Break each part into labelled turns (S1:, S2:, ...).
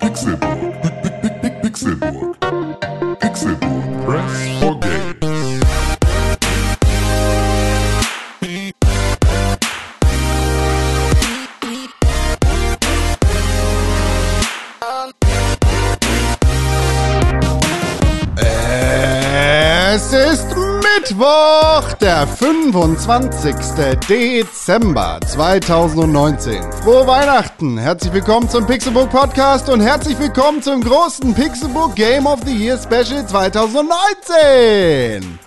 S1: Pixelburg. Pixelburg.
S2: Der 25. Dezember 2019. Frohe Weihnachten! Herzlich willkommen zum Pixelbook Podcast und herzlich willkommen zum großen Pixelbook Game of the Year Special 2019.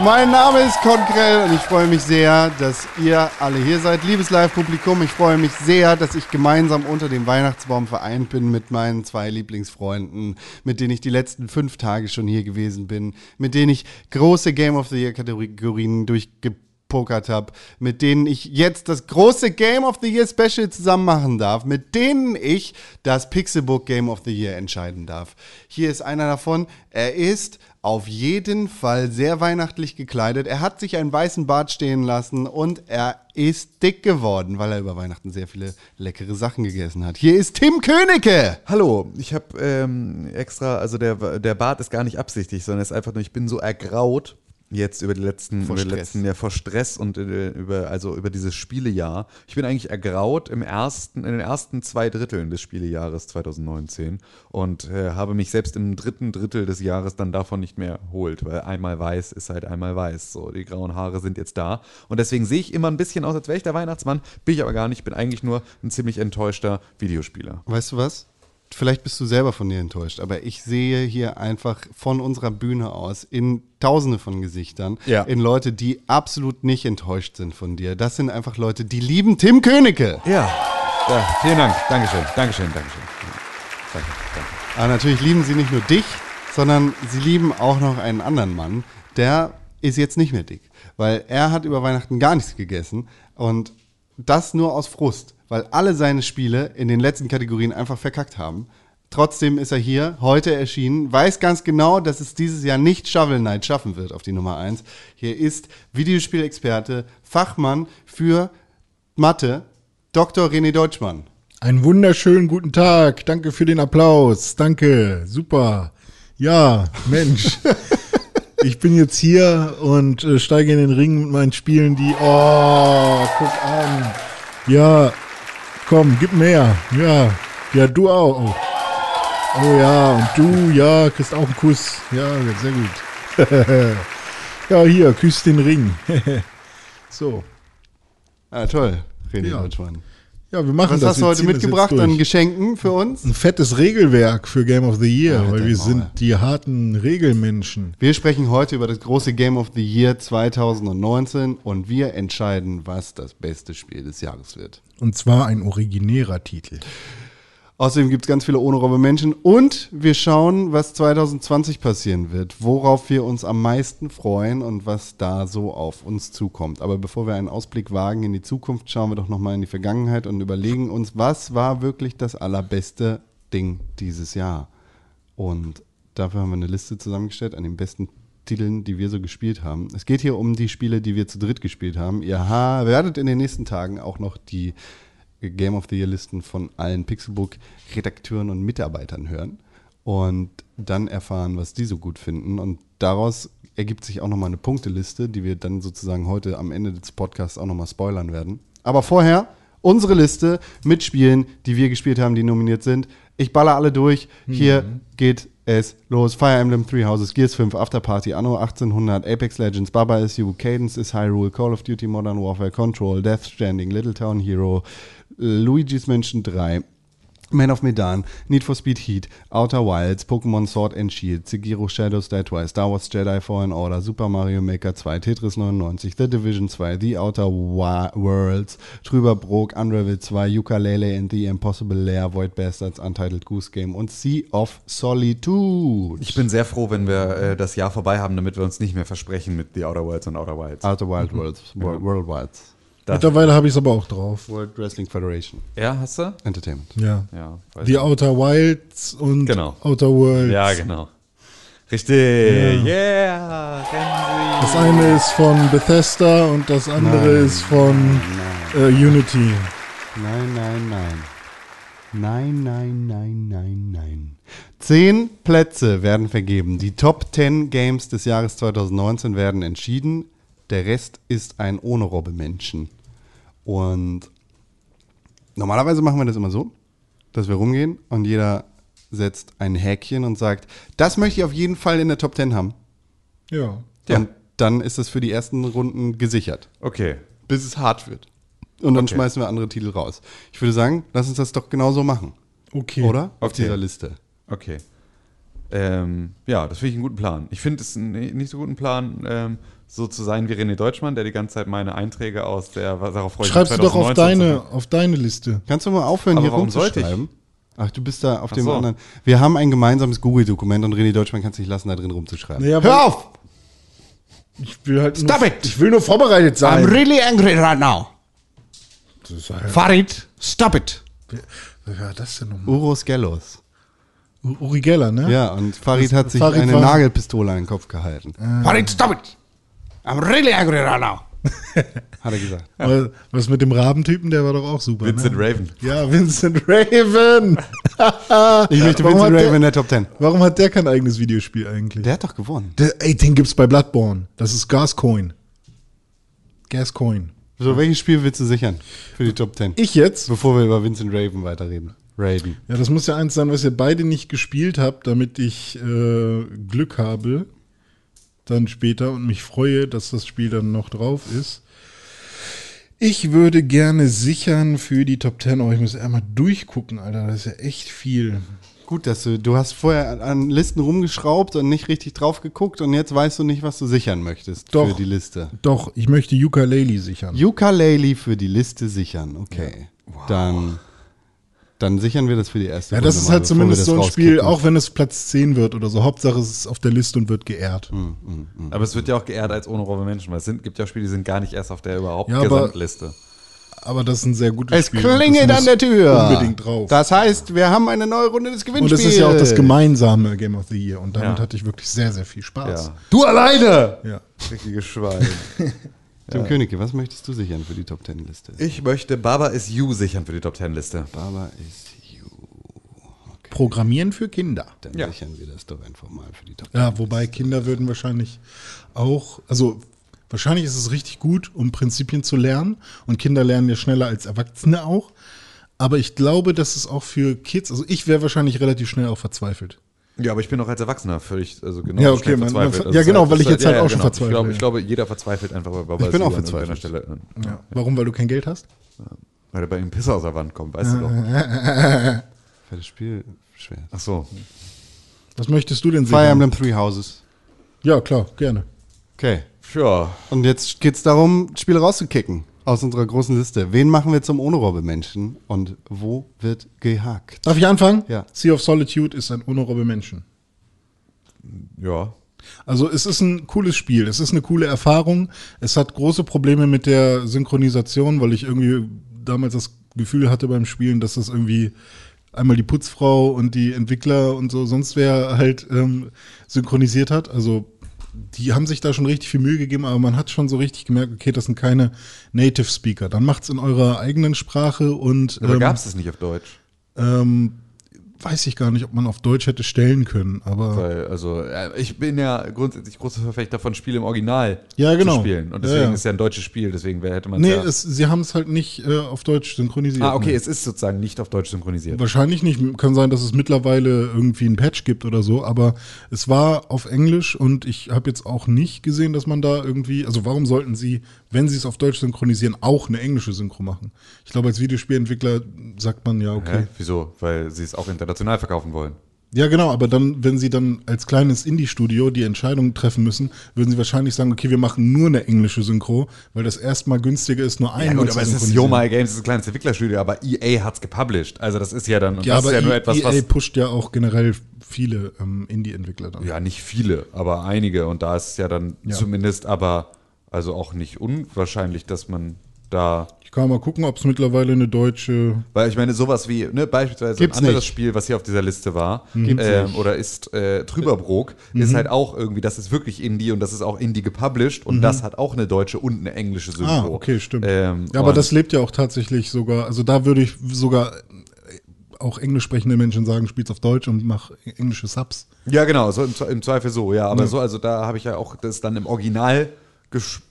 S2: Mein Name ist Konkrell und ich freue mich sehr, dass ihr alle hier seid. Liebes Live-Publikum, ich freue mich sehr, dass ich gemeinsam unter dem Weihnachtsbaum vereint bin mit meinen zwei Lieblingsfreunden, mit denen ich die letzten fünf Tage schon hier gewesen bin, mit denen ich große Game of the Year-Kategorien durchgepokert habe, mit denen ich jetzt das große Game of the Year Special zusammen machen darf, mit denen ich das Pixelbook Game of the Year entscheiden darf. Hier ist einer davon. Er ist auf jeden Fall sehr weihnachtlich gekleidet. Er hat sich einen weißen Bart stehen lassen und er ist dick geworden, weil er über Weihnachten sehr viele leckere Sachen gegessen hat. Hier ist Tim Königke.
S3: Hallo, ich habe ähm, extra, also der, der Bart ist gar nicht absichtlich, sondern ist einfach nur, ich bin so ergraut jetzt über die letzten,
S2: Vor
S3: über die
S2: Stress.
S3: letzten ja, vor Stress und äh, über, also über dieses Spielejahr. Ich bin eigentlich ergraut im ersten, in den ersten zwei Dritteln des Spielejahres 2019 und äh, habe mich selbst im dritten Drittel des Jahres dann davon nicht mehr erholt, weil einmal weiß ist halt einmal weiß. So, die grauen Haare sind jetzt da und deswegen sehe ich immer ein bisschen aus, als wäre ich der Weihnachtsmann. Bin ich aber gar nicht. Ich bin eigentlich nur ein ziemlich enttäuschter Videospieler.
S2: Weißt du was? Vielleicht bist du selber von dir enttäuscht, aber ich sehe hier einfach von unserer Bühne aus in tausende von Gesichtern,
S3: Ja.
S2: in Leute, die absolut nicht enttäuscht sind von dir. Das sind einfach Leute, die lieben Tim Königke.
S3: Ja, ja vielen Dank. Dankeschön, Dankeschön, Dankeschön. Danke, danke.
S2: Aber natürlich lieben sie nicht nur dich, sondern sie lieben auch noch einen anderen Mann, der ist jetzt nicht mehr dick, weil er hat über Weihnachten gar nichts gegessen und das nur aus Frust, weil alle seine Spiele in den letzten Kategorien einfach verkackt haben. Trotzdem ist er hier, heute erschienen, weiß ganz genau, dass es dieses Jahr nicht Shovel Knight schaffen wird auf die Nummer 1. Hier ist Videospielexperte, Fachmann für Mathe, Dr. René Deutschmann.
S4: Einen wunderschönen guten Tag. Danke für den Applaus. Danke. Super. Ja, Mensch. ich bin jetzt hier und äh, steige in den Ring mit meinen Spielen, die. Oh, guck an. Ja, komm, gib mehr. Ja, ja, du auch. Oh, ja, und du, ja, kriegst auch einen Kuss. Ja, sehr gut. ja, hier, küsst den Ring. so.
S2: Ah, toll, René
S4: Ja.
S2: Deutschmann.
S4: Ja, wir machen
S2: Was
S4: das
S2: hast du heute mitgebracht an. Geschenken für uns?
S4: ein fettes Regelwerk für Game of the Year,
S2: Alter
S4: weil wir sind die harten Regelmenschen.
S2: Wir sprechen heute über das große Game of the Year 2019 und wir entscheiden, was das beste Spiel des Jahres wird.
S4: Und zwar ein originärer Titel.
S2: Außerdem gibt es ganz viele ohne Menschen und wir schauen, was 2020 passieren wird, worauf wir uns am meisten freuen und was da so auf uns zukommt. Aber bevor wir einen Ausblick wagen in die Zukunft, schauen wir doch nochmal in die Vergangenheit und überlegen uns, was war wirklich das allerbeste Ding dieses Jahr. Und dafür haben wir eine Liste zusammengestellt an den besten Titeln, die wir so gespielt haben. Es geht hier um die Spiele, die wir zu dritt gespielt haben. Ihr werdet in den nächsten Tagen auch noch die Game of the Year Listen von allen Pixelbook-Redakteuren und Mitarbeitern hören und dann erfahren, was die so gut finden. Und daraus ergibt sich auch nochmal eine Punkteliste, die wir dann sozusagen heute am Ende des Podcasts auch nochmal spoilern werden. Aber vorher unsere Liste mit Spielen, die wir gespielt haben, die nominiert sind. Ich baller alle durch. Hier geht es los. Fire Emblem Three Houses, Gears 5, Afterparty, Anno 1800, Apex Legends, Baba is You, Cadence is Hyrule, Call of Duty Modern Warfare, Control, Death Stranding, Little Town Hero, Luigi's Mansion 3, Man of Medan, Need for Speed Heat, Outer Wilds, Pokémon Sword and Shield, Sekiro Shadows Die Twice, Star Wars Jedi Fallen Order, Super Mario Maker 2, Tetris 99, The Division 2, The Outer Wa Worlds, Trüber Brook, Unravel 2, Ukulele and the Impossible Lair, Void Bastards, Untitled Goose Game und Sea of Solitude.
S3: Ich bin sehr froh, wenn wir äh, das Jahr vorbei haben, damit wir uns nicht mehr versprechen mit The Outer Worlds und Outer Wilds.
S2: Outer Wild Worlds, World, World Wilds,
S3: Das-
S4: Mittlerweile habe ich es aber auch drauf.
S2: World Wrestling Federation,
S3: Ja, hast du?
S2: Entertainment.
S4: Ja.
S3: Ja. ich.
S4: Outer Wilds und
S3: Genau.
S4: Outer Worlds.
S3: ja genau. Richtig. Yeah. Renzi.
S4: Das eine ist von Bethesda und das andere
S2: Nein,
S4: ist von
S2: nein,
S4: äh, Unity.
S2: Nein, nein, nein. Nein, nein, nein, nein, nein. Zehn Plätze werden vergeben. Die Top 10 Games des Jahres 2019 werden entschieden. Der Rest ist ein ohne Robbe Menschen. Und normalerweise machen wir das immer so, dass wir rumgehen und jeder setzt ein Häkchen und sagt, das möchte ich auf jeden Fall in der Top 10 haben.
S4: Ja.
S3: Ja.
S2: Und dann ist es für die ersten Runden gesichert,
S3: Okay.
S2: bis es hart wird. Und dann
S3: Okay.
S2: schmeißen wir andere Titel raus. Ich würde sagen, lass uns das doch genauso machen.
S4: Okay.
S2: Oder? Auf
S3: Okay.
S2: dieser Liste.
S3: Okay. Ähm, ja, das finde ich einen guten Plan. Ich finde es einen nicht so guten Plan, ähm, so zu sein wie René Deutschmann, der die ganze Zeit meine Einträge aus der, darauf freue ich mich,
S4: Schreibst du doch auf
S3: 2019
S4: deine, auf deine Liste.
S2: Kannst du mal aufhören,
S3: Aber
S2: hier
S3: warum sollte ich?
S2: rumzuschreiben? Ach, du bist da auf
S3: Ach
S2: dem
S3: so.
S2: anderen. Wir haben ein gemeinsames Google-Dokument und René Deutschmann kann es nicht lassen, da drin rumzuschreiben.
S4: Naja,
S2: Hör auf!
S4: Ich will halt
S2: Stop
S4: nur,
S2: it!
S4: Ich will nur vorbereitet
S2: I'm
S4: sein.
S2: really angry right now.
S4: Halt,
S2: Farid, stop it!
S4: wer war das denn nochmal?
S2: Uros Gellos.
S4: Uri Geller, ne?
S2: Ja, und Farid
S4: Das-
S2: hat sich
S4: Farid
S2: eine
S4: war-
S2: Nagelpistole an den Kopf gehalten.
S4: Ah.
S2: Farid, stop it! I'm really angry right now. hat er gesagt.
S4: Aber Was mit dem Rabentypen, der war doch auch super.
S3: Vincent
S4: ne?
S3: Raven.
S4: Ja, Vincent Raven.
S2: Ich möchte
S4: Warum
S2: Vincent Raven in der Top 10.
S4: Warum hat der kein eigenes Videospiel eigentlich?
S2: Der hat doch gewonnen.
S4: Der, ey, den gibt's bei Bloodborne. Das ist Gascoin. Gascoin.
S2: So, welches Spiel willst du sichern für die Top 10?
S4: Ich jetzt?
S2: Bevor wir über Vincent Raven weiterreden. Raiden.
S4: Ja, das muss ja eins sein, was ihr beide nicht gespielt habt, damit ich äh, Glück habe. Dann später und mich freue, dass das Spiel dann noch drauf ist. Ich würde gerne sichern für die Top 10, aber ich muss einmal durchgucken, Alter. Das ist ja echt viel.
S2: Gut, dass du, du hast vorher an- Listen rumgeschraubt und nicht richtig drauf geguckt und jetzt weißt du nicht, was du sichern möchtest
S4: Doch.
S2: für die Liste.
S4: Doch, ich möchte Ukulele sichern.
S2: Ukulele für die Liste sichern, okay. Dann, dann sichern wir das für die erste
S4: ja, das
S2: Runde
S4: ist
S2: mal,
S4: halt
S2: bevor
S4: zumindest so ein Spiel, auch wenn es Platz 10 wird oder so. Hauptsache es ist auf der Liste und wird geehrt.
S3: Aber es wird ja auch geehrt als ohne Robbe Menschen, weil es sind, gibt ja Spiele, die sind gar nicht erst auf der überhaupt
S4: Ja, aber-
S3: Gesamtliste.
S4: Aber das ist ein sehr gutes
S2: Es
S4: Spiel.
S2: klingelt
S4: Das
S2: an der Tür.
S4: Unbedingt drauf.
S2: Das heißt, wir haben eine neue Runde des
S4: und
S2: Gewinnspiels.
S4: es ist ja auch das gemeinsame Game of the Year. Und damit
S3: Ja.
S4: hatte ich wirklich sehr, sehr viel Spaß.
S3: Ja.
S2: Du alleine!
S4: Ja.
S3: Richtige Schwein.
S2: Tim Königke, was möchtest du sichern für die Top 10 Liste?
S3: ich möchte Baba is You sichern für die Top 10 Liste.
S2: Baba is you.
S4: Programmieren für Kinder.
S2: Dann
S3: Ja.
S2: sichern wir das doch einfach mal für die Top 10.
S4: Ja, wobei Kinder würden wahrscheinlich auch, also wahrscheinlich ist es richtig gut, um Prinzipien zu lernen. Und Kinder lernen ja schneller als Erwachsene auch. Aber ich glaube, dass es auch für Kids, also ich wäre wahrscheinlich relativ schnell auch verzweifelt.
S3: Ja, aber ich bin auch als Erwachsener völlig, also genau
S4: Ja, okay, man-
S3: verzweifelt.
S4: man- ja,
S3: es
S4: genau, weil ich
S3: es
S4: jetzt halt
S3: ja,
S4: auch schon
S3: genau.
S4: verzweifle,
S3: Ich glaube,
S4: ja.
S3: ich glaube, jeder verzweifelt einfach Baba
S2: Ich bin auch
S3: You an irgendeiner
S2: verzweifelt.
S3: Stelle.
S4: Ja. Warum? Weil du kein Geld hast?
S3: Weil er bei ihm Pisser aus der Wand kommt, weißt du doch.
S2: Für das Spiel schwer.
S3: Ach so.
S4: Was möchtest du denn sehen?
S2: Fire Emblem Three Houses.
S4: Ja, klar, gerne.
S2: Okay.
S3: Ja,
S2: Und jetzt geht's darum, Spiele rauszukicken aus unserer großen Liste. Wen machen wir zum Ohne-Robbe-Menschen und wo wird gehakt?
S4: Darf ich anfangen?
S2: Ja.
S4: Sea of Solitude ist ein honorable Menschen.
S3: ja.
S4: Also es ist ein cooles Spiel, es ist eine coole Erfahrung. Es hat große Probleme mit der Synchronisation, weil ich irgendwie damals das Gefühl hatte beim Spielen, dass das irgendwie einmal die Putzfrau und die Entwickler und so sonst wer halt ähm, synchronisiert hat. Also die haben sich da schon richtig viel Mühe gegeben, aber man hat schon so richtig gemerkt, okay, das sind keine Native Speaker. Dann macht's in eurer eigenen Sprache und
S3: Aber
S4: ähm,
S3: gab es das nicht auf Deutsch?
S4: ähm, weiß ich gar nicht, ob man auf Deutsch hätte stellen können, aber
S3: Weil, also, äh, ich bin ja grundsätzlich großer Verfechter von Spielen im Original
S4: Ja, genau.
S3: zu spielen. Und deswegen
S4: Ja, ja.
S3: ist ja ein deutsches Spiel, deswegen hätte man
S4: nee,
S3: ja.
S4: es, sie haben es halt nicht äh, auf Deutsch synchronisiert.
S3: ah, okay,
S4: Nee.
S3: es ist sozusagen nicht auf Deutsch synchronisiert.
S4: Wahrscheinlich nicht. Kann sein, dass es mittlerweile irgendwie ein Patch gibt oder so, aber es war auf Englisch und ich habe jetzt auch nicht gesehen, dass man da irgendwie, also warum sollten sie, wenn sie es auf Deutsch synchronisieren, auch eine englische Synchro machen? Ich glaube, als Videospielentwickler sagt man ja, okay.
S3: Hä? Wieso? Weil sie es auch international verkaufen wollen.
S4: Ja, genau, aber dann, wenn sie dann als kleines Indie-Studio die Entscheidung treffen müssen, würden sie wahrscheinlich sagen, okay, wir machen nur eine englische Synchro, weil das erstmal günstiger ist, nur
S3: Ja
S4: einmal
S3: gut, aber es ist
S4: synchronisieren.
S3: Yo My Games, es ist ein kleines Entwicklerstudio, aber EA hat's gepublished. Also das ist ja dann, und
S4: Ja,
S3: das
S4: aber
S3: ist ja nur
S4: E-
S3: etwas,
S4: EA
S3: was.
S4: pusht ja auch generell viele ähm, Indie-Entwickler dann.
S3: Ja, nicht viele, aber einige. Und da ist es ja dann
S4: Ja.
S3: zumindest aber, also auch nicht unwahrscheinlich, dass man da
S4: Ich kann mal gucken, ob es mittlerweile eine deutsche.
S3: Weil ich meine, sowas wie, ne, beispielsweise
S2: Gibt's
S3: ein anderes
S2: nicht.
S3: Spiel, was hier auf dieser Liste war,
S2: Gibt's
S3: ähm, oder ist äh, Trüberbrook, ist halt auch irgendwie, das ist wirklich Indie und das ist auch Indie gepublished und das hat auch eine deutsche und eine englische Synchro.
S4: Ah, okay, stimmt.
S3: Ähm,
S4: ja, aber das lebt ja auch tatsächlich sogar. Also da würde ich sogar auch englisch sprechende Menschen sagen, spiel's auf Deutsch und mach englische Subs.
S3: Ja, genau, so im, im Zweifel so, ja. Aber so, also da habe ich ja auch das dann im Original gespielt,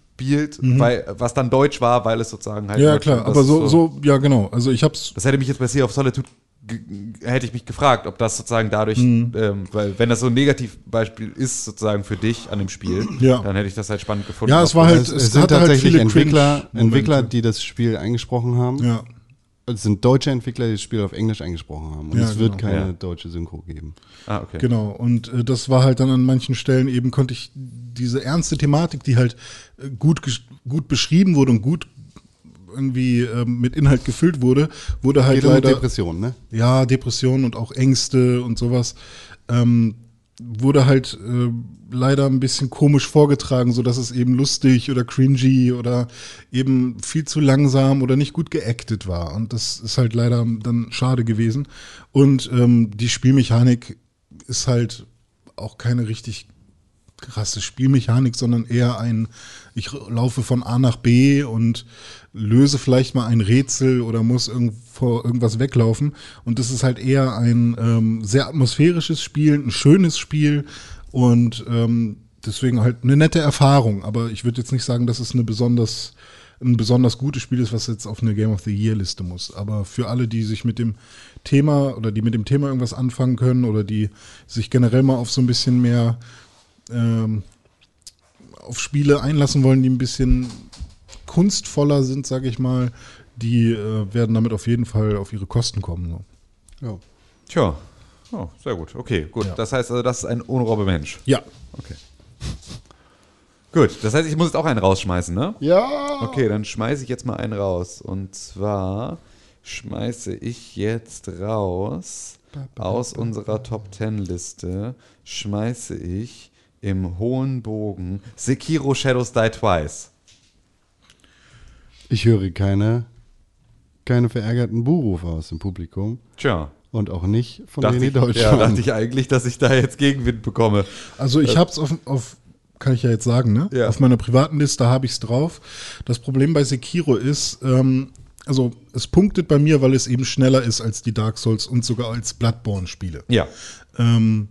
S3: weil, was dann Deutsch war, weil es sozusagen halt.
S4: Mhm. Ja, klar, aber so, so, ja, genau. Also ich hab's,
S3: Das hätte mich jetzt bei Sea of Solitude ge- hätte ich mich gefragt, ob das sozusagen dadurch,
S4: Mhm.
S3: ähm, weil wenn das so ein Negativbeispiel ist sozusagen für dich an dem Spiel,
S4: Ja.
S3: dann hätte ich das halt spannend gefunden.
S4: Ja, es war halt-
S2: Es,
S4: es
S2: sind
S4: hatte halt
S2: tatsächlich
S4: viele
S2: Entwickler. Entwickler, die das Spiel eingesprochen haben.
S4: ja.
S2: Es sind deutsche Entwickler, die das Spiel auf Englisch eingesprochen haben. Und
S4: Ja,
S2: es wird
S4: genau.
S2: keine
S3: Ja.
S2: deutsche Synchro geben.
S3: Ah, okay.
S4: Genau, und äh, das war halt dann an manchen Stellen eben, konnte ich diese ernste Thematik, die halt äh, gut, gut beschrieben wurde und gut irgendwie ähm, mit Inhalt gefüllt wurde, wurde halt
S2: Geht um
S4: leider,
S2: Depressionen, ne?
S4: ja, Depressionen und auch Ängste und sowas, ähm, wurde halt äh, leider ein bisschen komisch vorgetragen, so dass es eben lustig oder cringy oder eben viel zu langsam oder nicht gut geactet war. Und das ist halt leider dann schade gewesen. Und ähm, die Spielmechanik ist halt auch keine richtig krasse Spielmechanik, sondern eher ein, ich laufe von A nach B und löse vielleicht mal ein Rätsel oder muss vor irgendwas weglaufen. Und das ist halt eher ein ähm, sehr atmosphärisches Spiel, ein schönes Spiel und ähm, deswegen halt eine nette Erfahrung. Aber ich würde jetzt nicht sagen, dass es eine besonders ein besonders gutes Spiel ist, was jetzt auf eine Game of the Year Liste muss. Aber für alle, die sich mit dem Thema oder die mit dem Thema irgendwas anfangen können oder die sich generell mal auf so ein bisschen mehr ähm, auf Spiele einlassen wollen, die ein bisschen kunstvoller sind, sage ich mal, die äh, werden damit auf jeden Fall auf ihre Kosten kommen. So.
S2: Ja.
S3: Tja, oh, sehr gut. Okay, gut.
S4: Ja.
S3: Das heißt also, das ist ein unrobbe Mensch.
S4: Ja.
S3: Okay. Gut, das heißt, ich muss jetzt auch einen rausschmeißen, ne?
S2: Ja!
S3: Okay, dann schmeiße ich jetzt mal einen raus. Und zwar schmeiße ich jetzt raus aus unserer Top 10 Liste, schmeiße ich im hohen Bogen Sekiro Shadows Die Twice.
S2: Ich höre keine, keine verärgerten Buhrufe aus dem Publikum.
S3: Tja.
S2: Und auch nicht von
S3: Dachte
S2: René
S3: ich,
S2: Deutschmann.
S3: ja, dachte ich eigentlich, dass ich da jetzt Gegenwind bekomme.
S4: Also ich hab's auf, auf, kann ich ja jetzt sagen, ne?
S3: Ja.
S4: Auf meiner privaten Liste habe ich's drauf. Das Problem bei Sekiro ist, ähm, also es punktet bei mir, weil es eben schneller ist als die Dark Souls und sogar als Bloodborne-Spiele.
S3: Ja.
S4: Ähm,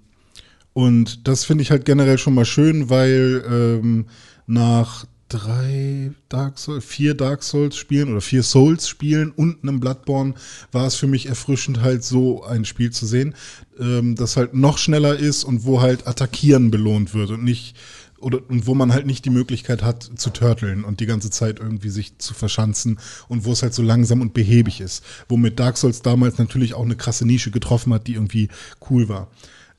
S4: und das finde ich halt generell schon mal schön, weil ähm, nach drei Dark Souls, vier Dark Souls Spielen oder vier Souls Spielen und einem Bloodborne war es für mich erfrischend, halt so ein Spiel zu sehen, ähm, das halt noch schneller ist und wo halt Attackieren belohnt wird und nicht oder und wo man halt nicht die Möglichkeit hat zu turteln und die ganze Zeit irgendwie sich zu verschanzen und wo es halt so langsam und behäbig ist. Womit Dark Souls damals natürlich auch eine krasse Nische getroffen hat, die irgendwie cool war.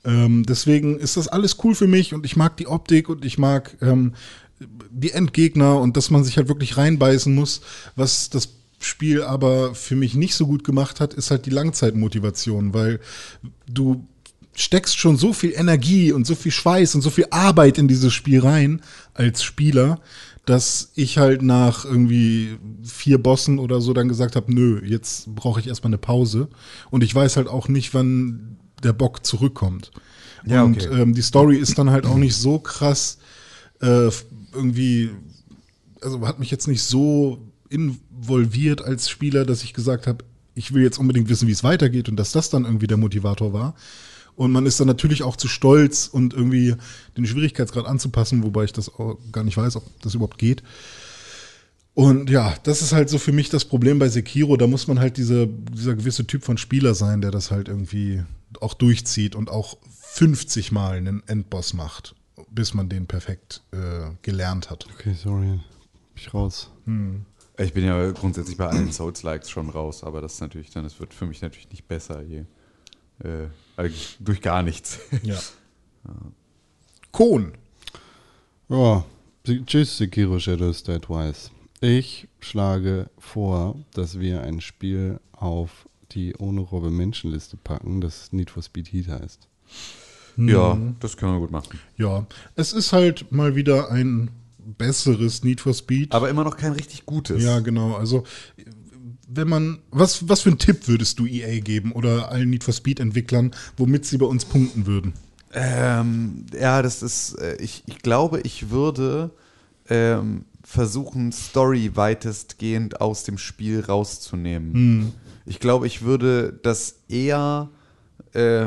S4: Ähm, deswegen ist das alles cool für mich und ich mag die Optik und ich mag ähm, die Endgegner und dass man sich halt wirklich reinbeißen muss. Was das Spiel aber für mich nicht so gut gemacht hat, ist halt die Langzeitmotivation, weil du steckst schon so viel Energie und so viel Schweiß und so viel Arbeit in dieses Spiel rein als Spieler, dass ich halt nach irgendwie vier Bossen oder so dann gesagt habe, nö, jetzt brauche ich erstmal eine Pause und ich weiß halt auch nicht, wann der Bock zurückkommt.
S3: Ja,
S4: und
S3: okay.
S4: ähm, die Story ist dann halt auch nicht so krass äh, irgendwie, also hat mich jetzt nicht so involviert als Spieler, dass ich gesagt habe, ich will jetzt unbedingt wissen, wie es weitergeht und dass das dann irgendwie der Motivator war. Und man ist dann natürlich auch zu stolz und irgendwie den Schwierigkeitsgrad anzupassen, wobei ich das auch gar nicht weiß, ob das überhaupt geht. Und ja, das ist halt so für mich das Problem bei Sekiro. Da muss man halt diese, dieser gewisse Typ von Spieler sein, der das halt irgendwie auch durchzieht und auch 50 Mal einen Endboss macht, bis man den perfekt äh, gelernt hat.
S2: Okay, sorry. Bin ich raus.
S3: Ich bin ja grundsätzlich bei allen Souls-Likes schon raus, aber das ist natürlich dann, es wird für mich natürlich nicht besser je. Äh, eigentlich durch gar nichts.
S4: Ja. Kohn.
S2: Ja, tschüss, Sekiro Shadows Die Twice. Ich schlage vor, dass wir ein Spiel auf die ohne Robbe Menschenliste packen, das Need for Speed Heat heißt.
S3: Ja, das können wir gut machen.
S4: Ja, es ist halt mal wieder ein besseres Need for Speed.
S3: Aber immer noch kein richtig gutes.
S4: ja, genau. Also, wenn man, was, was für einen Tipp würdest du EA geben oder allen Need for Speed Entwicklern, womit sie bei uns punkten würden?
S3: Ähm, ja, das ist, äh, ich, ich glaube, ich würde ähm, versuchen, Story weitestgehend aus dem Spiel rauszunehmen. Ich glaube, ich würde das eher, äh,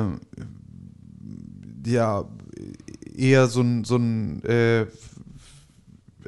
S3: ja, eher so ein, so ein äh,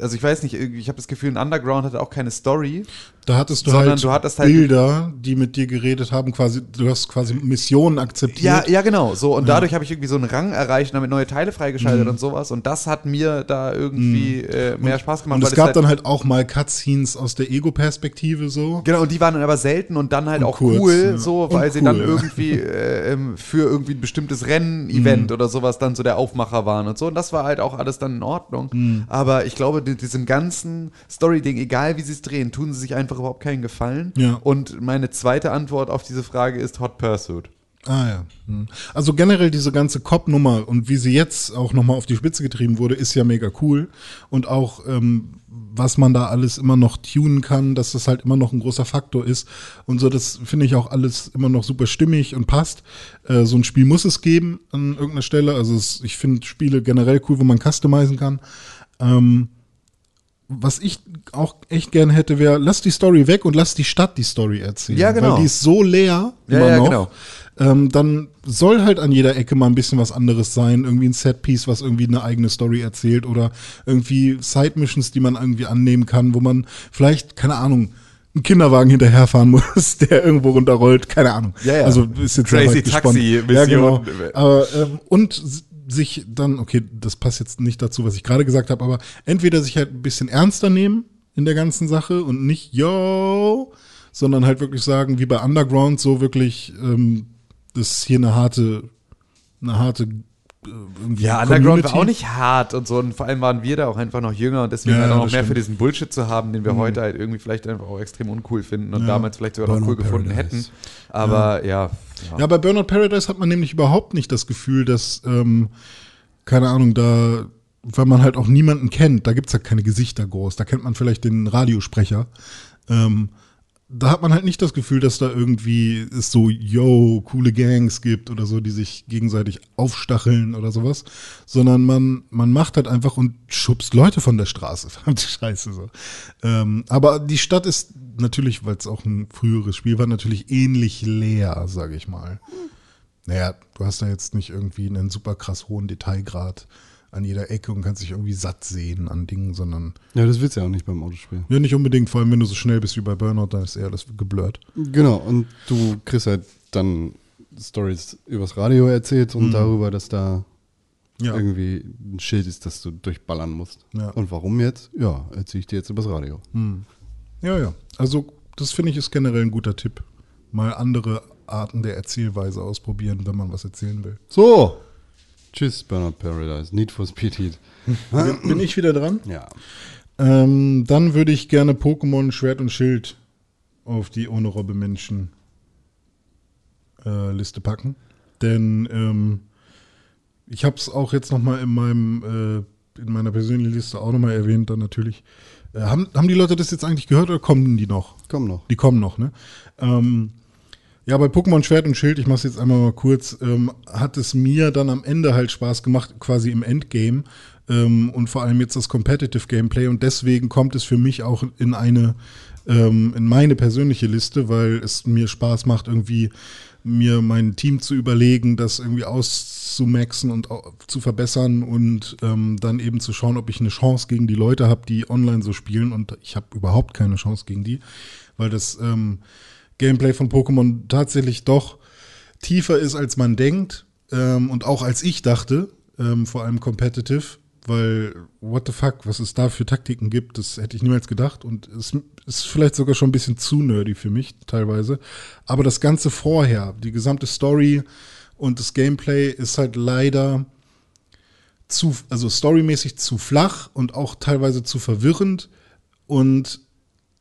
S3: also ich weiß nicht, ich habe das Gefühl, ein Underground hatte auch keine Story.
S4: Da hattest du
S3: Sondern
S4: halt
S3: du hattest halt-
S4: Bilder, die mit dir geredet haben, quasi, du hast quasi Missionen akzeptiert.
S3: Ja, ja, genau. So, und dadurch habe ich irgendwie so einen Rang erreicht und damit neue Teile freigeschaltet und sowas. Und das hat mir da irgendwie äh, mehr Spaß gemacht.
S4: Und es gab
S3: halt,
S4: dann halt auch mal Cutscenes aus der Ego-Perspektive so.
S3: Genau, und die waren dann aber selten und dann halt
S4: Und
S3: auch
S4: kurz,
S3: cool,
S4: ja.
S3: so,
S4: Und
S3: weil sie
S4: cool,
S3: dann
S4: ja.
S3: irgendwie äh, ähm, für irgendwie ein bestimmtes Rennen-Event
S4: Mhm.
S3: oder sowas dann so der Aufmacher waren und so. Und das war halt auch alles dann in Ordnung.
S4: Mhm.
S3: Aber ich glaube, die, diesem ganzen Story-Ding, egal wie sie es drehen, tun sie sich einfach überhaupt keinen Gefallen.
S4: Ja.
S3: Und meine zweite Antwort auf diese Frage ist Hot Pursuit.
S4: Ah ja. Hm. Also generell diese ganze Cop-Nummer und wie sie jetzt auch nochmal auf die Spitze getrieben wurde, ist ja mega cool. Und auch, ähm, was man da alles immer noch tunen kann, dass das halt immer noch ein großer Faktor ist. Und so, das finde ich auch alles immer noch super stimmig und passt. Äh, so ein Spiel muss es geben an irgendeiner Stelle. Also es, ich finde Spiele generell cool, wo man customizen kann. Ähm, was ich auch echt gern hätte, wäre, lass die Story weg und lass die Stadt die Story erzählen.
S3: Ja, genau.
S4: Weil die ist so leer
S3: Ja,
S4: immer
S3: ja,
S4: noch.
S3: genau.
S4: Ähm, dann soll halt an jeder Ecke mal ein bisschen was anderes sein. Irgendwie ein Setpiece, was irgendwie eine eigene Story erzählt oder irgendwie Side-Missions, die man irgendwie annehmen kann, wo man vielleicht, keine Ahnung, einen Kinderwagen hinterherfahren muss, der irgendwo runterrollt, keine Ahnung.
S3: Ja, ja.
S4: Also ist jetzt sehr
S3: Crazy
S4: gesponnen.
S3: Taxi-Mission.
S4: Ja, genau. Aber, ähm, und sich dann, okay, das passt jetzt nicht dazu, was ich gerade gesagt habe, aber entweder sich halt ein bisschen ernster nehmen in der ganzen Sache und nicht, yo, sondern halt wirklich sagen, wie bei Underground, so wirklich, ähm, das ist hier eine harte, eine harte äh, irgendwie
S3: Ja, Underground war
S4: Community.
S3: auch nicht hart und so. Und vor allem waren wir da auch einfach noch jünger und deswegen
S4: Ja,
S3: halt auch noch mehr
S4: stimmt. Mhm.
S3: für diesen Bullshit zu haben, den wir heute halt irgendwie vielleicht einfach auch extrem uncool finden und
S4: Ja.
S3: damals vielleicht sogar noch
S4: Burnout
S3: cool gefunden hätten. Aber ja. Ja.
S4: Ja, bei Burnout Paradise hat man nämlich überhaupt nicht das Gefühl, dass, ähm, keine Ahnung, da, weil man halt auch niemanden kennt, da gibt's ja keine Gesichter groß, da kennt man vielleicht den Radiosprecher. Ähm, da hat man halt nicht das Gefühl, dass da irgendwie es so, yo, coole Gangs gibt oder so, die sich gegenseitig aufstacheln oder sowas, sondern man, man macht halt einfach und schubst Leute von der Straße. Verdammte Scheiße so. Ähm, aber die Stadt ist natürlich, weil es auch ein früheres Spiel war, natürlich ähnlich leer, sage ich mal. Naja, du hast da jetzt nicht irgendwie einen super krass hohen Detailgrad an jeder Ecke und kannst dich irgendwie satt sehen an Dingen, sondern
S2: Ja, das willst du ja auch nicht beim Autospiel.
S4: ja, nicht unbedingt, vor allem wenn du so schnell bist wie bei Burnout, dann ist eher alles geblurrt.
S2: Genau, und du kriegst halt dann Stories übers Radio erzählt und darüber, dass da
S4: Ja.
S2: irgendwie ein Schild ist, das du durchballern musst.
S4: Ja.
S2: Und warum jetzt? Ja, erzähle ich dir jetzt übers Radio.
S4: Ja, ja. Also, das finde ich ist generell ein guter Tipp. Mal andere Arten der Erzählweise ausprobieren, wenn man was erzählen will.
S2: So. Tschüss, Burnout Paradise. Need for Speed Heat.
S4: Bin, ich wieder dran?
S2: Ja.
S4: Ähm, dann würde ich gerne Pokémon Schwert und Schild auf die ohne Robbe Menschen äh, Liste packen. Denn ähm, ich habe es auch jetzt noch mal in meinem äh, in meiner persönlichen Liste auch noch mal erwähnt, dann natürlich. Äh, haben, haben die Leute das jetzt eigentlich gehört oder kommen die noch?
S2: Komm noch.
S4: Die kommen noch, ne? Ähm, ja, bei Pokémon Schwert und Schild, ich mach's jetzt einmal mal kurz, ähm, hat es mir dann am Ende halt Spaß gemacht, quasi im Endgame ähm, und vor allem jetzt das Competitive Gameplay. Und deswegen kommt es für mich auch in eine, ähm, in meine persönliche Liste, weil es mir Spaß macht, irgendwie mir mein Team zu überlegen, das irgendwie auszumaxen und zu verbessern und ähm, dann eben zu schauen, ob ich eine Chance gegen die Leute habe, die online so spielen. Und ich habe überhaupt keine Chance gegen die, weil das ähm, Gameplay von Pokémon tatsächlich doch tiefer ist, als man denkt ähm, und auch als ich dachte, ähm, vor allem competitive, weil what the fuck, was es da für Taktiken gibt, das hätte ich niemals gedacht. Und es ist vielleicht sogar schon ein bisschen zu nerdy für mich teilweise, aber das ganze vorher, die gesamte Story und das Gameplay ist halt leider zu, also storymäßig zu flach und auch teilweise zu verwirrend und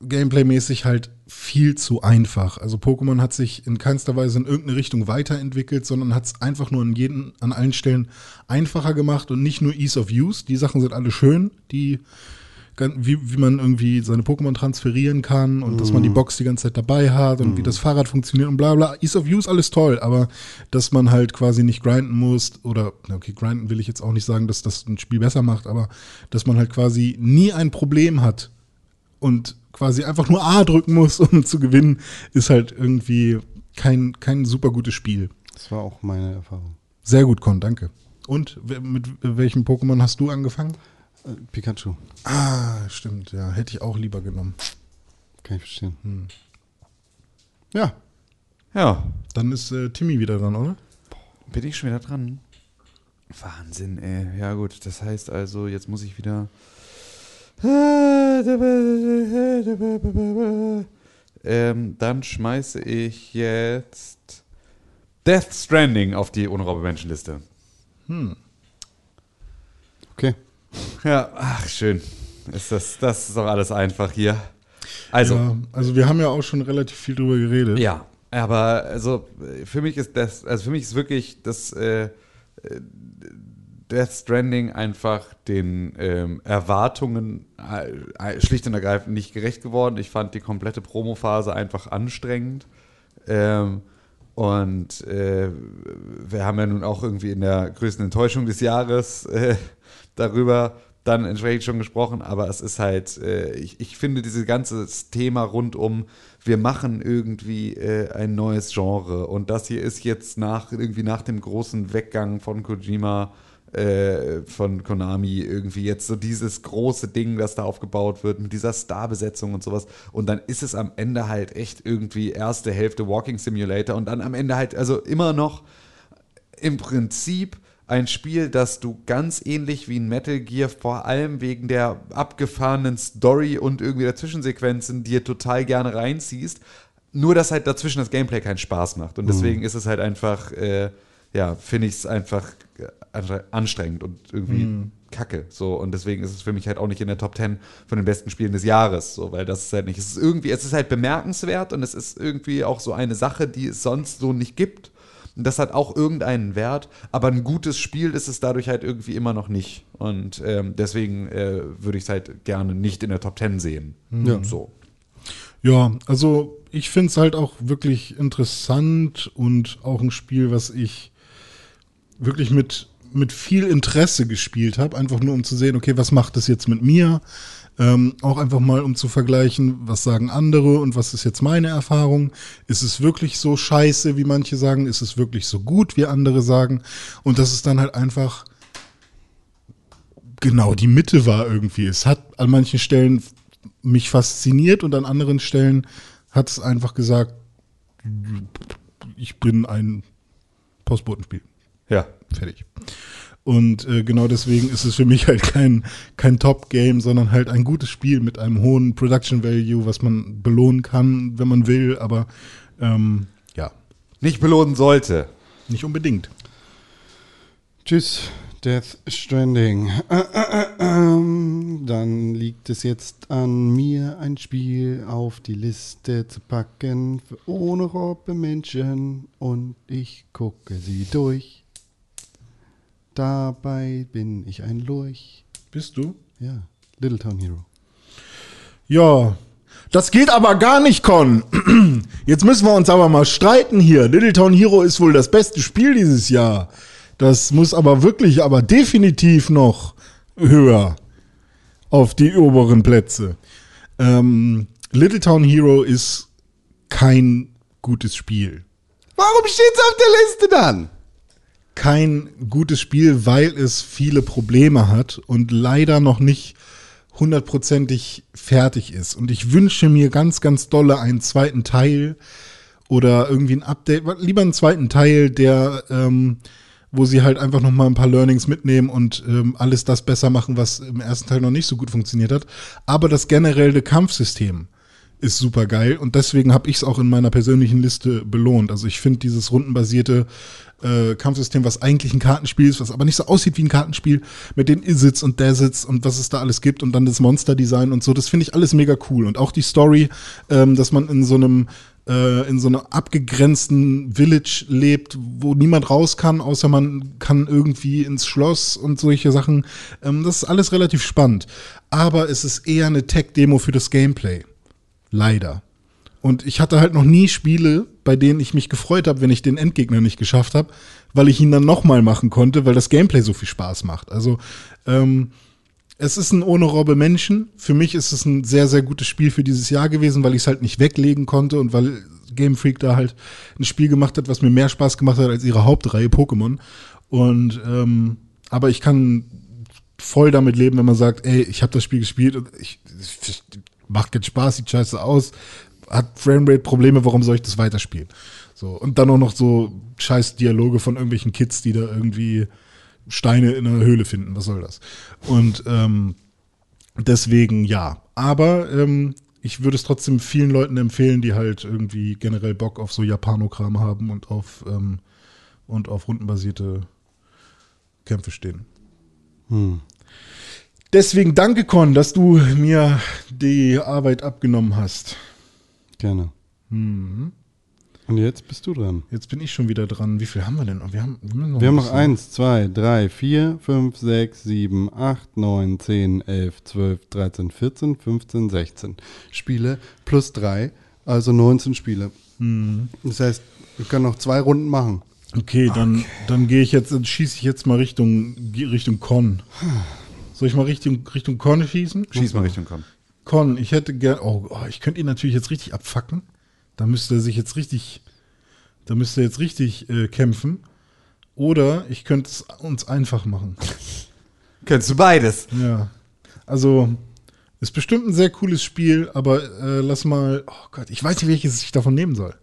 S4: gameplaymäßig halt viel zu einfach. Also Pokémon hat sich in keinster Weise in irgendeine Richtung weiterentwickelt, sondern hat es einfach nur an, jeden, an allen Stellen einfacher gemacht und nicht nur Ease of Use. Die Sachen sind alle schön, die wie, wie man irgendwie seine Pokémon transferieren kann und dass man die Box die ganze Zeit dabei hat und wie das Fahrrad funktioniert und bla bla. Ease of Use, alles toll, aber dass man halt quasi nicht grinden muss oder, okay, grinden will ich jetzt auch nicht sagen, dass das ein Spiel besser macht, aber dass man halt quasi nie ein Problem hat und quasi einfach nur A drücken muss, um zu gewinnen, ist halt irgendwie kein, kein super gutes Spiel.
S2: Das war auch meine Erfahrung.
S4: Sehr gut, Con, danke. Und mit welchem Pokémon hast du angefangen?
S2: Äh, Pikachu,
S4: Ah, stimmt, ja. Hätte ich auch lieber genommen.
S2: kann ich verstehen.
S4: Hm.
S2: Ja,
S3: Ja,
S4: Dann ist äh, Timmy wieder dran, oder?
S3: bin ich schon wieder dran. Wahnsinn, ey. Ja gut, das heißt also, jetzt muss ich wieder... Ähm, dann schmeiße ich jetzt Death Stranding auf die Unraube-Menschenliste.
S2: okay.
S3: Ja, ach, schön. Ist das, das ist doch alles einfach hier. Also,
S4: Ja, also wir haben ja auch schon relativ viel drüber geredet.
S3: Ja, aber also für mich ist das, also für mich ist wirklich das äh, Death Stranding einfach den ähm, Erwartungen äh, äh, schlicht und ergreifend nicht gerecht geworden. Ich fand die komplette Promophase einfach anstrengend. Ähm, und äh, wir haben ja nun auch irgendwie in der größten Enttäuschung des Jahres äh, darüber dann entsprechend schon gesprochen, aber es ist halt, äh, ich, ich finde dieses ganze Thema rund um, wir machen irgendwie äh, ein neues Genre und das hier ist jetzt nach irgendwie nach dem großen Weggang von Kojima äh, von Konami irgendwie jetzt so dieses große Ding, das da aufgebaut wird mit dieser Starbesetzung und sowas. Und dann ist es am Ende halt echt irgendwie erste Hälfte Walking Simulator und dann am Ende halt also immer noch im Prinzip ein Spiel, das du ganz ähnlich wie ein Metal Gear vor allem wegen der abgefahrenen Story und irgendwie der Zwischensequenzen dir total gerne reinziehst. Nur, dass halt dazwischen das Gameplay keinen Spaß macht. Und deswegen ist es halt einfach, äh, ja, finde ich es einfach anstrengend und irgendwie kacke. So. Und deswegen ist es für mich halt auch nicht in der Top 10 von den besten Spielen des Jahres. So, weil das ist halt nicht. Es ist irgendwie, es ist halt bemerkenswert und es ist irgendwie auch so eine Sache, die es sonst so nicht gibt. Und das hat auch irgendeinen Wert, aber ein gutes Spiel ist es dadurch halt irgendwie immer noch nicht. Und ähm, deswegen äh, würde ich es halt gerne nicht in der Top 10 sehen.
S2: Ja.
S3: So.
S4: Ja, also ich finde es halt auch wirklich interessant und auch ein Spiel, was ich wirklich mit, mit viel Interesse gespielt habe, einfach nur um zu sehen, okay, was macht das jetzt mit mir? Ähm, auch einfach mal, um zu vergleichen, was sagen andere und was ist jetzt meine Erfahrung? Ist es wirklich so scheiße, wie manche sagen? Ist es wirklich so gut, wie andere sagen? Und das ist dann halt einfach genau die Mitte war irgendwie. Es hat an manchen Stellen mich fasziniert und an anderen Stellen hat es einfach gesagt, ich bin ein Postbotenspiel.
S3: Ja.
S4: Fertig. Und äh, genau deswegen ist es für mich halt kein, kein Top-Game, sondern halt ein gutes Spiel mit einem hohen Production Value, was man belohnen kann, wenn man will, aber ähm, ja,
S3: Nicht belohnen sollte.
S4: nicht unbedingt.
S2: Tschüss, Death Stranding. Äh, äh, äh, ähm, Dann liegt es jetzt an mir, ein Spiel auf die Liste zu packen für ohne Robbe Menschen und ich gucke sie durch. Dabei bin ich ein Lurch.
S4: Bist du?
S2: Ja, Little Town Hero.
S4: Ja. Das geht aber gar nicht, Con. Jetzt müssen wir uns aber mal streiten hier. Little Town Hero ist wohl das beste Spiel dieses Jahr. Das muss aber wirklich, aber definitiv noch höher auf die oberen Plätze. Ähm, Little Town Hero ist kein gutes Spiel.
S2: Warum steht's auf der Liste dann?
S4: Kein gutes Spiel, weil es viele Probleme hat und leider noch nicht hundertprozentig fertig ist. Und ich wünsche mir ganz, ganz dolle einen zweiten Teil oder irgendwie ein Update, lieber einen zweiten Teil, der, ähm, wo sie halt einfach noch mal ein paar Learnings mitnehmen und ähm, alles das besser machen, was im ersten Teil noch nicht so gut funktioniert hat. Aber das generelle Kampfsystem ist super geil und deswegen habe ich es auch in meiner persönlichen Liste belohnt. Also ich finde dieses rundenbasierte äh, Kampfsystem, was eigentlich ein Kartenspiel ist, was aber nicht so aussieht wie ein Kartenspiel, mit den Isits und Desits und was es da alles gibt und dann das Monster-Design und so, das finde ich alles mega cool. Und auch die Story, ähm, dass man in so einem äh, in so einer abgegrenzten Village lebt, wo niemand raus kann, außer man kann irgendwie ins Schloss und solche Sachen. Ähm, das ist alles relativ spannend. Aber es ist eher eine Tech-Demo für das Gameplay. Leider. Und ich hatte halt noch nie Spiele, bei denen ich mich gefreut habe, wenn ich den Endgegner nicht geschafft habe, weil ich ihn dann nochmal machen konnte, weil das Gameplay so viel Spaß macht. Also ähm, es ist ein ohne Robbe Menschen. Für mich ist es ein sehr, sehr gutes Spiel für dieses Jahr gewesen, weil ich es halt nicht weglegen konnte und weil Game Freak da halt ein Spiel gemacht hat, was mir mehr Spaß gemacht hat als ihre Hauptreihe Pokémon. Und ähm, aber ich kann voll damit leben, wenn man sagt, ey, ich habe das Spiel gespielt und ich, ich macht jetzt Spaß, sieht scheiße aus, hat Framerate-Probleme, warum soll ich das weiterspielen? So, und dann auch noch so scheiß Dialoge von irgendwelchen Kids, die da irgendwie Steine in einer Höhle finden. Was soll das? Und ähm, deswegen ja. Aber ähm, ich würde es trotzdem vielen Leuten empfehlen, die halt irgendwie generell Bock auf so Japanokram haben und auf, ähm, und auf rundenbasierte Kämpfe stehen. Deswegen danke, Con, dass du mir die Arbeit abgenommen hast.
S2: Gerne.
S4: Mhm.
S2: Und jetzt bist du dran.
S4: Jetzt bin ich schon wieder dran. Wie viel haben wir denn? noch? Wir haben, wir müssen
S2: Wir haben noch
S4: bisschen-
S2: 1, 2, 3, 4, 5, 6, 7, 8, 9, 10, 11, 12, 13, 14, 15, 16 Spiele plus 3, also 19 Spiele.
S4: Mhm.
S2: Das heißt, wir können noch zwei Runden machen.
S4: Okay, dann, dann gehe ich jetzt, schieße ich jetzt mal Richtung, Richtung Con. Soll ich mal Richtung, Richtung Con schießen?
S3: Schieß mal Richtung Con.
S4: Con, ich hätte gern, oh, oh, ich könnte ihn natürlich jetzt richtig abfacken. Da müsste er sich jetzt richtig, da müsste er jetzt richtig äh, kämpfen. Oder ich könnte es uns einfach machen.
S3: Könntest du beides.
S4: Ja. Also, ist bestimmt ein sehr cooles Spiel, aber äh, lass mal, oh Gott, ich weiß nicht, welches ich davon nehmen soll.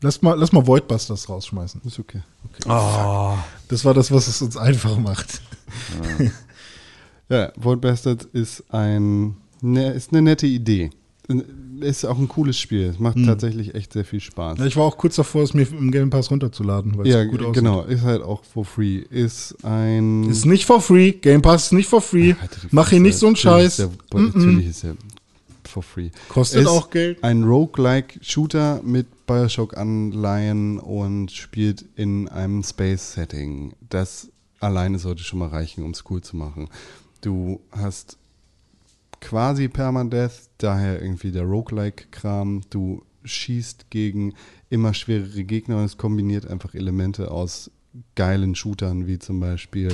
S4: Lass mal, lass mal Voidbusters rausschmeißen.
S2: Ist okay.
S3: Oh.
S4: Das war das, was es uns einfach macht.
S2: Ja, Vault Bastards ist ein ne, ist eine nette Idee. Ist auch ein cooles Spiel. Es macht tatsächlich echt sehr viel Spaß.
S4: Ja, ich war auch kurz davor, es mir im Game Pass runterzuladen, weil es
S2: Ja,
S4: gut aussieht.
S2: genau. Ist halt auch for free. Ist ein.
S4: Ist nicht for free. Game Pass ist nicht for free.
S2: Die
S4: Mach hier nicht so einen Scheiß.
S2: der- Natürlich ist er for free.
S4: Kostet
S2: Ist
S4: auch Geld.
S2: Ein Roguelike-Shooter mit Bioshock-Anleihen und spielt in einem Space-Setting. Das alleine sollte schon mal reichen, um es cool zu machen. Du hast quasi Permadeath, daher irgendwie der Roguelike-Kram. Du schießt gegen immer schwerere Gegner und es kombiniert einfach Elemente aus geilen Shootern, wie zum Beispiel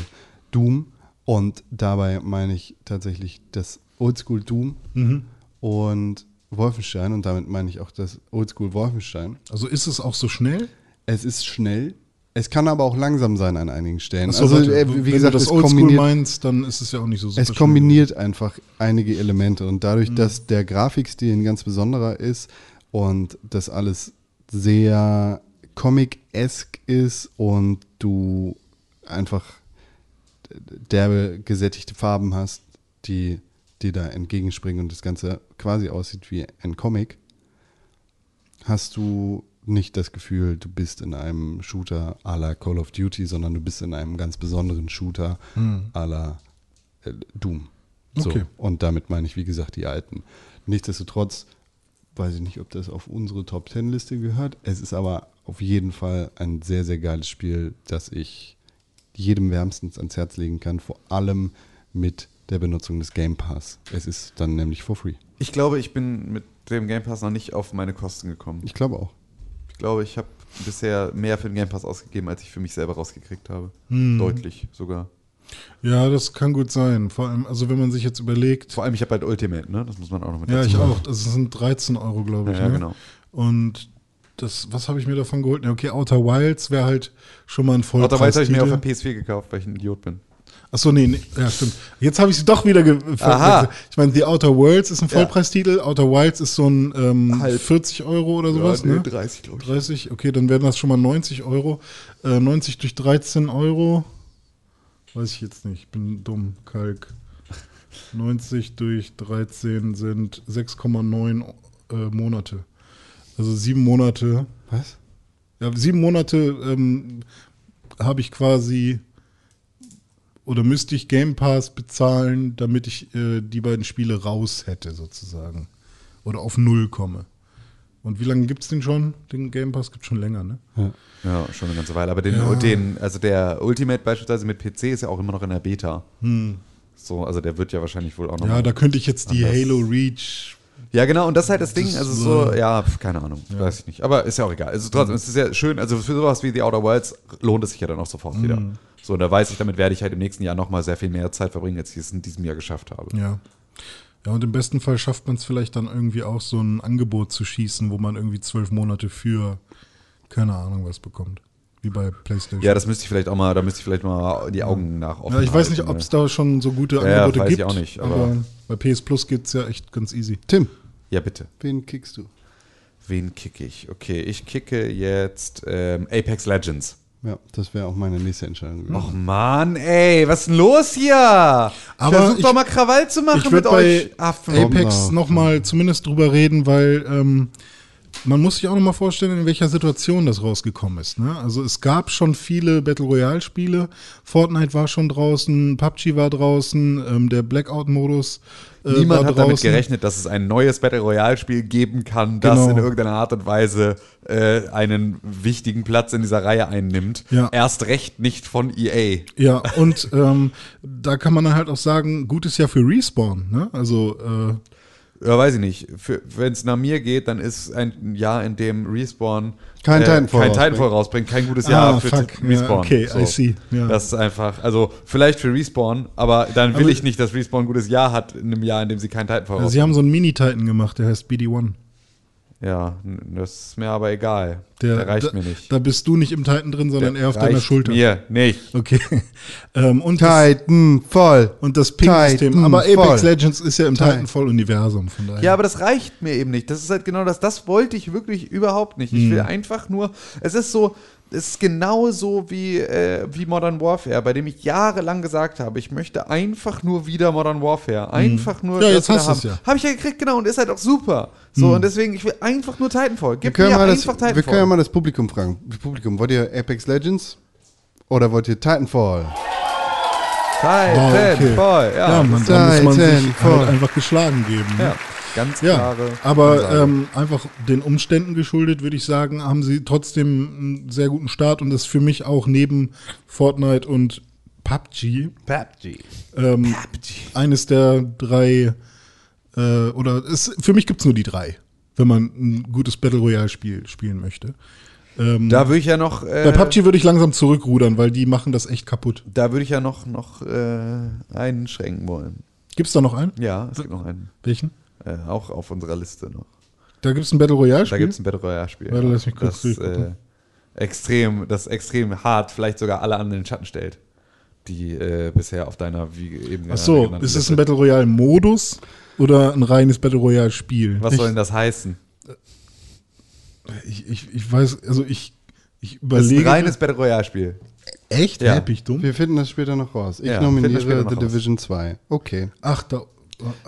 S2: Doom. Und dabei meine ich tatsächlich das Oldschool Doom
S4: Mhm.
S2: und Wolfenstein. Und damit meine ich auch das Oldschool Wolfenstein.
S4: Also ist es auch so schnell?
S2: Es ist schnell. Es kann aber auch langsam sein an einigen Stellen.
S4: Achso,
S2: also,
S4: warte,
S2: äh,
S4: wenn
S2: wie
S4: du
S2: gesagt,
S4: das
S2: es
S4: Oldschool
S2: kombiniert,
S4: meinst, dann ist es ja auch nicht so super
S2: es kombiniert einfach einige Elemente und dadurch,
S4: Mhm.
S2: dass der Grafikstil ein ganz besonderer ist und das alles sehr Comic-esque ist und du einfach derbe gesättigte Farben hast, die dir da entgegenspringen und das Ganze quasi aussieht wie ein Comic, hast du nicht das Gefühl, du bist in einem Shooter à la Call of Duty, sondern du bist in einem ganz besonderen Shooter à la äh, Doom. So.
S4: Okay.
S2: Und damit meine ich, wie gesagt, die alten. Nichtsdestotrotz weiß ich nicht, ob das auf unsere Top Ten Liste gehört. Es ist aber auf jeden Fall ein sehr, sehr geiles Spiel, das ich jedem wärmstens ans Herz legen kann, vor allem mit der Benutzung des Game Pass. Es ist dann nämlich for free.
S3: Ich glaube, ich bin mit dem Game Pass noch nicht auf meine Kosten gekommen.
S2: Ich glaube auch.
S3: Ich glaube, ich habe bisher mehr für den Game Pass ausgegeben, als ich für mich selber rausgekriegt habe.
S4: Hm.
S3: Deutlich sogar.
S4: Ja, das kann gut sein. Vor allem, also wenn man sich jetzt überlegt.
S3: Vor allem, ich habe halt Ultimate, ne? Das muss man auch noch mit
S4: Ja, ich auch. Das sind 13 Euro, glaube ich.
S3: Ja,
S4: ne?
S3: genau.
S4: Und das, was habe ich mir davon geholt? Ja, okay, Outer Wilds wäre halt schon mal ein
S3: Outer Wilds habe ich mir auf der
S4: Vollpreistitel.
S3: PS4 gekauft, weil ich ein Idiot bin.
S4: Achso, nee, nee, ja, stimmt. Jetzt habe ich sie doch wieder
S3: Aha.
S4: Ich meine, The Outer Worlds ist ein
S3: Ja.
S4: Vollpreistitel, Outer Wilds ist so ein ähm,
S3: Halb.
S4: 40 Euro oder sowas,
S3: ja, nee,
S4: ne?
S3: 30, glaube ich.
S4: 30, okay, dann wären das schon mal 90 Euro. Äh, 90 durch 13 Euro. Weiß ich jetzt nicht, ich bin dumm, Kalk. 90 durch 13 sind 6,9 äh, Monate. Also sieben Monate.
S2: Was?
S4: Ja, sieben Monate ähm, habe ich quasi oder müsste ich Game Pass bezahlen, damit ich äh, die beiden Spiele raus hätte, sozusagen. Oder auf Null komme. Und wie lange gibt es den schon? Den Game Pass gibt schon länger, ne?
S2: Ja.
S3: Ja, schon eine ganze Weile. Aber den,
S4: Ja.
S3: den, also der Ultimate beispielsweise mit PC ist ja auch immer noch in der Beta. So, also der wird ja wahrscheinlich wohl auch noch.
S4: Ja, da könnte ich jetzt die. Halo Reach
S3: Ja, genau, und das ist halt das Ding, also so, ja, keine Ahnung, weiß ich nicht. Aber ist ja auch egal. Also trotzdem, es ist ja schön, also für sowas wie The Outer Worlds lohnt es sich ja dann auch sofort wieder. So, und da weiß ich, damit werde ich halt im nächsten Jahr nochmal sehr viel mehr Zeit verbringen, als ich es in diesem Jahr geschafft habe.
S4: Ja. Ja, und im besten Fall schafft man es vielleicht dann irgendwie auch so ein Angebot zu schießen, wo man irgendwie zwölf Monate für keine Ahnung was bekommt. Wie bei PlayStation.
S3: Ja, das müsste ich vielleicht auch mal, da müsste ich vielleicht mal die Augen nach offen
S4: Ja, ich weiß nicht, ob
S3: ne?
S4: es da schon so gute
S3: Ja, ja,
S4: Angebote
S3: weiß ich
S4: gibt.
S3: auch nicht,
S4: aber,
S3: aber-
S4: bei PS Plus geht es ja echt ganz easy.
S2: Tim,
S3: Ja, bitte.
S2: wen kickst du?
S3: Wen kicke ich? Okay, ich kicke jetzt ähm, Apex Legends.
S2: Ja, das wäre auch meine nächste Entscheidung. gewesen.
S3: Och Mann, ey, was ist denn los hier?
S4: Aber
S3: Versuch
S4: ich-
S3: doch mal Krawall zu machen
S4: Ich
S3: mit
S4: bei
S3: euch Affen.
S4: Apex
S2: noch.
S4: nochmal zumindest drüber reden, weil ähm, man muss sich auch nochmal vorstellen, in welcher Situation das rausgekommen ist. Ne? Also es gab schon viele Battle Royale Spiele. Fortnite war schon draußen, PUBG war draußen, ähm, der Blackout-Modus äh,
S3: Niemand hat damit gerechnet, dass es ein neues Battle Royale Spiel geben kann, das
S4: Genau.
S3: in irgendeiner Art und Weise äh, einen wichtigen Platz in dieser Reihe einnimmt.
S4: Ja.
S3: Erst recht nicht von EA.
S4: Ja, und ähm, da kann man dann halt auch sagen, gutes Jahr für Respawn. Ne? Also äh,
S3: Ja, weiß ich nicht. Wenn es nach mir geht, dann ist ein Jahr, in dem Respawn
S2: Kein
S3: äh,
S2: Titanfall
S3: kein
S2: rausbringt.
S3: Titanfall rausbringt, kein gutes Jahr
S4: Ah,
S3: für
S4: fuck.
S3: Respawn.
S4: Ja, okay, I see. Ja.
S3: Das ist einfach, also vielleicht für Respawn, aber dann will
S4: Aber-
S3: ich nicht, dass Respawn ein gutes Jahr hat in einem Jahr, in dem sie kein Titanfall
S4: sie haben so einen Mini-Titan gemacht, der heißt BD-1.
S3: Ja, das ist mir aber egal.
S4: Der,
S3: Der, reicht
S4: da,
S3: mir nicht.
S4: Da bist du nicht im Titan drin, sondern
S3: Der
S4: eher auf deiner Schulter.
S3: Mir nicht.
S4: Okay. ähm, und das,
S2: Titan voll.
S4: und das Ping-System. Aber Apex
S2: voll.
S4: Legends ist ja im
S2: Titan.
S4: Titanfall-Universum, von daher.
S3: Ja, aber das reicht mir eben nicht. Das ist halt genau das. Das wollte ich wirklich überhaupt nicht. Ich will einfach nur. Es ist so. Es ist genauso wie, äh, wie Modern Warfare, bei dem ich jahrelang gesagt habe, ich möchte einfach nur wieder Modern Warfare. Einfach nur.
S4: Ja,
S3: das
S4: jetzt hast du's
S3: haben.
S4: ja.
S3: Habe ich ja gekriegt, genau, und ist halt auch super. So, und deswegen, ich will einfach nur Titanfall. Gib mir
S2: mal das,
S3: einfach
S2: wir
S3: Titanfall.
S2: können ja mal das Publikum fragen. Publikum, wollt ihr Apex Legends oder wollt ihr Titanfall?
S3: Titanfall,
S4: okay.
S3: ja.
S4: ja, man, da muss man sich
S2: Titanfall.
S4: halt einfach geschlagen geben. ne?
S3: ja, ganz
S4: Ja,
S3: klare.
S4: aber ähm, einfach den Umständen geschuldet, würde ich sagen, haben sie trotzdem einen sehr guten Start und das ist für mich auch neben Fortnite und PUBG
S3: PUBG.
S4: ähm, eines der drei äh, oder es, für mich gibt es nur die drei, wenn man ein gutes Battle Royale Spiel spielen möchte. Ähm,
S3: Da würde ich ja noch. Äh,
S4: bei PUBG würde ich langsam zurückrudern, weil die machen das echt kaputt.
S3: Da würde ich ja noch, noch äh, einschränken wollen.
S4: Gibt es da noch einen?
S3: Ja, es gibt noch einen.
S4: Welchen?
S3: Äh, auch auf unserer Liste noch.
S4: Da gibt es ein Battle Royale
S3: Da gibt es ein Battle Royale-Spiel.
S4: Warte, lass mich kurz
S3: das, äh, extrem, das extrem hart, vielleicht sogar alle anderen in den Schatten stellt, die äh, bisher auf deiner, wie eben
S4: Ach so, ist es
S3: Liste-
S4: ein Battle Royale Modus oder ein reines Battle Royale Spiel?
S3: Was soll denn das heißen?
S4: Ich, ich, ich weiß, also ich, ich
S3: Das ist ein
S4: überlege.
S3: reines Battle Royale-Spiel.
S4: echt?
S3: Ja.
S4: Ich dumm?
S2: Wir finden das später noch raus. Ich
S3: Ja, finden das später
S2: nominiere The
S3: raus.
S2: Division 2. Okay.
S4: Ach, da.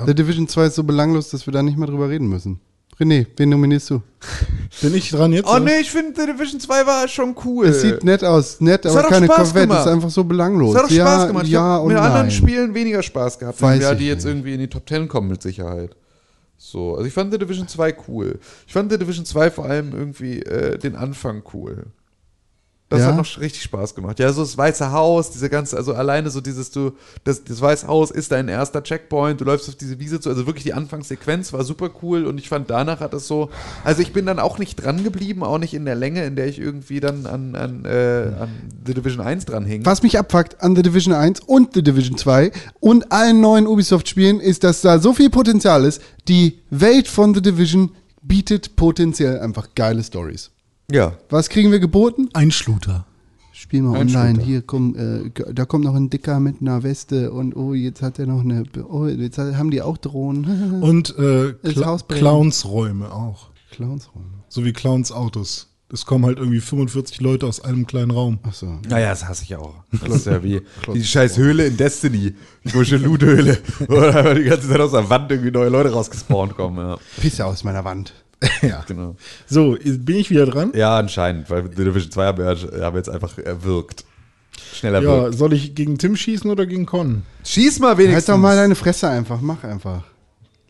S2: The Division 2 ist so belanglos, dass wir da nicht mehr drüber reden müssen. René, wen nominierst du?
S4: Bin ich dran jetzt?
S3: Oh nee, ich finde The Division 2 war schon cool.
S2: Es sieht nett aus, nett,
S3: Es
S2: aber keine Corvette.
S3: gemacht.
S2: ist einfach so belanglos.
S3: Es hat doch
S2: ja,
S3: Spaß gemacht. Ich
S2: Ja
S3: hab
S2: und
S3: mit anderen
S2: nein.
S3: Spielen weniger Spaß gehabt.
S2: Weiß
S3: ja,
S2: ich
S3: die jetzt
S2: nicht.
S3: irgendwie in die Top 10 kommen mit Sicherheit. So, also ich fand The Division 2 cool. Ich fand The Division 2 vor allem irgendwie äh, den Anfang cool. Das
S2: Ja?
S3: hat noch richtig Spaß gemacht. Ja, so das Weiße Haus, diese ganze, also alleine so dieses, du, das, das Weiße Haus ist dein erster Checkpoint, du läufst auf diese Wiese zu, also wirklich die Anfangssequenz war super cool und ich fand danach hat es so, also ich bin dann auch nicht dran geblieben, auch nicht in der Länge, in der ich irgendwie dann an, an, äh, an The Division 1 dran hing.
S2: Was mich abfuckt an The Division 1 und The Division 2 und allen neuen Ubisoft-Spielen ist, dass da so viel Potenzial ist. Die Welt von The Division bietet potenziell einfach geile Stories.
S3: Ja.
S2: Was kriegen wir geboten?
S4: Ein Schluter.
S2: Spiel mal
S3: Ein
S2: online.
S3: Shooter.
S2: Hier, komm, äh, da kommt noch ein Dicker mit einer Weste und oh, jetzt hat er noch eine. Oh, jetzt haben die auch Drohnen.
S4: Und äh,
S2: brennen.
S4: Clownsräume auch.
S2: Clownsräume.
S4: So wie Clowns-Autos. Es kommen halt irgendwie 45 Leute aus einem kleinen Raum.
S2: Achso.
S3: Naja, das hasse ich auch. Das ist ja wie die scheiß Höhle in Destiny. Die komische Loot-Höhle. Wo einfach die ganze Zeit aus der Wand irgendwie neue Leute rausgespawnt kommen. Ja,
S2: Pisse aus meiner Wand.
S4: ja.
S3: genau.
S4: So, bin ich wieder dran?
S3: ja anscheinend, weil The Division 2 haben wir, haben jetzt einfach erwirkt. Schneller
S4: Ja,
S3: wirkt.
S4: soll ich gegen Tim schießen oder gegen Con?
S3: Schieß mal wenigstens.
S2: Halt doch mal deine Fresse einfach. Mach einfach.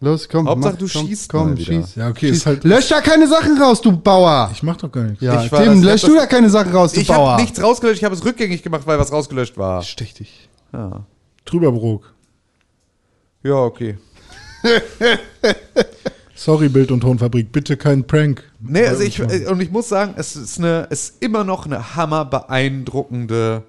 S2: Los, komm.
S3: Hauptsache,
S2: mach,
S3: du
S2: komm,
S3: schießt
S2: Komm, schieß.
S4: Ja, okay,
S2: schieß.
S4: ist halt-
S2: Lösch da keine Sachen raus, du Bauer.
S4: Ich mach doch gar nichts.
S2: Ja,
S3: Ich war
S2: Tim, lösch
S3: ich hab
S2: du da keine Sachen raus, du
S3: Ich
S2: Bauer.
S3: habe nichts rausgelöscht, ich habe es rückgängig gemacht, weil was rausgelöscht war.
S2: Stich dich.
S3: Ja,
S4: Trüberbrook.
S3: ja okay.
S4: Sorry, Bild- und Tonfabrik, bitte kein Prank.
S3: Nee, also ich, äh, und ich muss sagen, es ist, eine, es ist immer noch eine hammer beeindruckende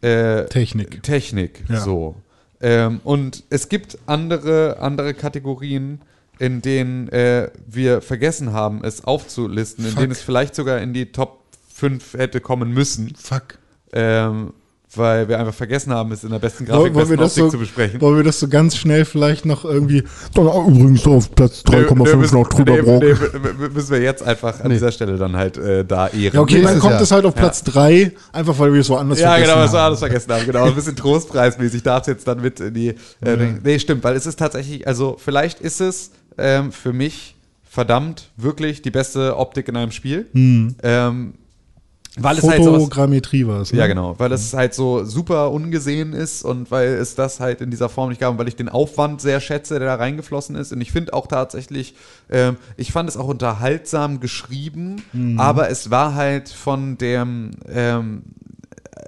S3: äh,
S4: Technik.
S3: Technik,
S4: Ja.
S3: so. Ähm, und es gibt andere, andere Kategorien, in denen äh, wir vergessen haben, es aufzulisten, in
S4: Fuck.
S3: denen es vielleicht sogar in die Top 5 hätte kommen müssen,
S4: Fuck.
S3: ähm, weil wir einfach vergessen haben, es in der besten Grafik,
S4: wollen, wir
S3: besten
S4: so,
S3: zu besprechen.
S4: wollen wir das so ganz schnell vielleicht noch irgendwie. Auch übrigens auf Platz 3,5
S3: müssen-
S4: noch drüber
S3: nee,
S4: brauchen.
S3: nee, müssen wir jetzt einfach an dieser Stelle dann halt äh, da ehren.
S4: Ja, okay,
S2: Nee,
S4: dann kommt
S2: ja-
S4: es halt auf Platz 3, einfach weil wir es woanders
S3: Ja,
S4: vergessen
S3: genau, was wir
S4: haben.
S3: alles vergessen haben. Genau, ein bisschen trostpreismäßig darf es jetzt dann mit in die. Äh, Nee, stimmt, weil es ist tatsächlich, also vielleicht ist es ähm, für mich verdammt wirklich die beste Optik in einem Spiel. Ähm, weil es halt so
S4: war es. Ne?
S3: ja, genau, weil es halt so super ungesehen ist und weil es das halt in dieser Form nicht gab und weil ich den Aufwand sehr schätze, der da reingeflossen ist. Und ich finde auch tatsächlich, ähm, ich fand es auch unterhaltsam geschrieben, aber es war halt von dem, ähm,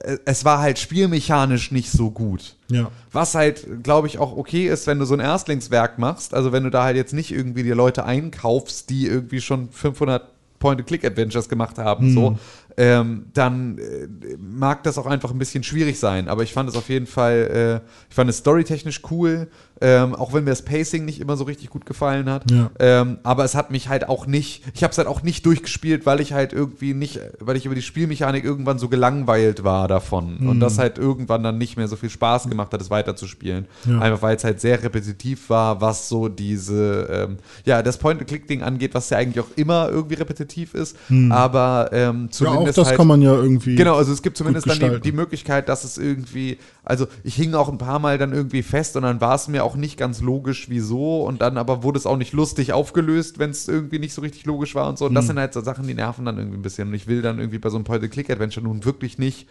S3: äh, es war halt spielmechanisch nicht so gut.
S4: Ja.
S3: Was halt, glaube ich, auch okay ist, wenn du so ein Erstlingswerk machst. Also wenn du da halt jetzt nicht irgendwie die Leute einkaufst, die irgendwie schon 500 Point-and-Click-Adventures gemacht haben, so, ähm, dann äh, mag das auch einfach ein bisschen schwierig sein. Aber ich fand es auf jeden Fall, äh, ich fand es storytechnisch cool, ähm, auch wenn mir das Pacing nicht immer so richtig gut gefallen hat.
S4: Ja.
S3: Ähm, aber es hat mich halt auch nicht, ich habe es halt auch nicht durchgespielt, weil ich halt irgendwie nicht, weil ich über die Spielmechanik irgendwann so gelangweilt war davon. Und das halt irgendwann dann nicht mehr so viel Spaß gemacht hat, es weiterzuspielen.
S4: Ja.
S3: Einfach weil es halt sehr repetitiv war, was so diese, ähm, ja, das Point-and-Click-Ding angeht, was ja eigentlich auch immer irgendwie repetitiv ist. Aber ähm,
S4: Ja,
S3: zumindest
S4: auch das
S3: halt,
S4: kann man ja irgendwie.
S3: Genau, also es gibt zumindest dann die, die Möglichkeit, dass es irgendwie, also ich hing auch ein paar Mal dann irgendwie fest und dann war es mir auch nicht ganz logisch, wieso und dann aber wurde es auch nicht lustig aufgelöst, wenn es irgendwie nicht so richtig logisch war und so. Und
S4: Hm.
S3: das sind halt so Sachen, die nerven dann irgendwie ein bisschen. Und ich will dann irgendwie bei so einem Point-and-Click-Adventure nun wirklich nicht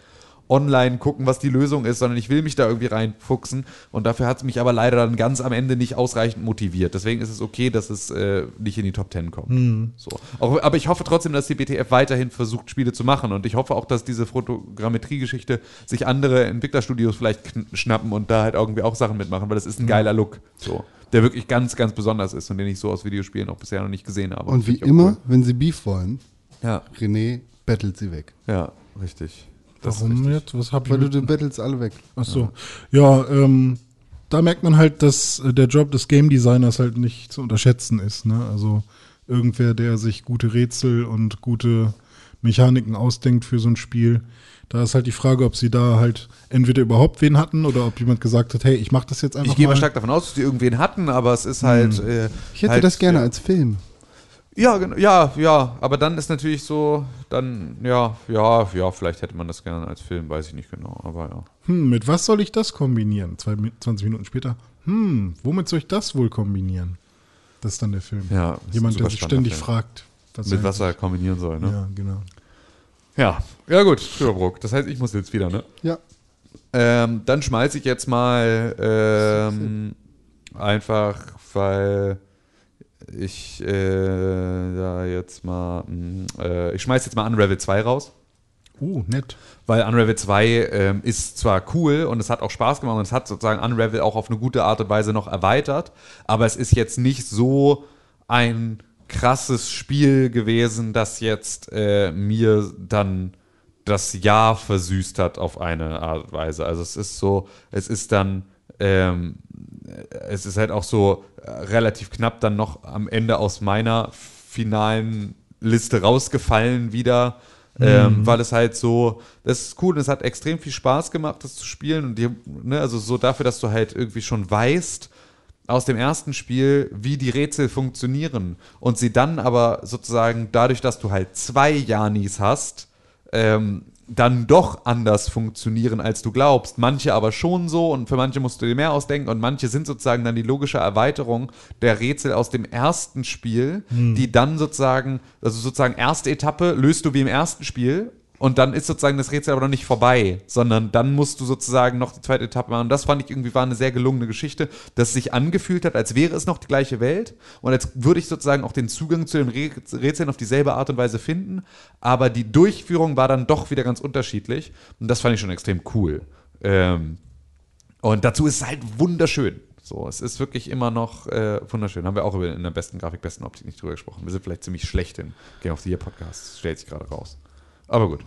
S3: online gucken, was die Lösung ist, sondern ich will mich da irgendwie reinfuchsen und dafür hat es mich aber leider dann ganz am Ende nicht ausreichend motiviert. Deswegen ist es okay, dass es äh, nicht in die Top 10 kommt.
S4: Hm.
S3: So. Auch, aber ich hoffe trotzdem, dass die BTF weiterhin versucht, Spiele zu machen und ich hoffe auch, dass diese Fotogrammetrie-Geschichte sich andere Entwicklerstudios vielleicht schnappen und da halt irgendwie auch Sachen mitmachen, weil das ist ein geiler Look, so, der wirklich ganz, ganz besonders ist und den ich so aus Videospielen auch bisher noch nicht gesehen habe.
S2: Und wie immer,
S3: cool.
S2: wenn sie Beef wollen,
S3: Ja,
S2: René battelt sie weg.
S3: ja, richtig. Das
S4: Warum jetzt? Was hab ich
S2: Weil du die battles alle weg.
S4: Ach so. Ja, ähm, da merkt man halt, dass äh, der Job des Game Designers halt nicht zu unterschätzen ist. Ne? Also irgendwer, der sich gute Rätsel und gute Mechaniken ausdenkt für so ein Spiel. Da ist halt die Frage, ob sie da halt entweder überhaupt wen hatten oder ob jemand gesagt hat, hey, ich mach das jetzt einfach
S3: Ich gehe mal stark davon aus, dass die irgendwen hatten, aber es ist halt. Äh,
S2: Ich hätte
S3: halt,
S2: das gerne
S3: ja.
S2: als Film.
S3: Ja, genau, ja, ja, aber dann ist natürlich so, dann, ja, ja, ja, vielleicht hätte man das gerne als Film, weiß ich nicht genau, aber ja.
S4: Hm, mit was soll ich das kombinieren? Zwei, Mi- 20 Minuten später. Hm, womit soll ich das wohl kombinieren? Das ist dann der Film.
S3: Ja, das ist ein
S4: Jemand, der sich ständig
S3: Film.
S4: fragt, was
S3: Mit was er kombinieren soll, ne?
S4: Ja, genau.
S3: Ja, ja, gut, Überbruck. Das heißt, ich muss jetzt wieder, ne?
S2: Ja.
S3: Ähm, dann schmeiße ich jetzt mal ähm, einfach, weil ich äh, da jetzt mal, mh, äh, ich schmeiße jetzt mal Unravel 2 raus.
S4: Uh, nett.
S3: Weil Unravel 2 ähm, ist zwar cool und es hat auch Spaß gemacht und es hat sozusagen Unravel auch auf eine gute Art und Weise noch erweitert, aber es ist jetzt nicht so ein krasses Spiel gewesen, das jetzt äh, mir dann das Jahr versüßt hat auf eine Art und Weise. Also es ist so, es ist dann, ähm, es ist halt auch so äh, relativ knapp dann noch am Ende aus meiner finalen Liste rausgefallen wieder, ähm, weil es halt so, das ist cool und es hat extrem viel Spaß gemacht, das zu spielen und die, ne, also so dafür, dass du halt irgendwie schon weißt, aus dem ersten Spiel, wie die Rätsel funktionieren und sie dann aber sozusagen dadurch, dass du halt zwei Janis hast, ähm, dann doch anders funktionieren, als du glaubst. Manche aber schon so und für manche musst du dir mehr ausdenken und manche sind sozusagen dann die logische Erweiterung der Rätsel aus dem ersten Spiel, die dann sozusagen, also sozusagen erste Etappe löst du wie im ersten Spiel und dann ist sozusagen das Rätsel aber noch nicht vorbei, sondern dann musst du sozusagen noch die zweite Etappe machen. Und das fand ich irgendwie war eine sehr gelungene Geschichte, dass es sich angefühlt hat, als wäre es noch die gleiche Welt und als würde ich sozusagen auch den Zugang zu den Rä- Rätseln auf dieselbe Art und Weise finden. Aber die Durchführung war dann doch wieder ganz unterschiedlich und das fand ich schon extrem cool. Ähm, und dazu ist es halt wunderschön. So, es ist wirklich immer noch äh, wunderschön. Haben wir auch in der besten Grafik, besten Optik nicht drüber gesprochen. Wir sind vielleicht ziemlich schlecht in Game of the Year Podcast, stellt sich gerade raus. Aber gut.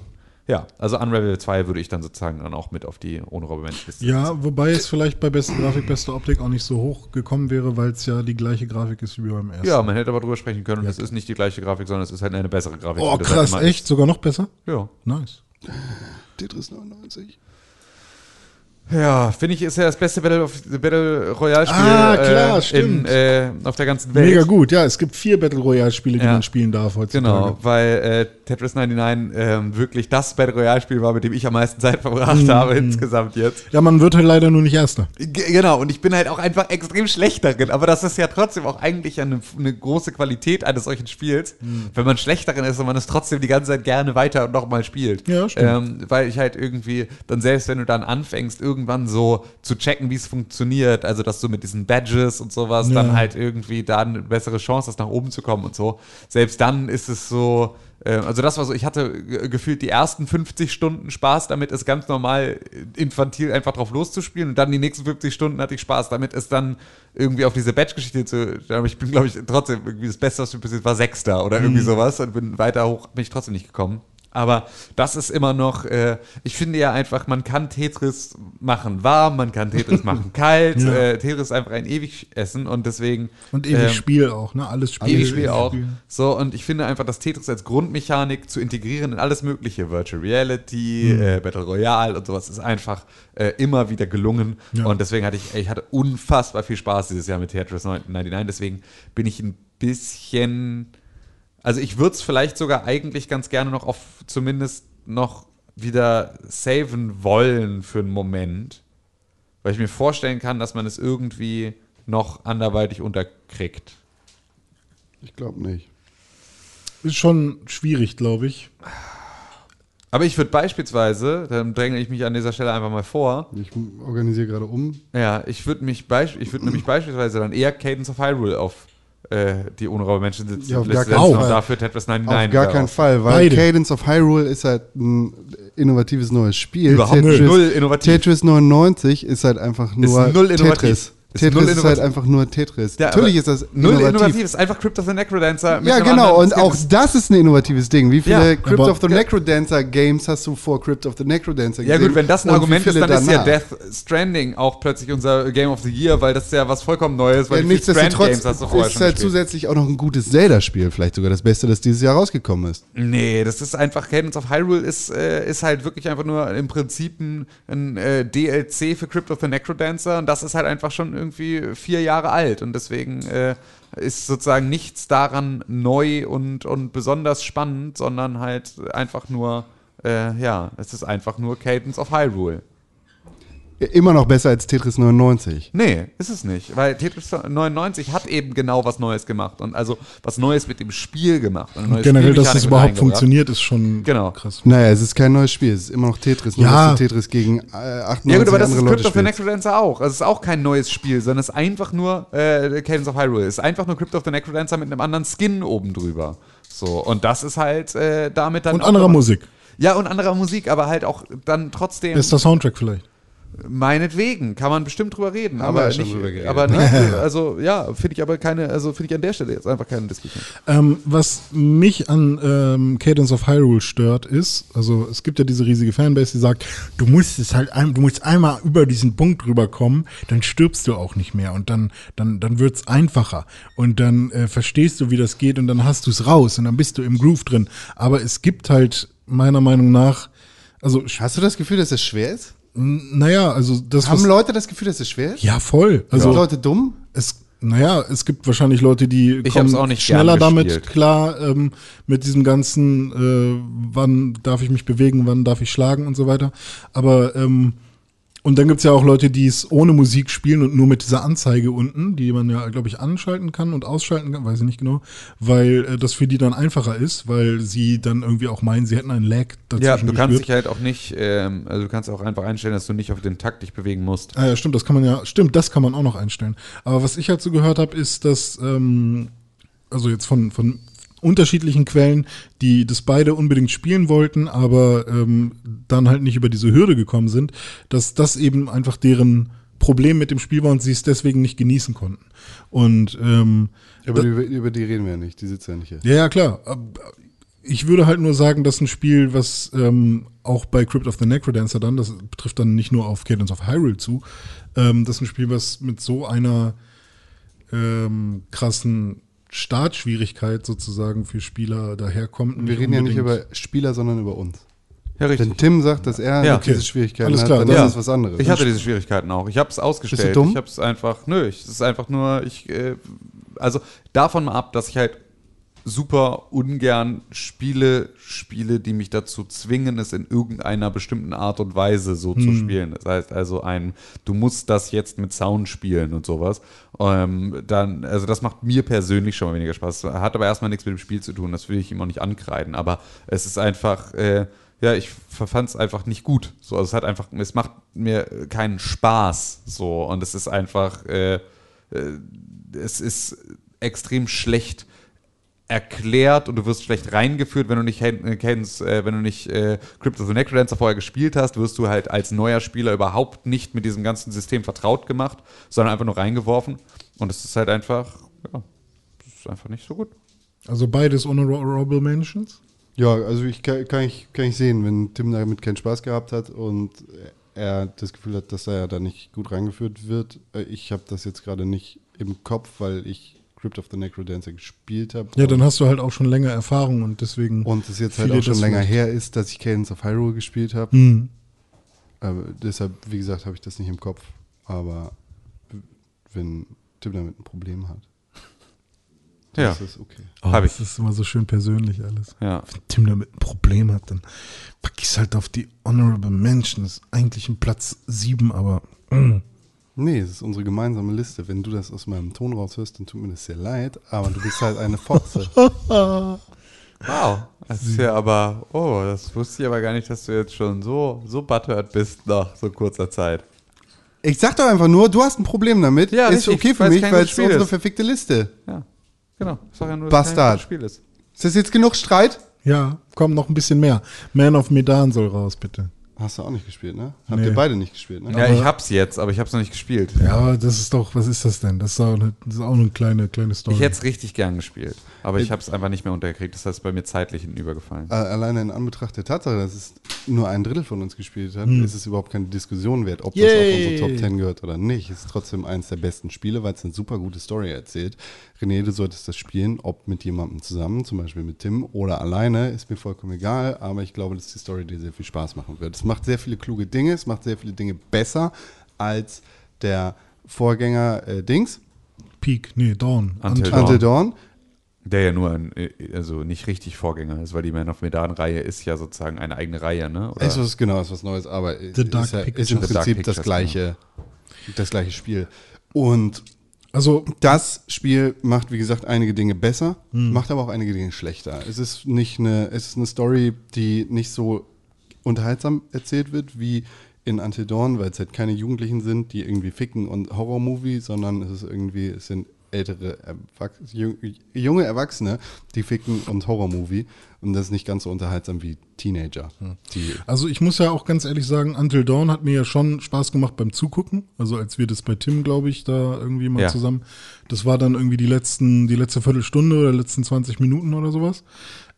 S3: Ja, also Unravel 2 würde ich dann sozusagen dann auch mit auf die ohne Robbe Mensch Liste
S4: Ja, wobei es vielleicht bei beste Grafik, beste Optik auch nicht so hoch gekommen wäre, weil es ja die gleiche Grafik ist wie beim ersten.
S3: Ja, man hätte aber drüber sprechen können. Und es ist nicht die gleiche Grafik, sondern es ist halt eine bessere Grafik.
S4: oh,
S3: halt
S4: krass,
S3: immer
S4: echt? Sogar noch besser?
S3: Ja.
S4: Nice.
S2: Tetris 99.
S3: Ja, finde ich, ist ja das beste Battle, of, Battle Royale Spiel
S4: Ah, klar,
S3: äh,
S4: stimmt.
S3: In, äh, auf der ganzen Welt.
S4: Mega gut, ja. Es gibt vier Battle Royale-Spiele, die
S3: Ja.
S4: man spielen darf heutzutage.
S3: Genau, weil äh, Tetris 99 ähm, wirklich das Battle Royale Spiel war, mit dem ich am meisten Zeit verbracht
S4: Mhm.
S3: habe insgesamt jetzt.
S4: Ja, man wird halt leider nur nicht Erster.
S3: G genau, und ich bin halt auch einfach extrem schlecht darin, aber das ist ja trotzdem auch eigentlich eine, eine große Qualität eines solchen Spiels,
S4: Mhm.
S3: wenn man schlecht darin ist und man es trotzdem die ganze Zeit gerne weiter und nochmal spielt.
S4: Ja, stimmt.
S3: Ähm, weil ich halt irgendwie, dann selbst wenn du dann anfängst, irgendwann so zu checken, wie es funktioniert, also dass du mit diesen Badges und sowas
S4: Ja.
S3: dann halt irgendwie da eine bessere Chance hast, nach oben zu kommen und so, selbst dann ist es so, äh, also das war so, ich hatte ge- gefühlt die ersten 50 Stunden Spaß damit, es ganz normal äh, infantil einfach drauf loszuspielen und dann die nächsten 50 Stunden hatte ich Spaß damit, es dann irgendwie auf diese Badge-Geschichte zu, aber ich bin glaube ich trotzdem irgendwie das Beste, was mir passiert war Sechster oder irgendwie sowas und bin weiter hoch, bin ich trotzdem nicht gekommen. Aber das ist immer noch, äh, ich finde ja einfach, man kann Tetris machen warm, man kann Tetris machen kalt,
S4: Ja.
S3: äh, Tetris ist einfach ein ewig Essen und deswegen
S4: Und ewig
S3: ähm,
S4: Spiel auch, ne? Alles Spiel.
S3: Ewig Spiel auch.
S4: Spiel.
S3: So, und ich finde einfach, das Tetris als Grundmechanik zu integrieren in alles Mögliche, Virtual Reality, äh, Battle Royale und sowas, ist einfach äh, immer wieder gelungen.
S4: Ja.
S3: Und deswegen hatte ich, ich hatte unfassbar viel Spaß dieses Jahr mit Tetris 99. Deswegen bin ich ein bisschen, also ich würde es vielleicht sogar eigentlich ganz gerne noch auf zumindest noch wieder saven wollen für einen Moment, weil ich mir vorstellen kann, dass man es irgendwie noch anderweitig unterkriegt.
S2: Ich glaube nicht.
S4: Ist schon schwierig, glaube ich.
S3: Aber ich würde beispielsweise, dann dränge ich mich an dieser Stelle einfach mal vor,
S2: Ich organisiere gerade um.
S3: ja, ich würde mich beisp ich würde nämlich beispielsweise dann eher Cadence of Hyrule auf äh, die unraube Menschen sitzen
S2: Ja, auf gar keinen Fall.
S3: dafür Tetris 99
S2: Auf gar keinen. Fall, weil
S4: Beide.
S2: Cadence of Hyrule ist halt ein innovatives neues Spiel.
S3: Überhaupt
S2: Tetris,
S3: null innovativ.
S2: Tetris 99 ist halt einfach nur
S3: null innovativ.
S2: Tetris.
S3: Ist
S2: Tetris
S3: null
S2: ist halt einfach nur Tetris.
S3: Ja,
S2: Natürlich ist das
S3: Null
S2: innovativ.
S3: innovativ, ist einfach Crypt of the Necrodancer.
S2: Ja, genau. Und auch das ist ein innovatives Ding. Wie viele
S3: Ja,
S2: Crypt of the Necrodancer Games hast du vor Crypt of the Necrodancer
S3: Ja
S2: gesehen?
S3: gut, wenn das ein
S2: Und
S3: Argument ist, dann ist ja
S2: danach?
S3: Death Stranding auch plötzlich unser Game of the Year, weil das ist ja was vollkommen Neues, weil
S2: Ja, nichtsdestotrotz
S3: hast du vorher
S2: ist
S3: schon
S2: halt
S3: gespielt.
S2: zusätzlich auch noch ein gutes Zelda-Spiel. Vielleicht sogar das Beste, das dieses Jahr rausgekommen ist.
S3: Nee, das ist einfach, Cadence of Hyrule ist, äh, ist halt wirklich einfach nur im Prinzip ein, ein äh, DLC für Crypt of the Necrodancer und das ist halt einfach schon irgendwie vier Jahre alt und deswegen äh, ist sozusagen nichts daran neu und, und besonders spannend, sondern halt einfach nur, äh, ja, es ist einfach nur Cadence of Hyrule.
S2: Immer noch besser als Tetris 99.
S3: Nee, ist es nicht, weil Tetris 99 hat eben genau was Neues gemacht und also was Neues mit dem Spiel gemacht. und
S4: Generell, dass
S3: mit
S4: überhaupt funktioniert, ist schon
S3: Genau.
S4: krass.
S2: Naja, es ist kein neues Spiel. Es ist immer noch Tetris. Nur
S4: Ja.
S2: dass Tetris gegen äh, 98
S3: Ja gut, aber das ist Crypt of the. Necrodancer auch. Also es ist auch kein neues Spiel, sondern es ist einfach nur äh, Cadence of Hyrule. Es ist einfach nur Crypt of the Necrodancer mit einem anderen Skin oben drüber. So, und das ist halt äh, damit dann
S4: Und anderer Musik.
S3: Ja, und anderer Musik, aber halt auch dann trotzdem
S4: Bester Soundtrack vielleicht.
S3: Meinetwegen, kann man bestimmt drüber reden,
S2: Haben wir
S3: aber
S2: ja schon
S3: nicht,
S2: drüber
S3: aber nicht, also ja, finde ich aber keine, also finde ich an der Stelle jetzt einfach keine Diskussion.
S4: Ähm, was mich an ähm, Cadence of Hyrule stört, ist, also es gibt ja diese riesige Fanbase, die sagt, du musst es halt, ein, du musst einmal über diesen Punkt rüberkommen, dann stirbst du auch nicht mehr und dann, dann, dann wird's einfacher und dann äh, verstehst du, wie das geht und dann hast du es raus und dann bist du im Groove drin. Aber es gibt halt meiner Meinung nach, also
S2: Hast du das Gefühl, dass es schwer ist?
S4: Naja, also das
S2: Haben
S4: was,
S2: Leute das Gefühl, dass es schwer ist?
S4: ja voll,
S2: Sind
S4: also
S2: Leute dumm?
S4: es, naja, es gibt wahrscheinlich Leute, die
S3: Ich
S4: kommen
S3: auch nicht
S4: schneller damit klar, ähm, mit diesem ganzen, äh, wann darf ich mich bewegen, wann darf ich schlagen und so weiter. Aber ähm, und dann gibt's ja auch Leute, die es ohne Musik spielen und nur mit dieser Anzeige unten, die man ja, glaube ich, anschalten kann und ausschalten kann, weiß ich nicht genau, weil äh, das für die dann einfacher ist, weil sie dann irgendwie auch meinen, sie hätten einen Lag dazwischen
S3: Ja, du kannst
S4: gespürt.
S3: dich halt auch nicht, ähm, also du kannst auch einfach einstellen, dass du nicht auf den Takt dich bewegen musst.
S4: Ah ja, stimmt, das kann man ja, stimmt, das kann man auch noch einstellen. Aber was ich halt so gehört habe, ist, dass, ähm, also jetzt von, von unterschiedlichen Quellen, die das beide unbedingt spielen wollten, aber ähm, dann halt nicht über diese Hürde gekommen sind, dass das eben einfach deren Problem mit dem Spiel war und sie es deswegen nicht genießen konnten. Und ähm,
S2: Aber über, über die reden wir ja nicht, die sitzt ja nicht hier.
S4: ja, ja, klar. Ich würde halt nur sagen, dass ein Spiel, was ähm, auch bei Crypt of the Necrodancer dann, das betrifft dann nicht nur auf Cadence of Hyrule zu, ähm, das ist ein Spiel, was mit so einer ähm, krassen Startschwierigkeit sozusagen für Spieler daherkommt.
S2: Wir reden ja nicht
S4: unbedingt-
S2: über Spieler, sondern über uns.
S3: Ja, richtig.
S2: Wenn Tim sagt, dass er
S3: Ja.
S2: diese
S4: Okay.
S2: Schwierigkeiten
S4: Alles
S2: hat,
S4: klar,
S2: dann
S4: dann-
S2: ist
S3: Ja.
S2: das was anderes.
S3: Ich hatte diese Schwierigkeiten auch. Ich habe es ausgestellt.
S2: Bist du dumm?
S3: Ich habe es einfach, nö, ich, es ist einfach nur, ich, äh, also davon mal ab, dass ich halt super ungern Spiele spiele, die mich dazu zwingen, es in irgendeiner bestimmten Art und Weise so zu spielen. Das heißt also ein, du musst das jetzt mit Sound spielen und sowas. Ähm, dann, also das macht mir persönlich schon mal weniger Spaß. Hat aber erstmal nichts mit dem Spiel zu tun. Das will ich ihm auch nicht ankreiden. Aber es ist einfach, äh, ja, ich fand es einfach nicht gut. So, also es hat einfach, es macht mir keinen Spaß. So, und es ist einfach, äh, äh, es ist extrem schlecht erklärt und du wirst schlecht reingeführt, wenn du nicht Hen- kennst, äh, wenn du nicht äh, Crypt of the Necrodancer vorher gespielt hast, wirst du halt als neuer Spieler überhaupt nicht mit diesem ganzen System vertraut gemacht, sondern einfach nur reingeworfen. Und es ist halt einfach, ja, es ist einfach nicht so gut.
S4: Also beides Honorable Mentions?
S2: Ja, also ich kann, kann, ich, kann ich sehen, wenn Tim damit keinen Spaß gehabt hat und er das Gefühl hat, dass er da nicht gut reingeführt wird. Äh, Ich habe das jetzt gerade nicht im Kopf, weil ich Crypt of the Necrodancer gespielt habe.
S4: Ja, dann hast du halt auch schon länger Erfahrung und deswegen.
S2: und es jetzt halt auch schon länger her ist, dass ich Cadence of Hyrule gespielt habe.
S4: Hm.
S2: Aber deshalb, wie gesagt, habe ich das nicht im Kopf. Aber wenn Tim damit ein Problem hat, dann
S3: Ja.
S2: ist das okay.
S4: Oh. Das ist immer so schön persönlich alles.
S3: Ja.
S4: Wenn Tim damit ein Problem hat, dann pack ich es halt auf die Honorable Mentions. Eigentlich ein Platz 7, aber. mm.
S2: Nee, es ist unsere gemeinsame Liste. Wenn du das aus meinem Ton raushörst, dann tut mir das sehr leid, aber du bist halt eine Fotze.
S3: Wow. Das ist ja aber, oh, das wusste ich aber gar nicht, dass du jetzt schon so, so butthurt bist nach so kurzer Zeit.
S2: Ich sag doch einfach nur, du hast ein Problem damit.
S3: Ja,
S2: ist
S3: richtig,
S2: okay für mich, weil es unsere verfickte Liste.
S3: Ja, genau. Ich sag ja nur, dass es kein
S2: Bastard.
S3: gutes Spiel ist.
S2: Ist das jetzt genug Streit?
S4: Ja, komm, noch ein bisschen mehr. Man of Medan soll raus, bitte.
S2: Hast du auch nicht gespielt, ne? Habt
S4: Nee.
S2: ihr beide nicht gespielt, ne?
S3: Ja, ich hab's jetzt, aber ich hab's noch nicht gespielt.
S4: Ja, aber das ist doch, was ist das denn? Das ist auch eine, das ist auch eine kleine, kleine Story.
S3: Ich hätte es richtig gern gespielt, aber ich habe es einfach nicht mehr untergekriegt. Das heißt, bei mir zeitlich hinübergefallen.
S2: Äh, Alleine in Anbetracht der Tatsache, dass es nur ein Drittel von uns gespielt hat, ist es überhaupt keine Diskussion wert, ob das
S4: Yay.
S2: auf unsere Top 10 gehört oder nicht. Es ist trotzdem eines der besten Spiele, weil es eine super gute Story erzählt. René, du solltest das spielen, ob mit jemandem zusammen, zum Beispiel mit Tim oder alleine, ist mir vollkommen egal, aber ich glaube, dass die Story dir sehr viel Spaß machen wird. Es macht sehr viele kluge Dinge, es macht sehr viele Dinge besser als der Vorgänger äh, Dings,
S4: Peak, nee, Dawn.
S3: Until
S4: Until-
S3: Dawn.
S2: Until Dawn.
S3: Der ja nur ein, äh, also nicht richtig Vorgänger ist, weil die Man of Medan-Reihe ist ja sozusagen eine eigene Reihe, ne? Oder?
S2: Ist was genau, ist was Neues, aber
S4: The Dark
S2: ist, ja, ist im Prinzip das gleiche, das gleiche Spiel. Und
S4: Also,
S2: das Spiel macht, wie gesagt, einige Dinge besser,
S3: Hm.
S2: macht aber auch einige Dinge schlechter. Es ist nicht eine, es ist eine Story, die nicht so unterhaltsam erzählt wird wie in Until Dawn, weil es halt keine Jugendlichen sind, die irgendwie ficken und Horrormovie, sondern es ist irgendwie, es sind ältere, junge Erwachsene, die ficken und Horrormovie. Und das ist nicht ganz so unterhaltsam wie Teenager.
S3: Hm.
S2: Die
S4: also ich muss ja auch ganz ehrlich sagen, Until Dawn hat mir ja schon Spaß gemacht beim Zugucken. Also als wir das bei Tim, glaube ich, da irgendwie mal
S3: Ja.
S4: zusammen. Das war dann irgendwie die letzten, die letzte Viertelstunde oder letzten 20 Minuten oder sowas.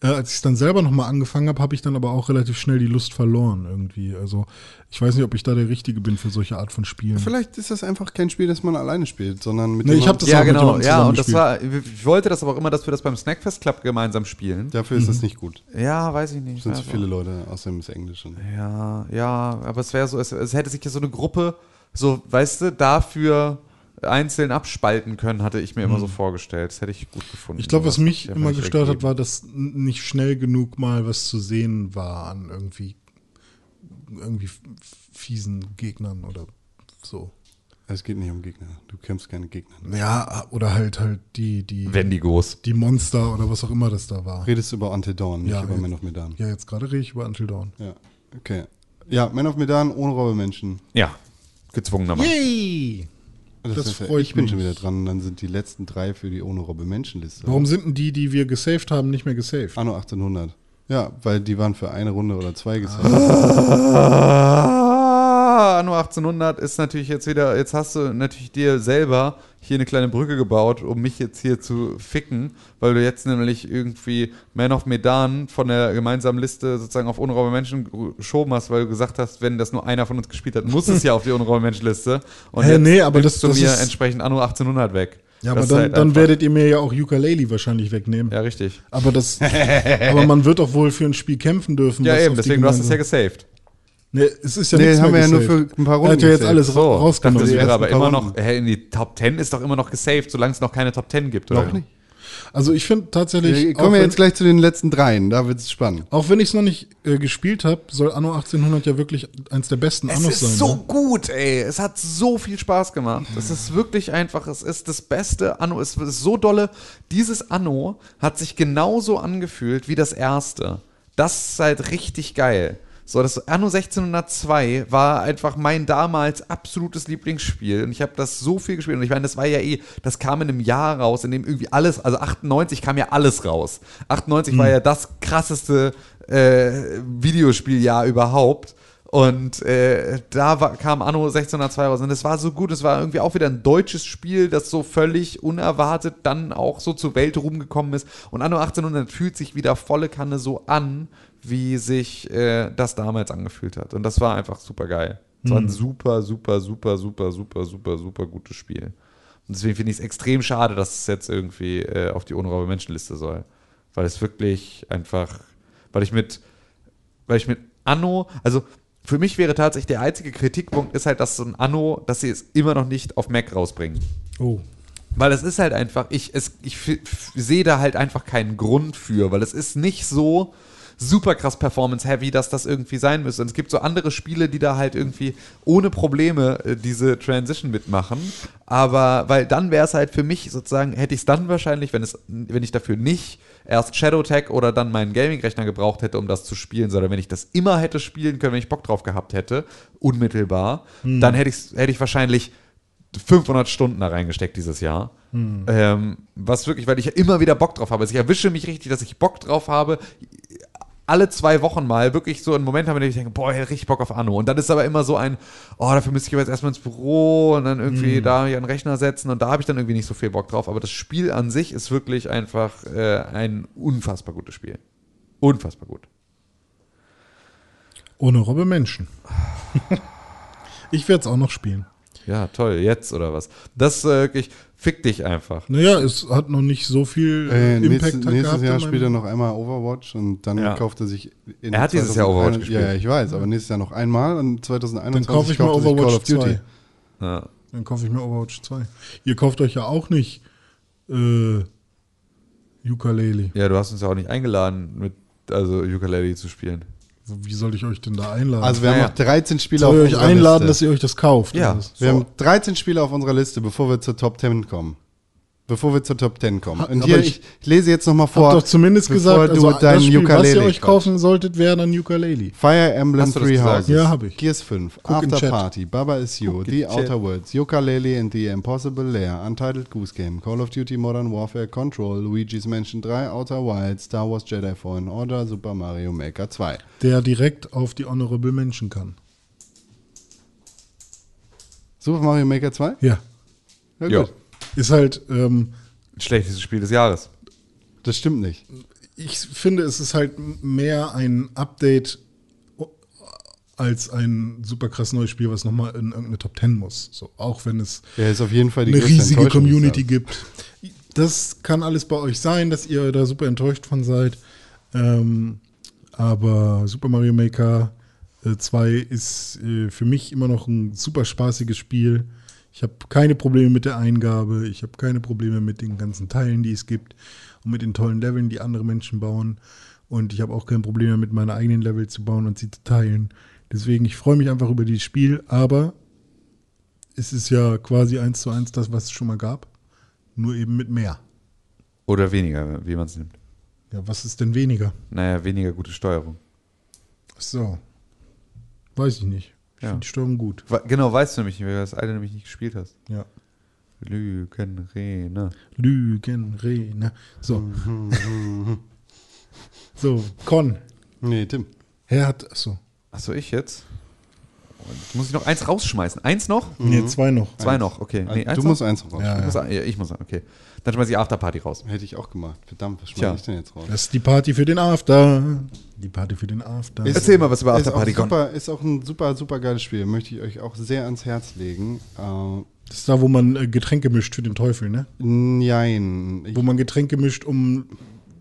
S4: Äh, als ich es dann selber nochmal angefangen habe, habe ich dann aber auch relativ schnell die Lust verloren irgendwie. Also ich weiß nicht, ob ich da der Richtige bin für solche Art von Spielen.
S2: Vielleicht ist das einfach kein Spiel, das man alleine spielt, sondern mit
S4: Nee, ich
S2: jemandem-
S4: hab das
S3: ja,
S4: auch mit
S3: genau.
S4: jemandem
S3: Ja, und das war, ich wollte das aber auch immer, dass wir das beim Snackfest Club gemeinsam spielen.
S2: Dafür ist das nicht gut.
S3: Ja, weiß ich nicht.
S2: Es sind zu
S3: Also-
S2: viele Leute, außerdem ist Englisch.
S3: Ja, ja, aber es wäre so, es, es hätte sich ja so eine Gruppe, so, weißt du, dafür einzeln abspalten können, hatte ich mir immer so vorgestellt. Das hätte ich gut gefunden.
S4: Hm. Ich glaube, was mich immer gestört hat, war, dass nicht schnell genug mal was zu sehen war an irgendwie, irgendwie fiesen Gegnern oder so.
S2: es geht nicht um Gegner. Du kämpfst keine Gegner.
S4: Ja, oder halt halt die, die,
S3: Wendigos.
S4: die Monster oder was auch immer das da war.
S2: Redest du über Until Dawn, nicht
S4: Ja,
S2: über
S4: jetzt-
S2: Man of Medan.
S4: Ja, jetzt gerade rede ich über Until Dawn.
S2: Ja, okay. Ja, Man of Medan ohne Robbemenschen.
S3: Ja, gezwungenermaßen.
S4: Yay! Das
S2: ist ja-
S4: freut
S2: Ich bin
S4: mich.
S2: schon wieder dran. Dann sind die letzten drei für die ohne Robbe-Menschen-Liste.
S4: Warum sind denn die, die wir gesaved haben, nicht mehr gesaved?
S2: Anno 1800. Ja, weil die waren für eine Runde oder zwei gesaved.
S3: Ah. Aber Anno 1800 ist natürlich jetzt wieder, jetzt hast du natürlich dir selber hier eine kleine Brücke gebaut, um mich jetzt hier zu ficken, weil du jetzt nämlich irgendwie Man of Medan von der gemeinsamen Liste sozusagen auf unraube Menschen geschoben hast, weil du gesagt hast, wenn das nur einer von uns gespielt hat, muss es ja auf die unraube Menschenliste. Und
S4: Hä,
S3: jetzt
S4: nee, aber das-
S3: du
S4: das
S3: mir entsprechend Anno 1800 weg.
S4: Ja, aber dann,
S3: halt
S4: dann werdet ihr mir ja auch Ukulele wahrscheinlich wegnehmen.
S3: Ja, richtig.
S4: Aber das, aber man wird doch wohl für ein Spiel kämpfen dürfen.
S3: Ja, eben, deswegen, du hast es ja gesaved.
S4: Nee, es ist ja
S2: Nee,
S4: nichts
S2: haben wir ja nur für ein paar Runden
S4: hat ja jetzt alles
S3: So,
S4: rausgenommen.
S3: das
S2: Die
S3: wäre aber immer noch, hä, in die Top 10 ist doch immer noch gesaved, solange es noch keine Top 10 gibt, oder?
S2: Noch nicht.
S4: Also ich finde tatsächlich,
S2: Wir
S4: auch
S2: kommen ja
S4: wenn,
S2: jetzt gleich zu den letzten dreien, da wird es spannend.
S4: auch wenn ich es noch nicht äh, gespielt habe, soll Anno 1800 ja wirklich eins der besten
S3: Es
S4: Annos
S3: ist
S4: sein.
S3: so
S4: ne?
S3: gut, ey. Es hat so viel Spaß gemacht. Es ist wirklich einfach, es ist das beste Anno. Es ist so dolle. Dieses Anno hat sich genauso angefühlt wie das erste. Das ist halt richtig geil. So, das Anno 1602 war einfach mein damals absolutes Lieblingsspiel und ich habe das so viel gespielt und ich meine, das war ja eh, das kam in einem Jahr raus, in dem irgendwie alles, also 98 kam ja alles raus. 98 war ja das krasseste äh, Videospieljahr überhaupt. Und äh, da war, kam Anno 1602 raus. Und es war so gut. Es war irgendwie auch wieder ein deutsches Spiel, das so völlig unerwartet dann auch so zur Weltruhm gekommen ist. Und Anno 1800 fühlt sich wieder volle Kanne so an, wie sich äh, das damals angefühlt hat. Und das war einfach super geil. Es war ein super, super, super, super, super, super, super gutes Spiel. Und deswegen finde ich es extrem schade, dass es jetzt irgendwie äh, auf die unraube Menschenliste soll. Weil es wirklich einfach, weil ich mit, weil ich mit Anno, also für mich wäre tatsächlich der einzige Kritikpunkt ist halt, dass so ein Anno, dass sie es immer noch nicht auf Mac rausbringen.
S4: Oh.
S3: Weil es ist halt einfach, ich, es, ich sehe da halt einfach keinen Grund für, weil es ist nicht so super krass performance-heavy, dass das irgendwie sein müsste. Und es gibt so andere Spiele, die da halt irgendwie ohne Probleme äh, diese Transition mitmachen. Aber, weil dann wäre es halt für mich sozusagen, hätte ich es dann wahrscheinlich, wenn, es, wenn ich dafür nicht erst Shadowtech oder dann meinen Gaming-Rechner gebraucht hätte, um das zu spielen, sondern wenn ich das immer hätte spielen können, wenn ich Bock drauf gehabt hätte, unmittelbar, dann hätte, ich's, hätte ich wahrscheinlich 500 Stunden da reingesteckt dieses Jahr. Ähm, was wirklich, weil ich ja immer wieder Bock drauf habe. Also ich erwische mich richtig, dass ich Bock drauf habe, alle zwei Wochen mal wirklich so einen Moment haben, in dem ich denke, boah, ich hätte richtig Bock auf Anno. Und dann ist aber immer so ein, oh, dafür müsste ich aber jetzt erstmal ins Büro und dann irgendwie da hier einen Rechner setzen und da habe ich dann irgendwie nicht so viel Bock drauf. Aber das Spiel an sich ist wirklich einfach äh, ein unfassbar gutes Spiel. Unfassbar gut.
S4: Ohne Robbe Menschen. ich werde es auch noch spielen.
S3: Ja, toll, jetzt oder was? Das äh, wirklich, fick dich einfach.
S4: Naja, es hat noch nicht so viel
S2: Äh,
S4: äh,
S2: nächstes,
S4: Impact
S2: nächstes
S4: gehabt.
S2: Jahr spielt er noch einmal Overwatch und dann
S3: Ja.
S2: kauft er sich. In
S3: Er hat dieses Jahr Overwatch
S2: 2001
S3: gespielt.
S2: Ja, ich weiß, aber nächstes Jahr noch einmal und 2021
S4: Dann kaufe ich mir
S2: er
S4: Overwatch 2.
S3: Ja.
S4: Dann kaufe ich mir Overwatch 2. Ihr kauft euch ja auch nicht äh, Ukulele.
S3: ja, du hast uns ja auch nicht eingeladen, mit also Ukulele zu spielen.
S4: Wie soll ich euch denn da einladen?
S2: Also wir haben
S3: Naja.
S2: noch 13 Spiele
S4: soll
S2: auf
S4: ich euch
S2: unserer
S4: einladen,
S2: Liste.
S4: dass ihr euch das kauft?
S3: Ja.
S4: was?
S2: Wir haben 13 Spiele auf unserer Liste, bevor wir zur Top 10 kommen. Bevor wir zur Top 10 kommen. Und hier,
S4: ich-
S2: ich, lese jetzt nochmal vor.
S4: Habt doch zumindest
S2: bevor
S4: gesagt, also
S2: du deinen
S4: das Spiel, was ihr
S2: Ukulele
S4: euch kaufen solltet, wäre dann Ukulele.
S2: Fire Emblem Three? Houses.
S4: Ja, hab ich.
S2: Gears 5,
S4: Guck
S2: After. Party, Baba Is You,
S3: Guck
S2: The
S3: Chat.
S2: Outer Worlds, Ukulele and the Impossible Lair, Untitled Goose Game, Call of Duty Modern Warfare, Control, Luigi's Mansion 3, Outer Wilds, Star Wars Jedi Fallen Order, Super Mario Maker 2.
S4: Der direkt auf die Honorable Menschen kann.
S2: Super Mario Maker 2?
S4: Ja.
S2: Ja,
S3: Ja.
S4: Ist halt, ähm,
S3: Schlechtes Spiel des Jahres.
S2: Das stimmt nicht.
S4: ich finde, es ist halt mehr ein Update als ein super krass neues Spiel, was nochmal in irgendeine Top 10 muss. So, auch wenn es
S2: Ja, ist auf jeden Fall die
S4: eine riesige Community gibt. Das kann alles bei euch sein, dass ihr da super enttäuscht von seid. Ähm, aber Super Mario Maker äh, 2 ist äh, für mich immer noch ein super spaßiges Spiel. Ich habe keine Probleme mit der Eingabe, ich habe keine Probleme mit den ganzen Teilen, die es gibt und mit den tollen Leveln, die andere Menschen bauen. Und ich habe auch kein Problem damit, meine eigenen Level zu bauen und sie zu teilen. Deswegen, ich freue mich einfach über dieses Spiel, aber es ist ja quasi eins zu eins das, was es schon mal gab. Nur eben mit mehr.
S3: Oder weniger, wie man es nimmt.
S4: Ja, was ist denn weniger?
S3: Naja, weniger gute Steuerung.
S4: Ach so. Weiß ich nicht. Ich
S3: Ja.
S4: finde die Steuerung gut.
S3: Genau, weißt du nämlich nicht, weil du das eine nämlich nicht gespielt hast.
S4: Ja.
S3: Lügen, Rene.
S4: Lügen, Rene. So. so, Con.
S2: Nee, Tim.
S4: Er hat, achso.
S3: Achso, ich jetzt? muss ich noch eins rausschmeißen. Eins noch?
S4: Nee, zwei noch.
S3: Zwei noch, okay. Nee,
S2: du musst eins raus.
S4: Ja,
S3: Ich muss, ja, ich muss, okay. Dann schmeiße ich Afterparty raus.
S2: Hätte ich auch gemacht. Verdammt, was
S3: Tja.
S2: schmeiß ich denn jetzt raus?
S4: Das ist die Party für den After. Die Party für den After.
S2: Ist-
S3: Erzähl mal was über
S2: Ist auch,
S3: Afterparty,
S2: super, ist auch ein super, super geiles Spiel. Möchte ich euch auch sehr ans Herz legen. Äh,
S4: Das ist da, wo man äh, Getränke mischt für den Teufel, ne?
S2: nein.
S4: Wo man Getränke mischt, um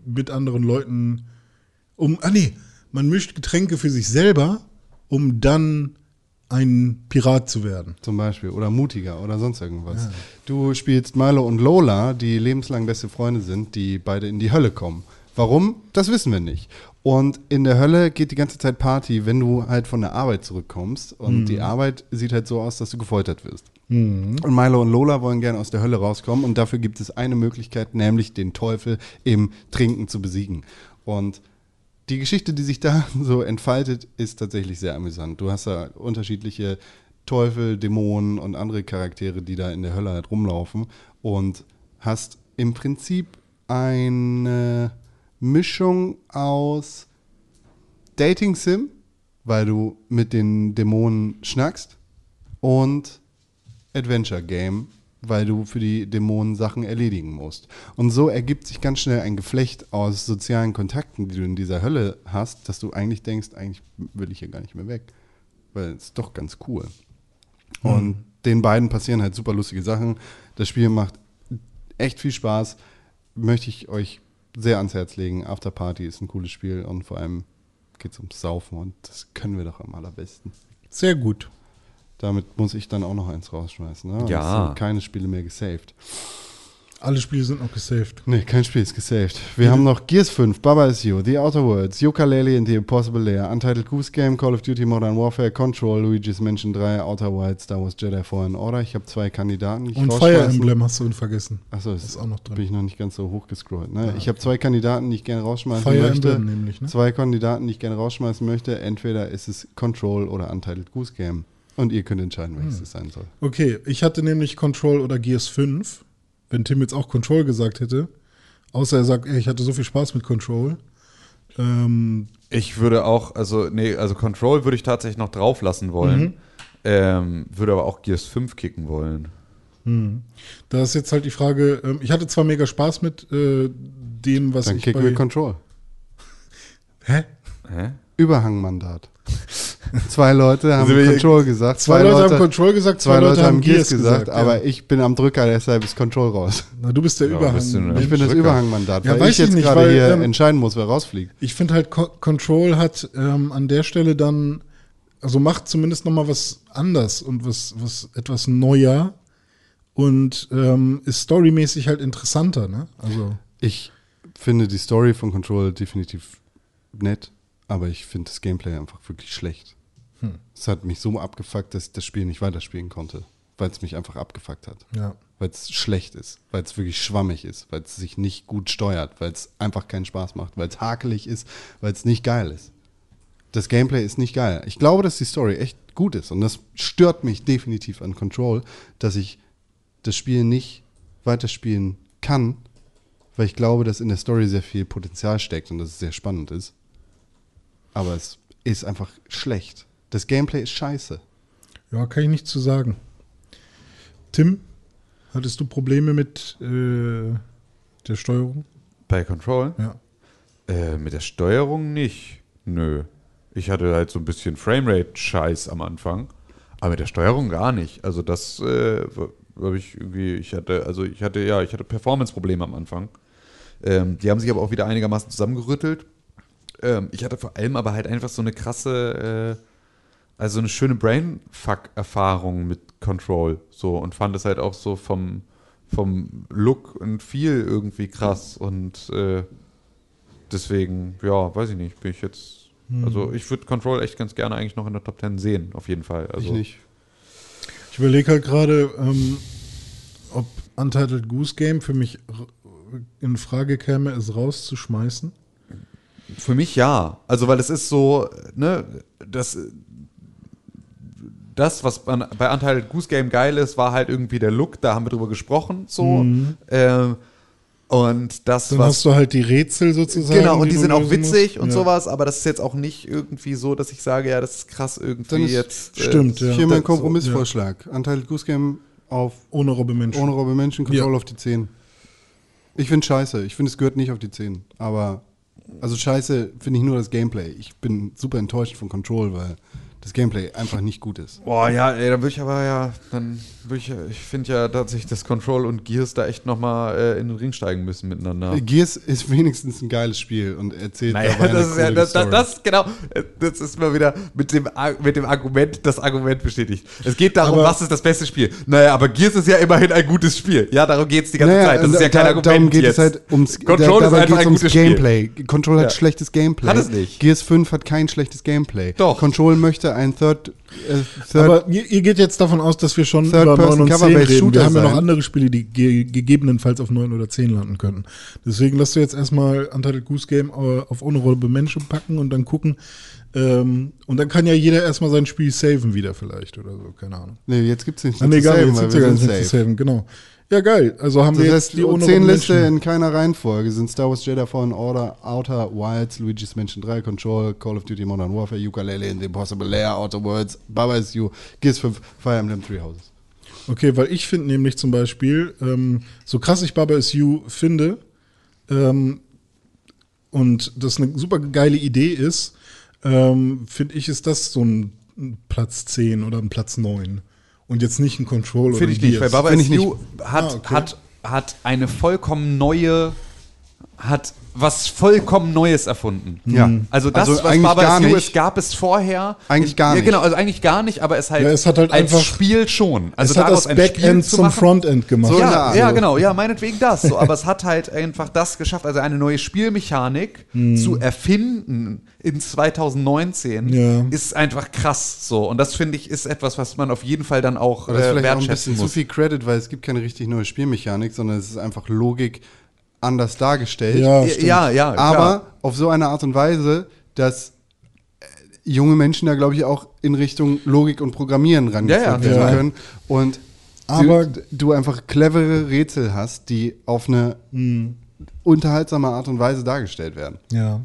S4: mit anderen Leuten. Um. Ah, nee. Man mischt Getränke für sich selber, um dann ein Pirat zu werden.
S2: zum Beispiel. Oder mutiger oder sonst irgendwas. Du spielst Milo und Lola, die lebenslang beste Freunde sind, die beide in die Hölle kommen. Warum? Das wissen wir nicht. Und in der Hölle geht die ganze Zeit Party, wenn du halt von der Arbeit zurückkommst. Und die Arbeit sieht halt so aus, dass du gefoltert wirst. Und Milo und Lola wollen gerne aus der Hölle rauskommen. Und dafür gibt es eine Möglichkeit, nämlich den Teufel im Trinken zu besiegen. Und die Geschichte, die sich da so entfaltet, ist tatsächlich sehr amüsant. Du hast da unterschiedliche Teufel, Dämonen und andere Charaktere, die da in der Hölle halt rumlaufen und hast im Prinzip eine Mischung aus Dating Sim, weil du mit den Dämonen schnackst und Adventure Game, weil du für die Dämonen Sachen erledigen musst. Und so ergibt sich ganz schnell ein Geflecht aus sozialen Kontakten, die du in dieser Hölle hast, dass du eigentlich denkst, eigentlich will ich hier gar nicht mehr weg. Weil es ist doch ganz cool. Und den beiden passieren halt super lustige Sachen. Das Spiel macht echt viel Spaß. Möchte ich euch sehr ans Herz legen. After Party ist ein cooles Spiel und vor allem geht es ums Saufen und das können wir doch am allerbesten.
S4: Sehr gut.
S2: Damit muss ich dann auch noch eins rausschmeißen. Ne?
S3: Ja.
S2: Es sind keine Spiele mehr gesaved.
S4: Alle Spiele sind noch gesaved.
S2: Nee, kein Spiel ist gesaved. Wir haben noch Gears 5, Baba Is You, The Outer Worlds, Yooka-Laylee and the Impossible Lair, Untitled Goose Game, Call of Duty Modern Warfare, Control, Luigi's Mansion 3, Outer Wilds, Star Wars Jedi Fallen Order. Ich habe zwei Kandidaten. die ich
S4: Und Fire Emblem hast du vergessen.
S2: Achso, das
S4: ist auch noch drin.
S2: Bin ich noch nicht ganz so hochgescrollt. Ne? Ich habe zwei Kandidaten, die ich gerne rausschmeißen
S4: Fire
S2: möchte.
S4: Emblem nämlich, ne?
S2: Zwei Kandidaten, die ich gerne rausschmeißen möchte. Entweder ist es Control oder Untitled Goose Game. Und ihr könnt entscheiden, welches
S4: Hm.
S2: es sein soll.
S4: Okay, ich hatte nämlich Control oder Gears 5. Wenn Tim jetzt auch Control gesagt hätte. Außer er sagt, ey, ich hatte so viel Spaß mit Control. Ähm,
S3: Ich würde auch, also, nee, also Control würde ich tatsächlich noch drauf lassen wollen. Ähm, würde aber auch Gears 5 kicken wollen.
S4: da ist jetzt halt die Frage, ähm, ich hatte zwar mega Spaß mit äh, dem, was
S2: Dann
S4: ich
S2: kicken
S4: bei...
S2: wir Control.
S4: Hä?
S3: Hä?
S2: Überhangmandat. zwei Leute haben Control gesagt.
S4: Zwei, Leute, haben Control gesagt,
S2: zwei Leute haben Gears gesagt, aber ich bin am Drücker, deshalb ist Control raus.
S4: Na, du bist der
S3: Ja,
S4: Überhang.
S2: Ich bin das. Überhangmandat,
S4: Ja,
S2: weil
S4: weiß
S2: ich jetzt gerade hier
S4: ähm,
S2: entscheiden muss, wer rausfliegt.
S4: Ich finde halt, Co Control hat ähm, an der Stelle dann, also macht zumindest noch mal was anders und was, was etwas neuer und ähm, ist storymäßig halt interessanter, ne? Also,
S2: Ich finde die Story von Control definitiv nett, aber ich finde das Gameplay einfach wirklich schlecht. Es hat mich so abgefuckt, dass ich das Spiel nicht weiterspielen konnte, weil es mich einfach abgefuckt hat.
S4: ja.
S2: Weil es schlecht ist, weil es wirklich schwammig ist, weil es sich nicht gut steuert, weil es einfach keinen Spaß macht, weil es hakelig ist, weil es nicht geil ist. Das Gameplay ist nicht geil. Ich glaube, dass die Story echt gut ist und das stört mich definitiv an Control, dass ich das Spiel nicht weiterspielen kann, weil ich glaube, dass in der Story sehr viel Potenzial steckt und dass es sehr spannend ist. Aber es ist einfach schlecht. Das Gameplay ist scheiße.
S4: Ja, kann ich nichts zu sagen. Tim, hattest du Probleme mit äh, der Steuerung?
S3: Bei Control?
S4: Ja.
S3: Äh, mit der Steuerung nicht. Nö. Ich hatte halt so ein bisschen Framerate-Scheiß am Anfang. Aber mit der Steuerung gar nicht. Also das äh, habe ich irgendwie, ich hatte, also ich hatte, ja, ich hatte Performance-Probleme am Anfang. Ähm, die haben sich aber auch wieder einigermaßen zusammengerüttelt. Ähm, ich hatte vor allem aber halt einfach so eine krasse, äh, also eine schöne Brainfuck-Erfahrung mit Control. So und fand es halt auch so vom, vom Look und Feel irgendwie krass. Und äh, deswegen, ja, weiß ich nicht, bin ich jetzt. Also ich würde Control echt ganz gerne eigentlich noch in der Top 10 sehen, auf jeden Fall. Also,
S2: ich nicht.
S4: Ich überlege halt gerade, ähm, ob Untitled Goose Game für mich in Frage käme, es rauszuschmeißen.
S3: Für mich ja. Also, weil es ist so, ne, das, das was bei bei Untitled Goose Game geil ist, war halt irgendwie der Look, da haben wir drüber gesprochen, so. Ähm, Und das,
S4: Dann
S3: was
S4: hast du halt die Rätsel sozusagen.
S3: Genau, und die
S4: du
S3: sind auch witzig
S4: musst.
S3: und
S4: Ja.
S3: sowas, aber das ist jetzt auch nicht irgendwie so, dass ich sage, ja, das ist krass irgendwie
S2: ist-
S3: jetzt. äh,
S4: Stimmt, ja.
S2: Hier mein Kompromissvorschlag. Untitled Goose Game auf
S4: Ohne Robbe Mensch.
S2: ohne Robbe Menschen, Control
S4: Ja.
S2: auf die 10. Ich finde scheiße. Ich finde, es gehört nicht auf die 10. Aber, also scheiße finde ich nur das Gameplay. Ich bin super enttäuscht von Control, weil das Gameplay einfach nicht gut ist.
S3: Boah, ja, ey, dann würde ich aber ja, dann würde ich, ich finde ja tatsächlich, dass Control und Gears da echt nochmal äh, in den Ring steigen müssen miteinander.
S2: Gears ist wenigstens ein geiles Spiel und erzählt
S3: Naja,
S2: dabei eine
S3: das ist ja, das, das, das, genau, äh, das ist mal wieder mit dem, mit dem Argument, das Argument bestätigt. Es geht darum,
S4: Aber-
S3: was ist das beste Spiel? Naja, aber Gears ist ja immerhin ein gutes Spiel. Ja, darum geht es die ganze
S2: Naja,
S3: Zeit. Das ist ja
S2: da-
S3: kein Argument
S2: Darum geht
S3: jetzt.
S2: es halt ums
S3: Control
S2: da,
S3: ist einfach ein
S2: ums
S3: gutes Spiel.
S2: Gameplay. Control hat
S3: Ja.
S2: schlechtes Gameplay.
S3: Hat es nicht.
S2: Gears 5 hat kein schlechtes Gameplay.
S3: Doch.
S2: Control möchte ein Third, äh, Third
S4: Aber ihr, ihr geht jetzt davon aus, dass wir schon
S2: Third
S4: über
S2: Person
S4: 9 und 10
S2: Cover-Based
S4: reden.
S2: Shooter
S4: Wir haben ja noch andere Spiele, die ge gegebenenfalls auf 9 oder 10 landen könnten. Deswegen lasst du jetzt erstmal Untitled Goose Game äh, auf Rolle Menschen packen und dann gucken. Ähm, und dann kann ja jeder erstmal sein Spiel saven wieder vielleicht oder so, keine Ahnung.
S2: Nee, jetzt gibt es nicht
S4: Ah, nee, egal, jetzt
S2: weil
S4: gibt's ja gar nicht zu saven, genau. Ja, geil. Also haben
S2: Das
S4: wir
S2: heißt,
S4: jetzt die ohne
S2: 10
S4: Rolle
S2: Liste
S4: Menschen.
S2: in keiner Reihenfolge sind Star Wars Jedi Fallen Order, Outer Wilds, Luigi's Mansion 3, Control, Call of Duty Modern Warfare, Ukulele in the Impossible Lair, Outer Worlds, Baba is You, Gears 5, Fire Emblem Three Houses.
S4: Okay, weil ich finde nämlich zum Beispiel, ähm, so krass ich Baba is You finde, ähm, und das eine super geile Idee ist, ähm, finde ich, ist das so ein Platz 10 oder ein Platz 9. Und jetzt nicht ein Control oder
S3: Finde ich
S4: ein
S3: nicht, weil. Baba is
S2: ich
S3: You hat,
S4: Ah, okay.
S3: hat, hat eine vollkommen neue, hat was vollkommen Neues erfunden.
S2: Ja.
S3: Also das,
S2: Also
S3: was
S2: eigentlich
S3: Baba
S2: gar
S3: is You
S2: nicht.
S3: ist, gab es vorher.
S2: Eigentlich gar
S3: ja,
S2: nicht.
S3: Genau, also eigentlich gar nicht, aber es halt,
S4: Ja, es hat halt
S3: als
S4: einfach-
S3: Spiel schon. Also
S4: es hat
S3: daraus
S4: das
S3: ein Spiel
S4: Backend
S3: zu
S4: zum
S3: machen.
S4: Frontend gemacht.
S2: So
S3: Ja,
S2: Art.
S3: ja, genau, ja, meinetwegen das. So, aber es hat halt einfach das geschafft, also eine neue Spielmechanik zu erfinden in 2019
S4: Ja.
S3: ist einfach krass so. Und das finde ich ist etwas, was man auf jeden Fall dann auch
S2: Aber das ist
S3: äh,
S2: vielleicht auch ein
S3: wertschätzen
S2: bisschen zu
S3: muss.
S2: viel Credit, weil es gibt keine richtig neue Spielmechanik, sondern es ist einfach Logik anders dargestellt.
S4: Ja,
S3: Ja,
S4: stimmt.
S3: ja, ja,
S2: aber
S3: klar.
S2: auf so eine Art und Weise, dass äh, junge Menschen da, glaube ich, auch in Richtung Logik und Programmieren rangeführt
S3: Ja, ja,
S2: werden
S4: ja.
S2: können. Und
S4: Aber-
S2: du, du einfach clevere Rätsel hast, die auf eine
S3: Hm.
S2: unterhaltsame Art und Weise dargestellt werden.
S4: Ja.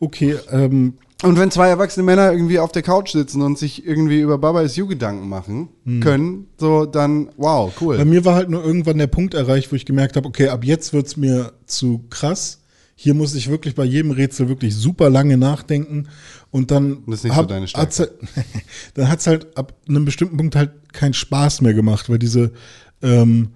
S4: Okay, ähm,
S2: Und wenn zwei erwachsene Männer irgendwie auf der Couch sitzen und sich irgendwie über Baba is You Gedanken machen können, so dann, wow, cool.
S4: Bei mir war halt nur irgendwann der Punkt erreicht, wo ich gemerkt habe, okay, ab jetzt wird's mir zu krass. Hier muss ich wirklich bei jedem Rätsel wirklich super lange nachdenken und dann
S2: Das ist nicht so deine Stärke.
S4: hat's halt, dann hat's halt ab einem bestimmten Punkt halt keinen Spaß mehr gemacht, weil diese ähm,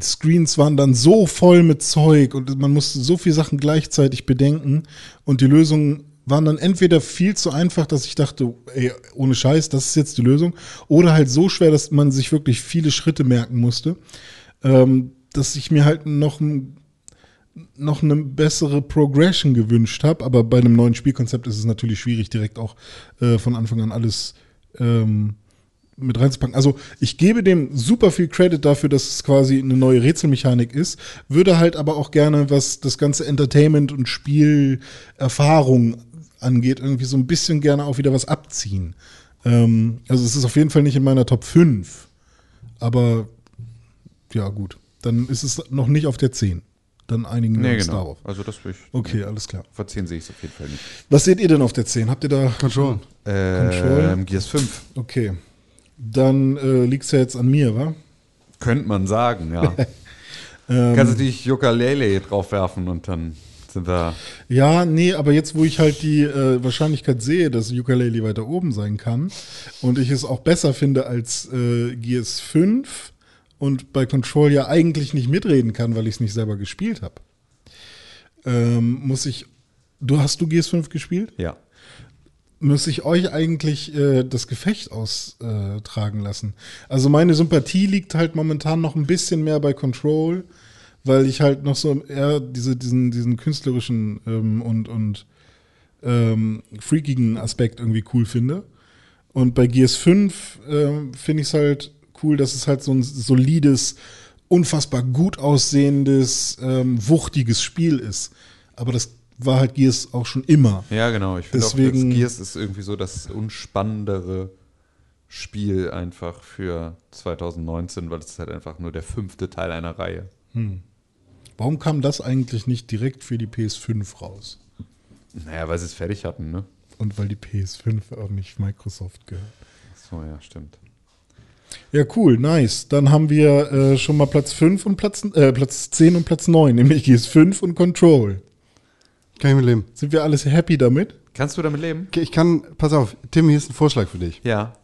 S4: Screens waren dann so voll mit Zeug und man musste so viele Sachen gleichzeitig bedenken und die Lösungen waren dann entweder viel zu einfach, dass ich dachte, ey, ohne Scheiß, das ist jetzt die Lösung, oder halt so schwer, dass man sich wirklich viele Schritte merken musste, ähm, dass ich mir halt noch noch eine bessere Progression gewünscht habe, aber bei einem neuen Spielkonzept ist es natürlich schwierig, direkt auch äh, von Anfang an alles ähm, mit reinzupacken. Also ich gebe dem super viel Credit dafür, dass es quasi eine neue Rätselmechanik ist, würde halt aber auch gerne, was das ganze Entertainment und Spielerfahrung angeht, irgendwie so ein bisschen gerne auch wieder was abziehen. Ähm, also es ist auf jeden Fall nicht in meiner Top 5, aber ja gut, dann ist es noch nicht auf der 10. Dann einigen wir
S3: Nee,
S4: uns
S3: genau.
S4: darauf.
S3: Also das will ich.
S4: Okay, alles klar.
S3: Verziehen sehe ich es auf jeden Fall nicht.
S4: Was seht ihr denn auf der 10? Habt ihr da
S2: Control.
S3: Ähm, Gears 5.
S4: Okay. Dann äh, liegt es ja jetzt an mir, wa?
S3: Könnte man sagen, ja.
S4: Ähm,
S3: Kannst du dich Ukulele draufwerfen und dann sind wir.
S4: Ja, nee, aber jetzt, wo ich halt die äh, Wahrscheinlichkeit sehe, dass Ukulele weiter oben sein kann und ich es auch besser finde als äh, Gears 5 und bei Control ja eigentlich nicht mitreden kann, weil ich es nicht selber gespielt habe, ähm, muss ich. Du hast du Gears 5 gespielt?
S3: Ja.
S4: muss ich euch eigentlich äh, das Gefecht austragen lassen. Also meine Sympathie liegt halt momentan noch ein bisschen mehr bei Control, weil ich halt noch so eher diese, diesen, diesen künstlerischen ähm, und, und ähm, freakigen Aspekt irgendwie cool finde. Und bei Gears 5 ähm, finde ich es halt cool, dass es halt so ein solides, unfassbar gut aussehendes, ähm, wuchtiges Spiel ist. Aber das war halt Gears auch schon immer.
S3: Ja, genau. Ich finde auch, Gears ist irgendwie so das unspannendere Spiel einfach für 2019, weil es ist halt einfach nur der fünfte Teil einer Reihe.
S4: Warum kam das eigentlich nicht direkt für die PS5 raus?
S3: Naja, weil sie es fertig hatten, ne?
S4: Und weil die PS5 auch nicht Microsoft gehört.
S3: So, ja, stimmt.
S4: Ja, cool, nice. Dann haben wir äh, schon mal Platz 5 und Platz, äh, Platz 10 und Platz 9, nämlich GS5 und Control.
S2: Kann ich mit leben.
S4: Sind wir alles happy damit?
S3: Kannst du damit leben?
S2: Okay, ich kann, pass auf, Tim, hier ist ein Vorschlag für dich.
S3: Ja.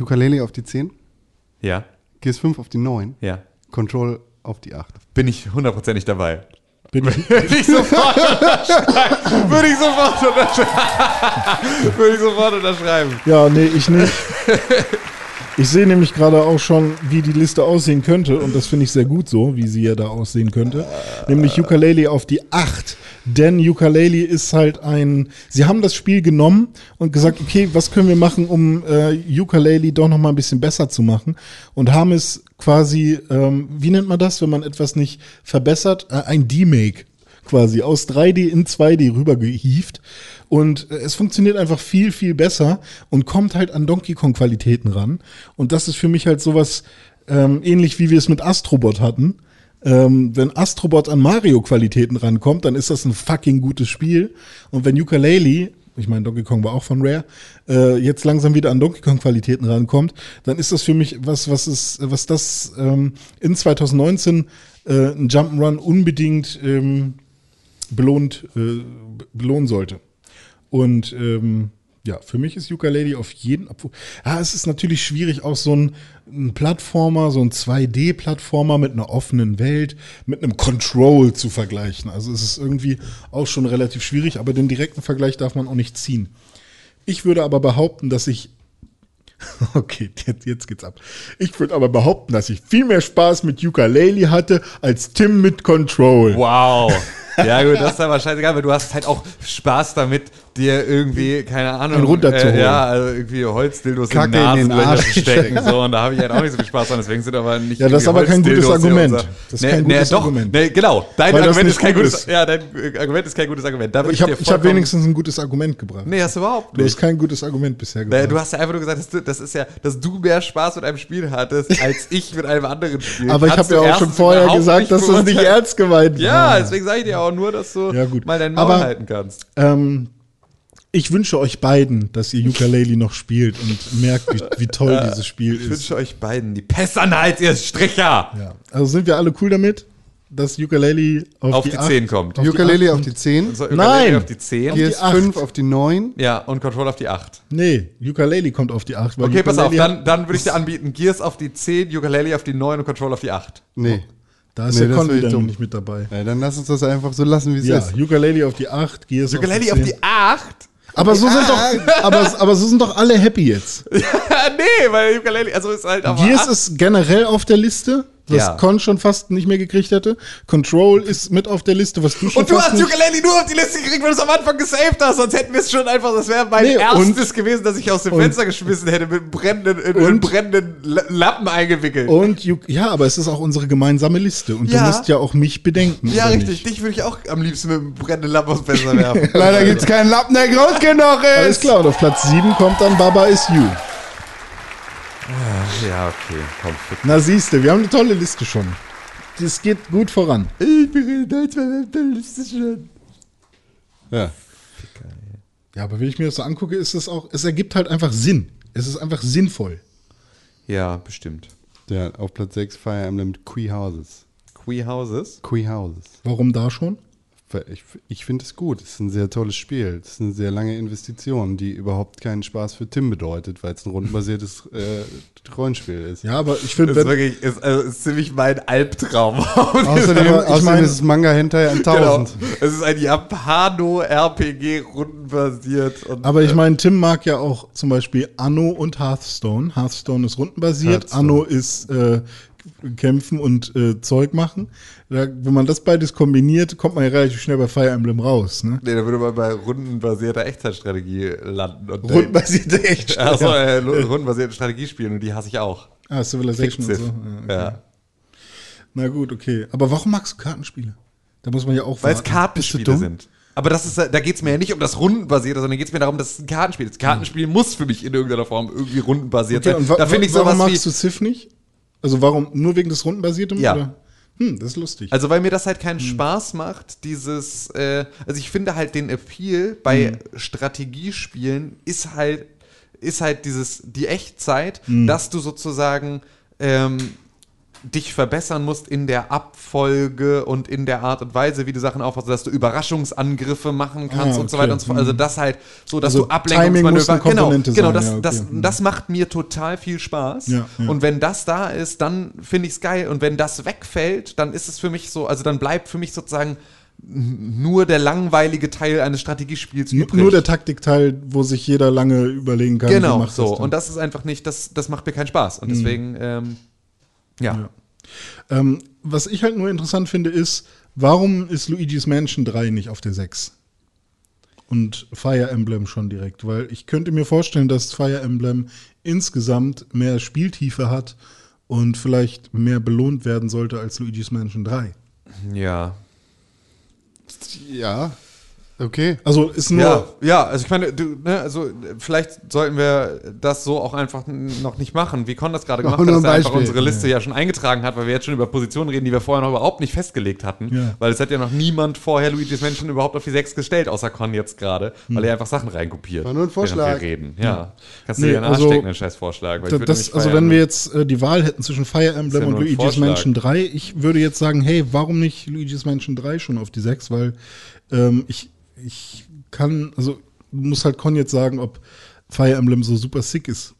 S2: Ukulele auf die 10,
S3: Ja.
S2: GS5 auf die 9,
S3: Ja.
S2: Control auf die 8.
S3: Bin ich hundertprozentig dabei.
S4: Bin ich,
S3: Würde ich sofort unterschreiben. Würde ich sofort unterschreiben. Würde ich sofort unterschreiben.
S4: ja, nee, ich nicht. Ich sehe nämlich gerade auch schon, wie die Liste aussehen könnte und das finde ich sehr gut so, wie sie ja da aussehen könnte. Nämlich Ukulele auf die 8. Denn Ukulele ist halt ein, sie haben das Spiel genommen und gesagt, okay, was können wir machen, um äh, Ukulele doch noch mal ein bisschen besser zu machen und haben es quasi, ähm, wie nennt man das, wenn man etwas nicht verbessert? Äh, ein D-Make quasi aus 3D in 2D rüber gehievt. Und äh, es funktioniert einfach viel, viel besser und kommt halt an Donkey Kong Qualitäten ran. Und das ist für mich halt sowas ähm, ähnlich wie wir es mit Astrobot hatten. Ähm, wenn Astrobot an Mario Qualitäten rankommt, dann ist das ein fucking gutes Spiel. Und wenn Ukulele ich meine, Donkey Kong war auch von Rare, äh, jetzt langsam wieder an Donkey Kong Qualitäten rankommt, dann ist das für mich was, was ist, was das ähm, in 2019 äh, ein Jump'n'Run unbedingt ähm, belohnt, äh, belohnen sollte. Und ähm, ja, für mich ist Ukulele auf jeden Fall. Ja, es ist natürlich schwierig, auch so ein, ein Plattformer, so ein 2D-Plattformer mit einer offenen Welt, mit einem Control zu vergleichen. Also es ist irgendwie auch schon relativ schwierig, aber den direkten Vergleich darf man auch nicht ziehen. Ich würde aber behaupten, dass ich. Okay, jetzt, jetzt geht's ab. Ich würde aber behaupten, dass ich viel mehr Spaß mit Ukulele hatte als Tim mit Control.
S3: Wow. Ja, gut, das ist aber scheißegal, weil du hast halt auch Spaß damit, dir irgendwie, keine Ahnung,
S4: Einen runterzuholen.
S3: Äh, ja, also irgendwie Holzdildos
S2: Kacke
S3: in
S2: in den Arsch
S3: stecken. So, und da habe ich halt auch nicht so viel Spaß dran, deswegen sind aber nicht
S4: Ja, das ist aber kein gutes Argument. Das ist
S3: nee,
S4: kein
S3: nee,
S4: gutes
S3: doch,
S4: Argument.
S3: Nee, genau. Dein
S4: Weil
S3: Argument ist kein
S4: gut
S3: gutes,
S4: ist.
S3: ja, dein äh, Argument ist kein gutes Argument. Da
S4: Ich habe hab wenigstens ein gutes Argument gebracht.
S3: Nee, hast du überhaupt
S4: Du
S3: nicht.
S4: hast kein gutes Argument bisher gebracht.
S3: Du hast ja einfach nur gesagt, dass du, das ist ja, dass du mehr Spaß mit einem Spiel hattest, als ich mit einem anderen Spiel.
S4: aber ich habe
S3: du
S4: ja auch schon vorher gesagt, dass das nicht ernst gemeint
S3: Ja,
S4: war.
S3: deswegen sage ich dir auch nur, dass du
S4: Ja,
S3: mal deinen Maul halten kannst.
S4: Ähm, ich wünsche euch beiden, dass ihr Ukulele noch spielt und merkt, wie, wie toll dieses Spiel
S3: Ich
S4: ist.
S3: wünsche euch beiden die Pest an den Hals, ihr Stricher!
S4: Ja. Also sind wir alle cool damit, dass Ukulele auf,
S3: Auf
S4: die,
S3: die
S4: acht-
S3: 10 kommt.
S4: Auf die
S2: Ukulele
S4: acht
S2: auf die 10,
S3: So,
S4: Nein!
S3: Ukulele auf die 10.
S4: die
S2: GS5
S4: acht.
S2: auf die 9.
S3: Ja, und Control auf die 8.
S4: Nee, Ukulele kommt auf die 8. weil
S3: Okay, pass auf,
S4: Ukulele
S3: dann, dann würde ich dir anbieten, Gears auf die 10, Ukulele auf die 9 und Control auf die 8.
S2: Nee.
S4: Da ist
S2: Nee,
S4: der
S2: ich
S4: dann nicht mit dabei.
S2: Ja, dann lass uns das einfach so lassen, wie es
S4: Ja,
S2: ist.
S4: Ukulele auf die 8, Gears
S3: Ukulele
S4: auf
S3: auf
S4: die 10.
S3: die 8?
S4: Aber so, sind doch, aber, aber so sind doch alle happy jetzt.
S3: nee, weil Ukulele, also ist halt aber
S4: Gears
S3: 8.
S4: ist generell auf der Liste, was
S3: Ja.
S4: Con schon fast nicht mehr gekriegt hätte. Control ist mit auf der Liste, was du schon
S3: Und du hast. Ukulele nur auf die Liste gekriegt, weil du es am Anfang gesaved hast, sonst hätten wir es schon einfach, das wäre mein
S4: Nee, und-
S3: erstes gewesen, dass ich aus dem
S4: und-
S3: Fenster geschmissen hätte, mit einem brennenden, in einen
S4: Und-
S3: brennenden La- Lappen eingewickelt.
S4: Und ja, aber es ist auch unsere gemeinsame Liste und
S3: Ja.
S4: du musst ja auch mich bedenken.
S3: ja, richtig,
S4: Nicht?
S3: dich würde ich auch am liebsten mit einem brennenden Lappen aus dem Fenster werfen.
S2: Leider gibt es keinen Lappen, der groß genug ist.
S4: Alles klar, und auf Platz 7 kommt dann Baba is You.
S3: Ja, okay, komm, fick.
S4: Na siehste, wir haben eine tolle Liste schon. Das geht gut voran.
S3: Ich bin in Deutschland, das ist schön.
S2: Ja.
S4: Ja, aber wenn ich mir das so angucke, ist es auch, es ergibt halt einfach Sinn. Es ist einfach sinnvoll.
S3: Ja, bestimmt.
S2: ja. Auf Platz 6 Fire Emblem Quee Houses.
S3: Quee Houses?
S2: Quee Houses.
S4: Warum da schon?
S2: Ich, ich finde es gut. Es ist ein sehr tolles Spiel. Es ist eine sehr lange Investition, die überhaupt keinen Spaß für Tim bedeutet, weil es ein rundenbasiertes äh, Rollenspiel ist.
S4: Ja, aber ich finde,
S3: Das ist wirklich, ist, also, ist ziemlich mein Albtraum.
S2: Außerdem,
S4: ich
S2: außerdem
S4: mein-
S2: ist es Manga Hentai an
S3: Genau.
S2: 1000.
S3: Es ist ein Japano-RPG rundenbasiert. Und
S4: aber ich meine, Tim mag ja auch zum Beispiel Anno und Hearthstone. Hearthstone ist rundenbasiert,
S2: Hearthstone.
S4: Anno ist äh, kämpfen und äh, Zeug machen. Da, wenn man das beides kombiniert, kommt man ja relativ schnell bei Fire Emblem raus. Ne?
S3: Nee, da würde man bei rundenbasierter Echtzeitstrategie landen. Und
S4: Rundenbasierte echt.
S3: Achso, äh, rundenbasierte Strategiespielen und die hasse ich auch.
S4: Ah, Civilization und
S3: Civ.
S4: so. Ja,
S3: Ja.
S4: okay. Na gut, okay. Aber warum magst du Kartenspiele? Da muss man ja auch
S3: Weil es. Kartenspiele sind. Aber das ist, da geht es mir ja nicht um das Rundenbasierte, sondern geht es mir darum, dass es ein Kartenspiel ist. Kartenspiel muss für mich in irgendeiner Form irgendwie rundenbasiert
S4: Okay, und
S3: sein. Da finde ich
S4: warum
S3: sowas
S4: magst
S3: wie.
S4: du Civ nicht? Also warum? Nur wegen des Rundenbasierten?
S3: Ja.
S4: Oder? Hm, das ist lustig.
S3: Also weil mir das halt keinen Spaß macht, dieses, äh, also ich finde halt den Appeal bei Strategiespielen ist halt, ist halt dieses, die Echtzeit, dass du sozusagen ähm, dich verbessern musst in der Abfolge und in der Art und Weise, wie du Sachen aufbaust, dass du Überraschungsangriffe machen kannst
S4: Ah,
S3: und so
S4: okay.
S3: weiter und so fort. Also das halt so, dass
S4: Also
S3: du Ablenkungsmanöver, genau, genau, das,
S4: ja, okay.
S3: das,
S4: Mhm.
S3: das macht mir total viel Spaß.
S4: Ja, ja.
S3: Und wenn das da ist, dann finde ich es geil. Und wenn das wegfällt, dann ist es für mich so, also dann bleibt für mich sozusagen nur der langweilige Teil eines Strategiespiels übrig.
S4: Nur der Taktikteil, wo sich jeder lange überlegen kann,
S3: genau,
S4: macht
S3: so.
S4: das
S3: und das ist einfach nicht, das, das macht mir keinen Spaß. Und deswegen, ähm, ja.
S4: Ja. Ähm, was ich halt nur interessant finde, ist, warum ist Luigi's Mansion 3 nicht auf der 6? Und Fire Emblem schon direkt, weil ich könnte mir vorstellen, dass Fire Emblem insgesamt mehr Spieltiefe hat und vielleicht mehr belohnt werden sollte als Luigi's Mansion 3.
S3: Ja.
S2: Ja, okay.
S4: Also ist nur,
S3: Ja, ja, also ich meine, du, ne, also vielleicht sollten wir das so auch einfach noch nicht machen, wie Con das gerade gemacht hat, dass er
S2: ein
S3: einfach unsere Liste ja. schon eingetragen hat, weil wir jetzt schon über Positionen reden, die wir vorher noch überhaupt nicht festgelegt hatten.
S4: Ja.
S3: Weil es hat ja noch niemand vorher Luigi's Mansion überhaupt auf die 6 gestellt, außer Con jetzt gerade, weil er einfach Sachen reinkopiert.
S2: War nur ein Vorschlag.
S3: Wir reden. Ja. Kannst du
S4: Nee,
S3: dir in den Arsch
S4: also,
S3: stecken, einen scheiß Vorschlag.
S4: Das, also wenn wir
S3: ne?
S4: jetzt äh, die Wahl hätten zwischen Fire Emblem
S3: ja
S4: und Luigi's
S3: Vorschlag.
S4: Mansion 3, ich würde jetzt sagen, hey, warum nicht Luigi's Mansion 3 schon auf die 6? Weil ähm, ich, ich kann, also muss halt Con jetzt sagen, ob Fire Emblem so super sick ist.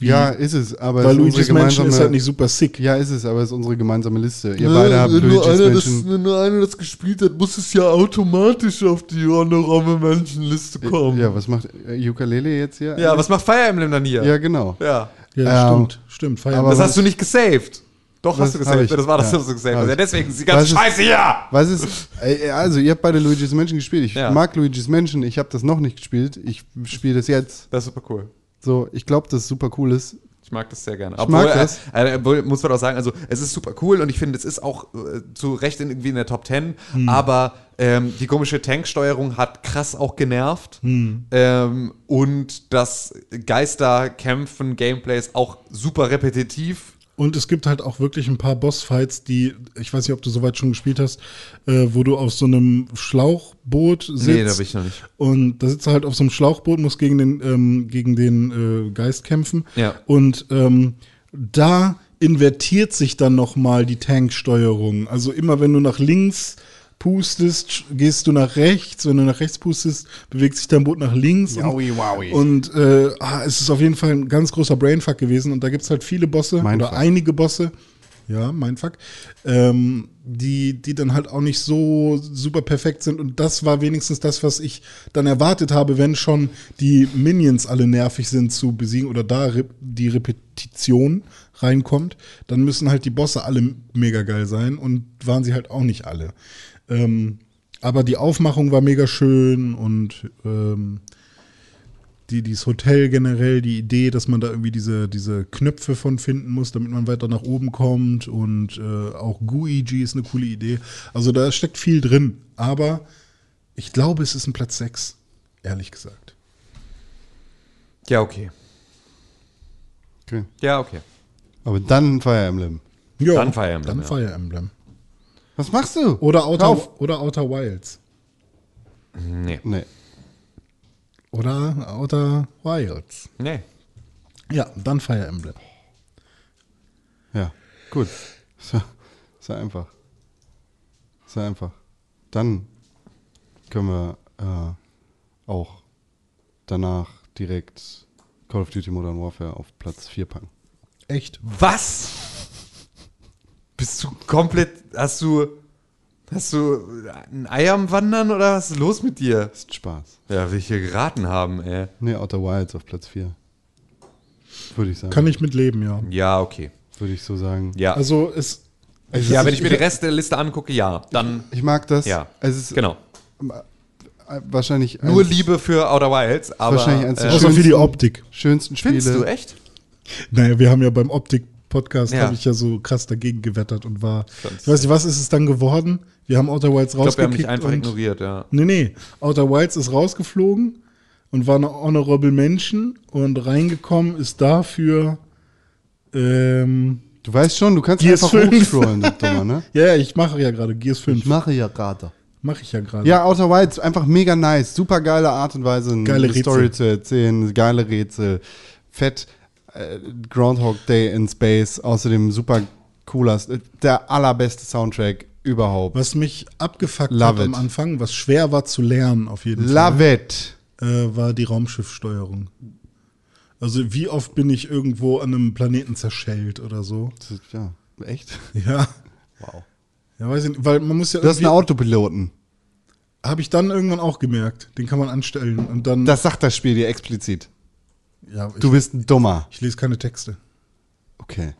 S2: Ja, ist es, aber
S4: Weil
S2: es ist
S4: Luigi's
S2: unsere
S4: Mansion ist halt nicht super sick.
S2: Ja, ist es, aber es ist unsere gemeinsame Liste. Ihr beide habt
S3: wenn nur,
S2: Luigi's
S3: einer das,
S2: Mansion.
S3: wenn nur einer das gespielt hat, muss es ja automatisch auf die Honorable Menschenliste kommen.
S2: Ja, was macht äh, Ukulele jetzt hier?
S3: Ja, was macht Fire Emblem dann hier?
S2: Ja, genau.
S3: Ja.
S4: Ja,
S2: Ähm,
S4: stimmt, stimmt. Fire
S2: aber
S3: Das
S4: Emblem.
S3: hast du nicht gesaved. Doch,
S2: Was
S3: hast du
S2: ich?
S3: Das war das,
S2: Ja,
S3: was du
S2: hab
S3: hast. Ja, deswegen ist die
S2: Was
S3: ganze
S2: ist-
S3: Scheiße hier.
S2: Was ist, äh, also ihr habt beide Luigi's Mansion gespielt. Ich
S3: Ja.
S2: mag Luigi's Mansion, ich habe das noch nicht gespielt. Ich spiele das jetzt.
S3: Das ist super cool.
S2: So, ich glaube, dass es super cool ist.
S3: Ich mag das sehr gerne.
S2: Ich mag
S3: äh,
S2: das.
S3: Äh, obwohl, muss man auch sagen, also es ist super cool und ich finde, es ist auch äh, zu Recht in, irgendwie in der Top 10,
S2: Hm.
S3: aber ähm, die komische Tanksteuerung hat krass auch genervt.
S2: Hm.
S3: Ähm, und das Geisterkämpfen, Gameplay ist auch super repetitiv.
S4: Und es gibt halt auch wirklich ein paar Bossfights, die, ich weiß nicht, ob du soweit schon gespielt hast, äh, wo du auf so einem Schlauchboot sitzt.
S3: Nee, da bin ich noch nicht.
S4: Und da sitzt er halt auf so einem Schlauchboot, muss gegen den, ähm, gegen den äh, Geist kämpfen.
S3: Ja.
S4: Und ähm, da invertiert sich dann nochmal die Tanksteuerung. Also immer wenn du nach links pustest, gehst du nach rechts. Wenn du nach rechts pustest, bewegt sich dein Boot nach links.
S2: Yowie,
S4: und,
S2: wowie.
S4: und äh, ah, es ist auf jeden Fall ein ganz großer Brainfuck gewesen. Und da gibt's halt viele Bosse
S2: Mindfuck.
S4: oder einige Bosse. Ja, Mindfuck. Ähm, die, die dann halt auch nicht so super perfekt sind. Und das war wenigstens das, was ich dann erwartet habe, wenn schon die Minions alle nervig sind zu besiegen oder da die Repetition reinkommt, dann müssen halt die Bosse alle mega geil sein und waren sie halt auch nicht alle. Ähm, aber die Aufmachung war mega schön und ähm, die, dieses Hotel generell, die Idee, dass man da irgendwie diese, diese Knöpfe von finden muss, damit man weiter nach oben kommt und äh, auch Guigi ist eine coole Idee. Also da steckt viel drin, aber ich glaube, es ist ein Platz 6, ehrlich gesagt.
S3: Ja, okay.
S2: Okay.
S3: Ja, okay.
S2: Aber dann Fire Emblem.
S4: Ja,
S3: Dann Fire Emblem,
S4: Dann
S3: ja.
S4: Fire Emblem.
S2: Was machst du?
S4: Oder Outer,
S2: auf.
S4: oder Outer Wilds.
S3: Nee.
S2: Nee.
S4: Oder Outer Wilds.
S3: Nee.
S4: Ja, dann Fire Emblem.
S2: Ja, gut. So, so einfach. So einfach. Dann können wir äh, auch danach direkt Call of Duty Modern Warfare auf Platz 4 packen.
S4: Echt?
S3: Was? Bist du komplett. Hast du. Hast du ein Ei am Wandern oder was ist los mit dir?
S2: Ist Spaß.
S3: Ja, will ich hier geraten haben, ey.
S2: Nee, Outer Wilds auf Platz 4. Würde ich sagen.
S4: Kann ich mitleben, ja.
S3: Ja, okay.
S2: Würde ich so sagen.
S3: Ja.
S4: Also es. es
S3: ja,
S4: ist-
S3: wenn ich mir den Rest der Liste angucke, ja. Dann.
S2: Ich mag das.
S3: Ja.
S2: Es ist
S3: Genau.
S2: äh, wahrscheinlich
S3: Nur
S2: eins-
S3: Liebe für Outer Wilds, aber.
S2: Wahrscheinlich eins der
S3: äh,
S4: Außer für die
S2: schönsten-
S4: Optik.
S2: schönsten Spiele.
S3: findest du echt?
S4: Naja, wir haben ja beim Optik-Podcast,
S3: Ja.
S4: habe ich ja so krass dagegen gewettert und war.
S3: Ganz-
S4: Ich weiß nicht, was ist es dann geworden? Wir haben Outer Wilds
S3: Ich glaube, wir haben mich einfach
S4: und,
S3: ignoriert, ja.
S4: Nee, nee. Outer Wilds ist rausgeflogen und war eine Honorable Mention und reingekommen ist dafür ähm,
S2: Du weißt schon, du kannst
S4: Gears
S2: einfach
S4: 5.
S2: hochscrollen, Dummer, ne?
S4: Ja, ja, ich mache ja gerade Gears 5.
S2: mache ja gerade.
S4: Mache ich ja gerade.
S2: Ja, Outer Wilds, einfach mega nice. Super geile Art und Weise, eine
S4: Geile.
S2: Story zu erzählen. Geile Rätsel. Fett. Äh, Groundhog Day in Space. Außerdem super cooler, äh, der allerbeste Soundtrack überhaupt.
S4: Was mich abgefuckt
S2: Love
S4: hat am
S2: it.
S4: Anfang, was schwer war zu lernen auf jeden
S2: Love it.
S4: Fall, äh, war die Raumschiffsteuerung. Also wie oft bin ich irgendwo an einem Planeten zerschellt oder so?
S2: Ja, echt?
S4: Ja.
S2: Wow.
S4: Ja, weiß ich nicht, weil man muss ja
S2: Du hast einen Autopiloten.
S4: habe ich dann irgendwann auch gemerkt. Den kann man anstellen und dann
S2: Das sagt das Spiel dir explizit.
S4: Ja, ich,
S2: Du bist ein Dummer.
S4: ich lese keine Texte.
S2: Okay.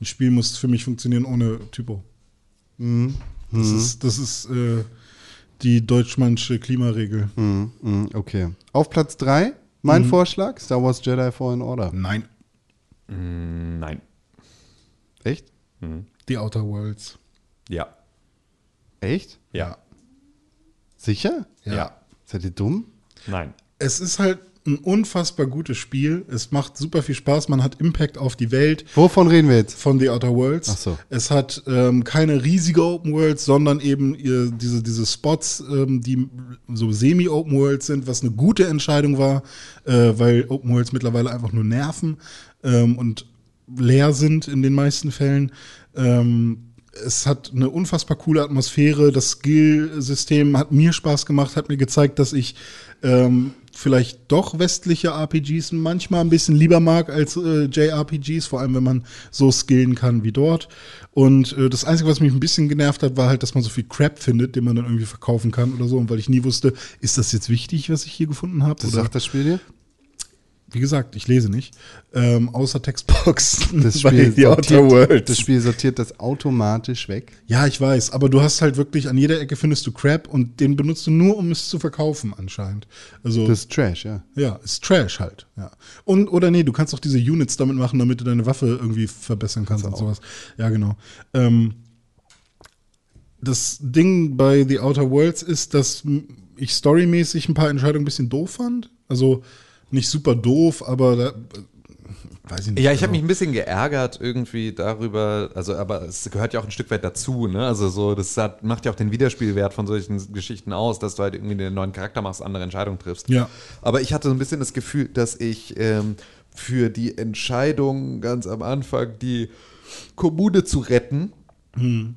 S4: Ein Spiel muss für mich funktionieren ohne Typo.
S2: Mhm.
S4: Das ist, das ist äh, die deutschmannsche Klimaregel.
S2: Mhm, mhm, okay. Auf Platz 3, mein Vorschlag: Star Wars Jedi Fallen Order.
S4: Nein,
S3: Mm, Nein.
S2: Echt?
S4: die Outer Worlds.
S3: Ja.
S2: Echt?
S3: Ja.
S2: Sicher?
S3: Ja.
S2: Seid ihr dumm?
S3: Nein.
S4: Es ist halt ein unfassbar gutes Spiel. Es macht super viel Spaß. Man hat Impact auf die Welt
S2: Wovon reden wir jetzt?
S4: von The Outer Worlds.
S2: Ach so.
S4: Es hat ähm, keine riesige Open Worlds, sondern eben ihr, diese, diese Spots, ähm, die so semi-Open Worlds sind, was eine gute Entscheidung war, äh, weil Open Worlds mittlerweile einfach nur nerven ähm, und leer sind in den meisten Fällen. Ähm, es hat eine unfassbar coole Atmosphäre. Das Skill-System hat mir Spaß gemacht, hat mir gezeigt, dass ich ähm, vielleicht doch westliche RPGs manchmal ein bisschen lieber mag als äh, JRPGs, vor allem wenn man so skillen kann wie dort. Und äh, das Einzige, was mich ein bisschen genervt hat, war halt, dass man so viel Crap findet, den man dann irgendwie verkaufen kann oder so. Und weil ich nie wusste, ist das jetzt wichtig, was ich hier gefunden habe?
S2: Das sagt das Spiel dir?
S4: Wie gesagt, ich lese nicht. Ähm, außer Textbox
S2: Das Spiel, sortiert,
S4: Worlds.
S2: das Spiel sortiert das automatisch weg.
S4: Ja, ich weiß, aber du hast halt wirklich an jeder Ecke findest du Crap und den benutzt du nur, um es zu verkaufen anscheinend. Also
S2: Das ist Trash, ja.
S4: ja, ist Trash halt. Ja. Und oder nee, du kannst auch diese Units damit machen, damit du deine Waffe irgendwie verbessern kannst und sowas. Ja, genau. Ähm, das Ding bei The Outer Worlds ist, dass ich storymäßig ein paar Entscheidungen ein bisschen doof fand. Also nicht super doof, aber da, äh, weiß ich nicht.
S3: Ja, ich habe
S4: also-
S3: mich ein bisschen geärgert irgendwie darüber, also aber es gehört ja auch ein Stück weit dazu, ne? Also so, das hat, macht ja auch den Wiederspielwert von solchen Geschichten aus, dass du halt irgendwie einen neuen Charakter machst, andere Entscheidungen triffst.
S4: Ja.
S3: Aber ich hatte so ein bisschen das Gefühl, dass ich ähm, für die Entscheidung ganz am Anfang die Kommune zu retten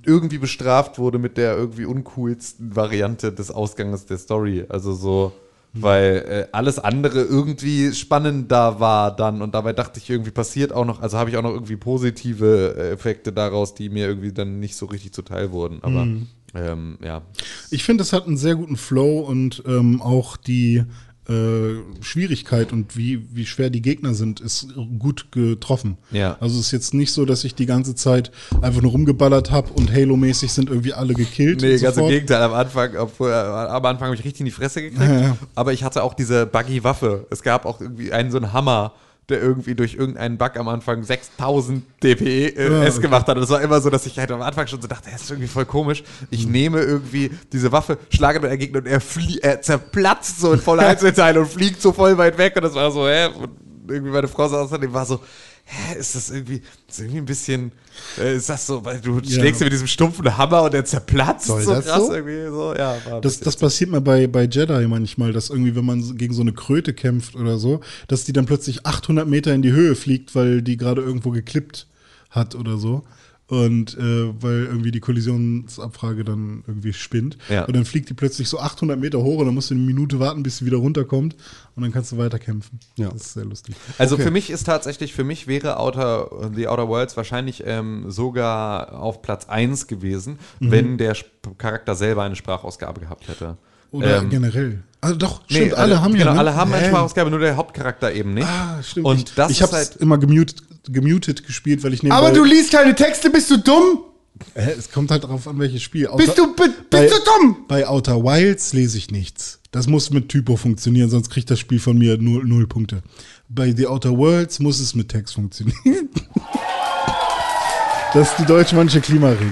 S3: irgendwie bestraft wurde mit der irgendwie uncoolsten Variante des Ausgangs der Story. Also so, weil äh, alles andere irgendwie spannender war dann und dabei dachte ich, irgendwie passiert auch noch, also habe ich auch noch irgendwie positive äh, Effekte daraus, die mir irgendwie dann nicht so richtig zuteil wurden. Aber ähm, ja.
S4: Ich finde, es hat einen sehr guten Flow und ähm, auch die äh, Schwierigkeit und wie, wie schwer die Gegner sind, ist gut getroffen.
S3: Ja.
S4: Also es ist jetzt nicht so, dass ich die ganze Zeit einfach nur rumgeballert habe und Halo-mäßig sind irgendwie alle gekillt.
S3: Nee, ganz im. Gegenteil. Am Anfang, obwohl, äh, am Anfang habe ich richtig in die Fresse gekriegt.
S4: Ja, ja.
S3: Aber ich hatte auch diese Buggy-Waffe. Es gab auch irgendwie einen so einen Hammer, der irgendwie durch irgendeinen Bug am Anfang 6000 DPS
S4: Ja, okay.
S3: gemacht hat. Und es war immer so, dass ich halt am Anfang schon so dachte, das ist irgendwie voll komisch. Ich
S4: Mhm.
S3: nehme irgendwie diese Waffe, schlage mit Gegner und er, er zerplatzt so in volle Einzelteile und fliegt so voll weit weg. Und das war so, hä? Und irgendwie meine Frau saß außerdem war so, hä, ist das irgendwie, ist irgendwie ein bisschen, äh, ist das so, weil du
S4: Ja.
S3: schlägst ihn mit diesem stumpfen Hammer und der zerplatzt
S2: Soll
S3: so
S2: das
S3: krass
S2: so?
S3: irgendwie so, ja.
S4: Das, das passiert mir bei, bei Jedi manchmal, dass irgendwie, wenn man gegen so eine Kröte kämpft oder so, dass die dann plötzlich 800 Meter in die Höhe fliegt, weil die gerade irgendwo geklippt hat oder so. Und äh, weil irgendwie die Kollisionsabfrage dann irgendwie spinnt.
S3: Ja.
S4: Und dann fliegt die plötzlich so 800 Meter hoch und dann musst du eine Minute warten, bis sie wieder runterkommt. Und dann kannst du weiter kämpfen.
S2: Ja.
S4: Das ist sehr lustig.
S3: Also
S2: Okay.
S3: für mich ist tatsächlich, für mich wäre Outer, The Outer Worlds wahrscheinlich ähm, sogar auf Platz 1 gewesen,
S4: Mhm.
S3: wenn der Charakter selber eine Sprachausgabe gehabt hätte.
S4: Oder
S3: Ähm,
S4: generell. Also doch,
S3: Nee,
S4: stimmt, alle, haben ja.
S3: Genau,
S4: ne?
S3: alle haben eine? Sprachausgabe, nur der Hauptcharakter eben nicht.
S4: Ah, stimmt.
S3: Und
S4: ich
S3: das
S4: ich
S3: ist
S4: habe
S3: halt.
S4: immer gemutet, gemutet gespielt, weil ich nebenbei...
S2: Aber du liest keine Texte, bist du dumm?
S4: Hä, es kommt halt darauf an, welches Spiel.
S2: Bist
S4: Outer-
S2: du, bi-
S4: bei,
S2: bist du dumm?
S4: Bei Outer Wilds lese ich nichts. Das muss mit Typo funktionieren, sonst kriegt das Spiel von mir null, null Punkte. Bei The Outer Worlds muss es mit Text funktionieren. das ist die deutsch-manche Klimaregel.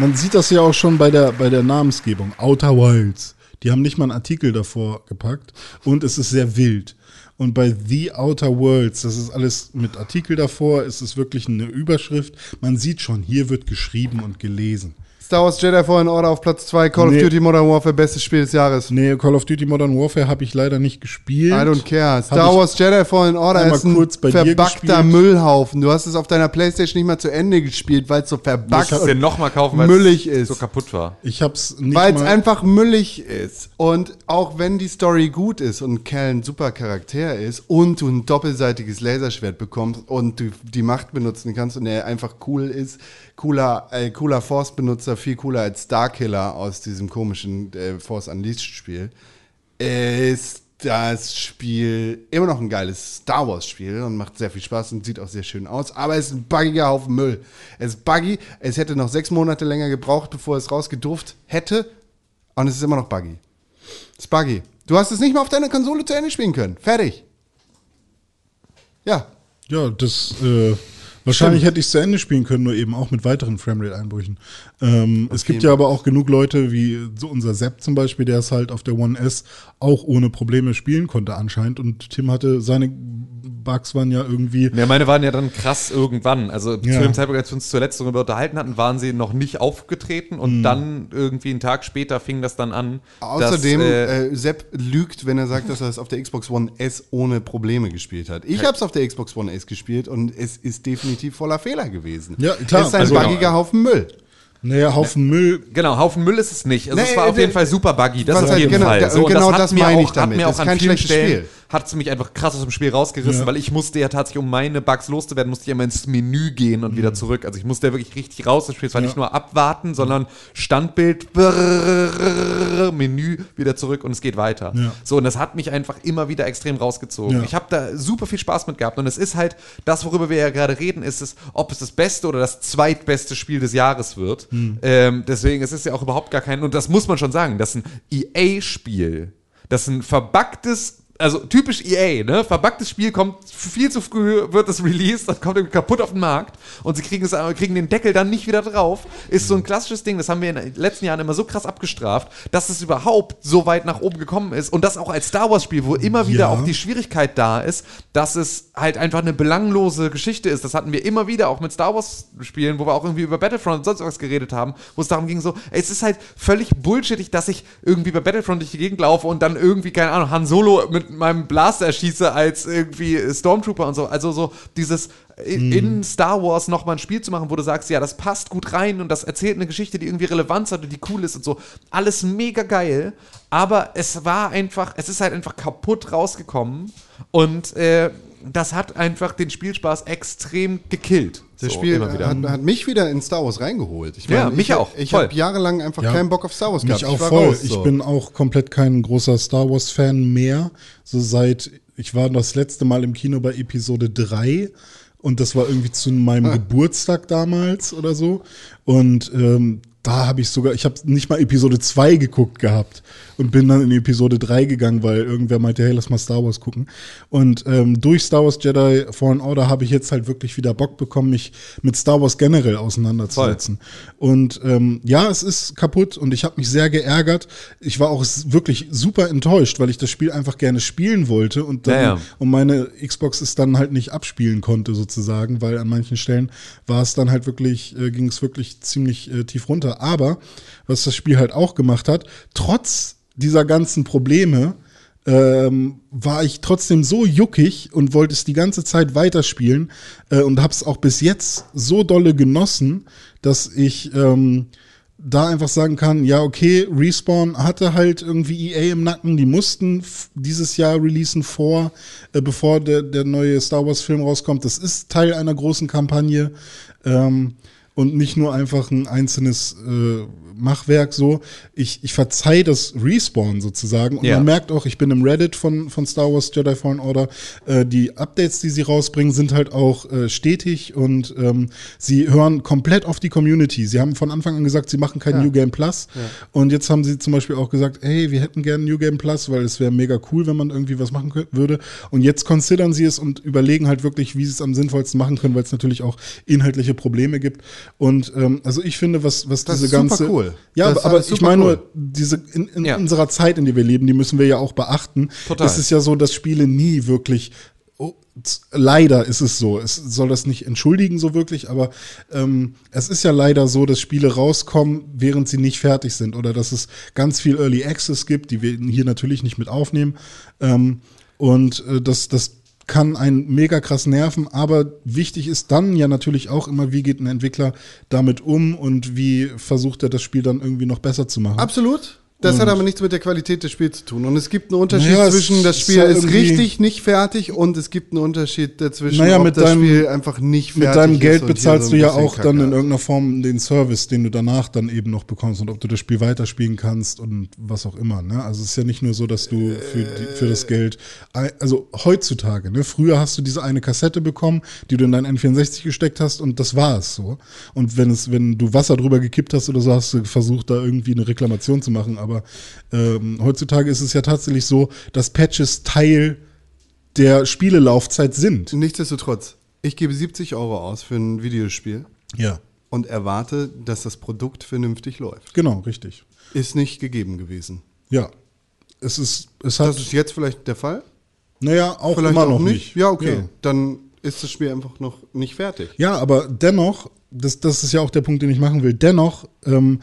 S4: Man sieht das ja auch schon bei der, bei der Namensgebung. Outer Wilds. Die haben nicht mal einen Artikel davor gepackt und es ist sehr wild. Und bei The Outer Worlds, das ist alles mit Artikel davor, es ist wirklich eine Überschrift. Man sieht schon, hier wird geschrieben und gelesen.
S2: Star Wars Jedi Fallen Order auf Platz 2, Call
S4: Nee.
S2: of Duty Modern Warfare, bestes Spiel des Jahres.
S4: Nee, Call of Duty Modern Warfare habe ich leider nicht gespielt.
S2: I don't care. Star Wars Jedi Fallen Order ist ein
S4: kurz bei dir
S2: verbackter. Müllhaufen. Du hast es auf deiner Playstation nicht mal zu Ende gespielt, weil es so
S3: dir
S2: und
S3: nochmal kaufen, weil
S2: müllig
S3: es
S2: ist.
S3: so kaputt war.
S4: Ich hab's nicht
S2: Weil es einfach müllig ist. Und auch wenn die Story gut ist und Cal ein super Charakter ist und du ein doppelseitiges Laserschwert bekommst und du die Macht benutzen kannst und er einfach cool ist, cooler, äh, cooler Force-Benutzer, viel cooler als Starkiller aus diesem komischen äh, Force Unleashed-Spiel, ist das Spiel immer noch ein geiles Star Wars-Spiel und macht sehr viel Spaß und sieht auch sehr schön aus. Aber es ist ein buggiger Haufen Müll. Es ist buggy. Es hätte noch sechs Monate länger gebraucht, bevor es rausgedurft hätte. Und es ist immer noch buggy. Es ist buggy. Du hast es nicht mal auf deiner Konsole zu Ende spielen können. Fertig. Ja.
S4: Ja, das äh, wahrscheinlich hätte ich es zu Ende spielen können, nur eben auch mit weiteren Framerate-Einbrüchen. Ähm, es gibt ja aber auch genug Leute, wie so unser Sepp zum Beispiel, der es halt auf der One S auch ohne Probleme spielen konnte anscheinend. Und Tim hatte seine Bugs waren ja irgendwie.
S3: Ja, meine waren ja dann krass irgendwann. Also
S4: Ja.
S3: zu dem Zeitpunkt, als wir uns zuletzt darüber unterhalten hatten, waren sie noch nicht aufgetreten und
S4: Hm.
S3: dann irgendwie einen Tag später fing das dann an.
S2: Außerdem,
S3: dass, äh,
S2: äh, Sepp lügt, wenn er sagt, dass er es auf der Xbox One S ohne Probleme gespielt hat. Ich habe es auf der Xbox One S gespielt und es ist definitiv voller Fehler gewesen.
S4: Ja, klar,
S2: Es ist ein
S4: also-
S2: buggiger Haufen Müll.
S4: Naja, Haufen Müll.
S3: Genau, Haufen Müll ist es nicht. Also
S2: Nee,
S3: es war auf jeden Fall super buggy, das auf jeden
S2: genau-
S3: Fall. So, und
S2: genau
S3: hat
S2: das
S3: mir
S2: meine
S3: auch,
S2: ich damit.
S3: Hat mir
S2: Das
S3: auch an vielen Stellen,
S2: Spiel.
S3: hat es mich einfach krass aus dem Spiel rausgerissen,
S4: Ja.
S3: weil ich musste ja tatsächlich, um meine Bugs loszuwerden, musste ich immer ins Menü gehen und wieder zurück. Also ich musste ja wirklich richtig raus des Spiels. Es war nicht nur abwarten, sondern Standbild, brrrr, Menü, wieder zurück und es geht weiter.
S4: Ja.
S3: So, und das hat mich einfach immer wieder extrem rausgezogen.
S4: Ja.
S3: Ich habe da super viel Spaß mit gehabt und es ist halt, das, worüber wir ja gerade reden, ist es, ob es das beste oder das zweitbeste Spiel des Jahres wird. Ähm, deswegen, es ist ja auch überhaupt gar kein, und das muss man schon sagen, das ist ein EA-Spiel. Das ist ein verbacktes also typisch EA, ne? Verbacktes Spiel kommt viel zu früh, wird es released, das kommt irgendwie kaputt auf den Markt und sie kriegen, es, kriegen den Deckel dann nicht wieder drauf. Ist so ein klassisches Ding, das haben wir in den letzten Jahren immer so krass abgestraft, dass es überhaupt so weit nach oben gekommen ist und das auch als Star Wars Spiel, wo immer wieder
S4: Ja.
S3: auch die Schwierigkeit da ist, dass es halt einfach eine belanglose Geschichte ist. Das hatten wir immer wieder, auch mit Star Wars Spielen, wo wir auch irgendwie über Battlefront und sonst was geredet haben, wo es darum ging so, ey, es ist halt völlig bullshittig, dass ich irgendwie bei Battlefront durch die Gegend laufe und dann irgendwie, keine Ahnung, Han Solo mit meinem Blaster erschieße als irgendwie Stormtrooper und so. Also so dieses in, in Star Wars nochmal ein Spiel zu machen, wo du sagst, ja, das passt gut rein und das erzählt eine Geschichte, die irgendwie Relevanz hat und die cool ist und so. Alles mega geil, aber es war einfach, es ist halt einfach kaputt rausgekommen und äh, das hat einfach den Spielspaß extrem gekillt.
S2: Das
S3: So,
S2: Spiel
S3: immer wieder.
S2: hat, hat mich wieder in Star Wars reingeholt. Ich
S3: Ja,
S2: meine,
S3: mich
S2: ich,
S3: auch,
S2: Ich habe jahrelang einfach
S4: Ja.
S2: keinen Bock auf Star Wars gehabt.
S4: Mich auch
S2: ich
S4: voll.
S2: raus,
S4: Ich
S2: so.
S4: bin auch komplett kein großer Star Wars-Fan mehr. So seit, ich war das letzte Mal im Kino bei Episode 3 und das war irgendwie zu meinem Geburtstag damals oder so. Und ähm, da habe ich sogar, ich habe nicht mal Episode 2 geguckt gehabt und bin dann in Episode 3 gegangen, weil irgendwer meinte, hey, lass mal Star Wars gucken. Und ähm, durch Star Wars Jedi Fallen Order habe ich jetzt halt wirklich wieder Bock bekommen, mich mit Star Wars generell auseinanderzusetzen. Und ähm, ja, es ist kaputt und ich habe mich sehr geärgert. Ich war auch wirklich super enttäuscht, weil ich das Spiel einfach gerne spielen wollte und dann
S3: Ja, ja.
S4: und meine Xbox es dann halt nicht abspielen konnte sozusagen, weil an manchen Stellen war es dann halt wirklich, äh, ging es wirklich ziemlich äh, tief runter. Aber was das Spiel halt auch gemacht hat, trotz dieser ganzen Probleme, ähm, war ich trotzdem so juckig und wollte es die ganze Zeit weiterspielen äh, und habe es auch bis jetzt so dolle genossen, dass ich ähm, da einfach sagen kann, ja, okay, Respawn hatte halt irgendwie EA im Nacken, die mussten dieses Jahr releasen vor, äh, bevor der, der neue Star Wars-Film rauskommt. Das ist Teil einer großen Kampagne ähm, und nicht nur einfach ein einzelnes äh, Machwerk so. Ich, ich verzeih das Respawn sozusagen und
S3: Ja.
S4: man merkt auch, ich bin im Reddit von, von Star Wars Jedi Fallen Order. Äh, die Updates, die sie rausbringen, sind halt auch äh, stetig und ähm, sie hören komplett auf die Community. Sie haben von Anfang an gesagt, sie machen kein New Game Plus. Und jetzt haben sie zum Beispiel auch gesagt, hey, wir hätten gerne New Game Plus, weil es wäre mega cool, wenn man irgendwie was machen würde. Und jetzt considern sie es und überlegen halt wirklich, wie sie es am sinnvollsten machen können, weil es natürlich auch inhaltliche Probleme gibt. Und ähm, also ich finde, was, was
S2: Das
S4: diese
S2: ist super
S4: ganze.
S2: cool.
S4: Ja,
S2: Das
S4: aber, ich meine
S2: cool.
S4: nur, diese in, in
S3: Ja.
S4: unserer Zeit, in der wir leben, die müssen wir ja auch beachten.
S3: Total.
S4: Es ist ja so, dass Spiele nie wirklich. Oh, leider ist es so. Es soll das nicht entschuldigen so wirklich, aber ähm, es ist ja leider so, dass Spiele rauskommen, während sie nicht fertig sind oder dass es ganz viel Early Access gibt, die wir hier natürlich nicht mit aufnehmen. Ähm, und äh, das, das kann einen mega krass nerven, aber wichtig ist dann ja natürlich auch immer, wie geht ein Entwickler damit um und wie versucht er das Spiel dann irgendwie noch besser zu machen.
S2: Absolut. Das hat aber nichts mit der Qualität des Spiels zu tun. Und es gibt einen Unterschied
S4: Naja,
S2: zwischen, das
S4: ist
S2: Spiel
S4: ja
S2: ist
S4: irgendwie-
S2: richtig nicht fertig und es gibt einen Unterschied dazwischen,
S4: Naja,
S2: ob
S4: mit
S2: das
S4: deinem-
S2: Spiel einfach nicht fertig
S4: Mit deinem
S2: ist
S4: Geld bezahlst
S2: so
S4: du ja auch
S2: Kacke
S4: dann in irgendeiner Form den Service, den du danach dann eben noch bekommst und ob du das Spiel weiterspielen kannst und was auch immer. Ne? Also es ist ja nicht nur so, dass du für, die, für das Geld, also heutzutage, ne? früher hast du diese eine Kassette bekommen, die du in dein N64 gesteckt hast und das war es so. Und wenn es, wenn du Wasser drüber gekippt hast oder so, hast du versucht, da irgendwie eine Reklamation zu machen. Aber ähm, heutzutage ist es ja tatsächlich so, dass Patches Teil der Spielelaufzeit sind.
S2: Nichtsdestotrotz, ich gebe 70 Euro aus für ein Videospiel
S4: Ja.
S2: und erwarte, dass das Produkt vernünftig läuft.
S4: Genau, richtig.
S2: Ist nicht gegeben gewesen.
S4: Ja. Es ist, es hat,
S2: Das ist jetzt vielleicht der Fall?
S4: naja, auch
S2: Vielleicht
S4: immer
S2: auch
S4: noch
S2: nicht?
S4: nicht.
S2: Ja, okay.
S4: Ja.
S2: Dann ist das Spiel einfach noch nicht fertig.
S4: Ja, aber dennoch, das, das ist ja auch der Punkt, den ich machen will, dennoch ähm,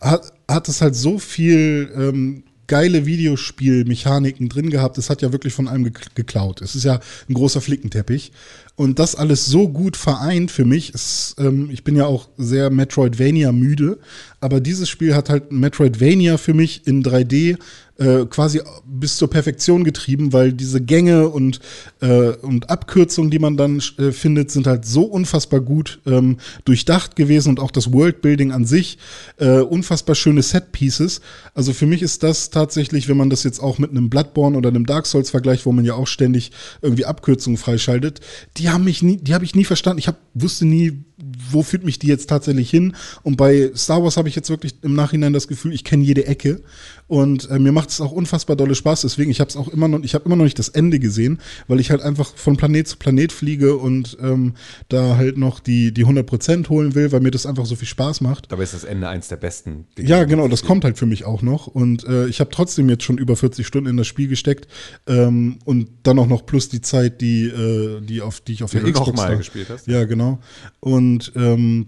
S4: hat, hat es halt so viel ähm, geile Videospielmechaniken drin gehabt. Es hat ja wirklich von gek- geklaut. Es ist ja ein großer Flickenteppich. Und das alles so gut vereint für mich. Ist, ähm, ich bin ja auch sehr Metroidvania müde, aber dieses Spiel hat halt Metroidvania für mich in 3D äh, quasi bis zur Perfektion getrieben, weil diese Gänge und, äh, und Abkürzungen, die man dann äh, findet, sind halt so unfassbar gut ähm, durchdacht gewesen und auch das Worldbuilding an sich, äh, unfassbar schöne Set-Pieces. Also für mich ist das tatsächlich, wenn man das jetzt auch mit einem Bloodborne oder einem Dark Souls vergleicht, wo man ja auch ständig irgendwie Abkürzungen freischaltet, die haben mich nie, die habe ich nie verstanden. Ich hab, wusste nie, wo führt mich die jetzt tatsächlich hin. Und bei Star Wars habe ich jetzt wirklich im Nachhinein das Gefühl, ich kenne jede Ecke. Und äh, mir macht es auch unfassbar dolle Spaß. Deswegen, ich habe es auch immer noch, ich habe immer noch nicht das Ende gesehen, weil ich halt einfach von Planet zu Planet fliege und ähm, da halt noch die, die 100% holen will, weil mir das einfach so viel Spaß macht.
S3: Dabei ist das Ende eins der besten.
S4: Ja, genau, das kommt halt für mich auch noch. Und äh, ich habe trotzdem jetzt schon über 40 Stunden in das Spiel gesteckt ähm, und dann auch noch plus die Zeit, die, äh, die, auf, die ich auf der Xbox
S3: nochmal
S4: da-
S3: gespielt hast.
S4: Ja, genau. Und ähm,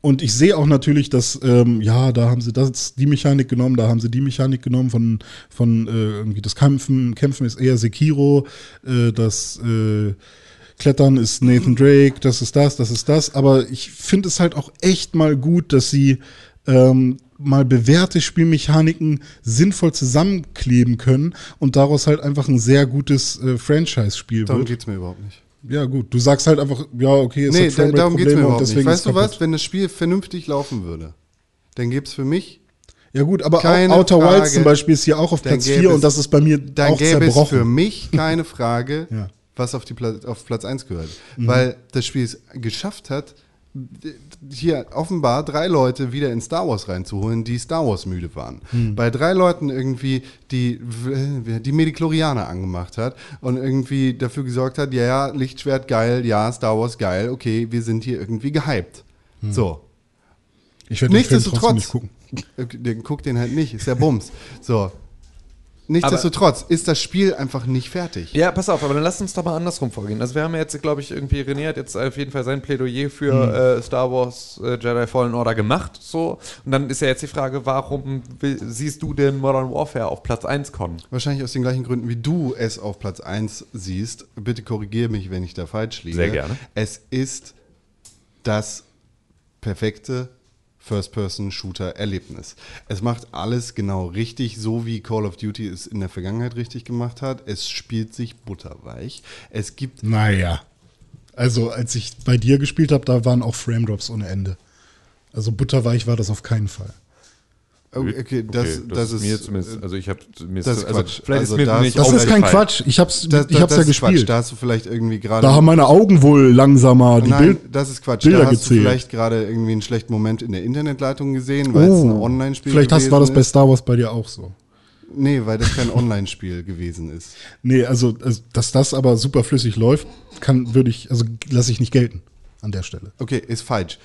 S4: und ich sehe auch natürlich, dass, ähm, ja, da haben sie das, die Mechanik genommen, da haben sie die Mechanik genommen von, von äh, irgendwie das Kämpfen. Kämpfen ist eher Sekiro, äh, das äh, Klettern ist Nathan Drake, das ist das, das ist das. Aber ich finde es halt auch echt mal gut, dass sie ähm, mal bewährte Spielmechaniken sinnvoll zusammenkleben können und daraus halt einfach ein sehr gutes äh, Franchise-Spiel
S2: Darum
S4: wird.
S2: geht es mir überhaupt nicht.
S4: Ja, gut. Du sagst halt einfach, ja, okay, es
S2: Nee,
S4: hat
S2: da, darum geht es mir
S4: und
S2: überhaupt nicht.
S4: deswegen
S2: Weißt du was? Wenn das Spiel vernünftig laufen würde, dann gäbe es für mich,
S4: Ja, gut, aber
S2: Keine
S4: Outer
S2: Frage.
S4: Wilds zum Beispiel ist hier auch auf
S2: Dann
S4: Platz
S2: gäbe
S4: 4
S2: es-
S4: und das ist bei mir
S2: dann
S4: auch
S2: gäbe es
S4: zerbrochen.
S2: für mich keine Frage,
S4: Ja.
S2: was auf, die Pla auf Platz 1 gehört. Weil das Spiel es geschafft hat, hier offenbar drei Leute wieder in Star Wars reinzuholen, die Star Wars müde waren.
S4: Mhm.
S2: Bei drei Leuten irgendwie, die die Mediklorianer angemacht hat und irgendwie dafür gesorgt hat, ja, ja, Lichtschwert geil, ja, Star Wars geil, okay, wir sind hier irgendwie gehypt.
S4: Mhm.
S2: So.
S4: ich werde den Film trotzdem
S2: Nichtsdestotrotz,
S4: nicht gucken.
S2: Guck den halt nicht, ist ja Bums. So. Nichtsdestotrotz ist das Spiel einfach nicht fertig.
S3: Ja, pass auf, aber dann lass uns doch mal andersrum vorgehen. Also wir haben ja jetzt, glaube ich, irgendwie, René hat jetzt auf jeden Fall sein Plädoyer für äh, Star Wars äh, Jedi Fallen Order gemacht. So. Und dann ist ja jetzt die Frage, warum will, siehst du denn Modern Warfare auf Platz 1 kommen?
S2: Wahrscheinlich aus den gleichen Gründen, wie du es auf Platz 1 siehst. Bitte korrigiere mich, wenn ich da falsch liege.
S3: Sehr gerne.
S2: Es ist das perfekte First-Person-Shooter-Erlebnis. Es macht alles genau richtig, so wie Call of Duty es in der Vergangenheit richtig gemacht hat. Es spielt sich butterweich. Es gibt
S4: Naja. Also, als ich bei dir gespielt habe, da waren auch Frame Drops ohne Ende. Also butterweich war das auf keinen Fall.
S2: Okay, okay, das, das, ist
S3: mir zumindest, also ich habe mir
S2: das ist
S3: also
S2: Quatsch.
S3: vielleicht
S2: Also
S3: ist mir
S2: da
S3: nicht
S4: Das ist kein. Quatsch. Ich hab's,
S2: das,
S4: ich hab's
S2: das
S4: ja
S2: ist Quatsch.
S4: gespielt.
S2: Da hast du vielleicht irgendwie gerade.
S4: Da haben meine Augen wohl langsamer die
S2: Nein,
S4: Bild.
S2: das ist Quatsch.
S4: Bilder
S2: da hast
S4: gezählt.
S2: du vielleicht gerade irgendwie einen schlechten Moment in der Internetleitung gesehen, weil es ein
S4: Oh,
S2: Online-Spiel
S4: vielleicht hast, war das bei Star Wars bei dir auch so.
S2: Nee, weil das kein Online-Spiel gewesen ist.
S4: Nee, also, also, dass das aber super flüssig läuft, kann, würde ich, also lasse ich nicht gelten an der Stelle.
S2: Okay, ist falsch.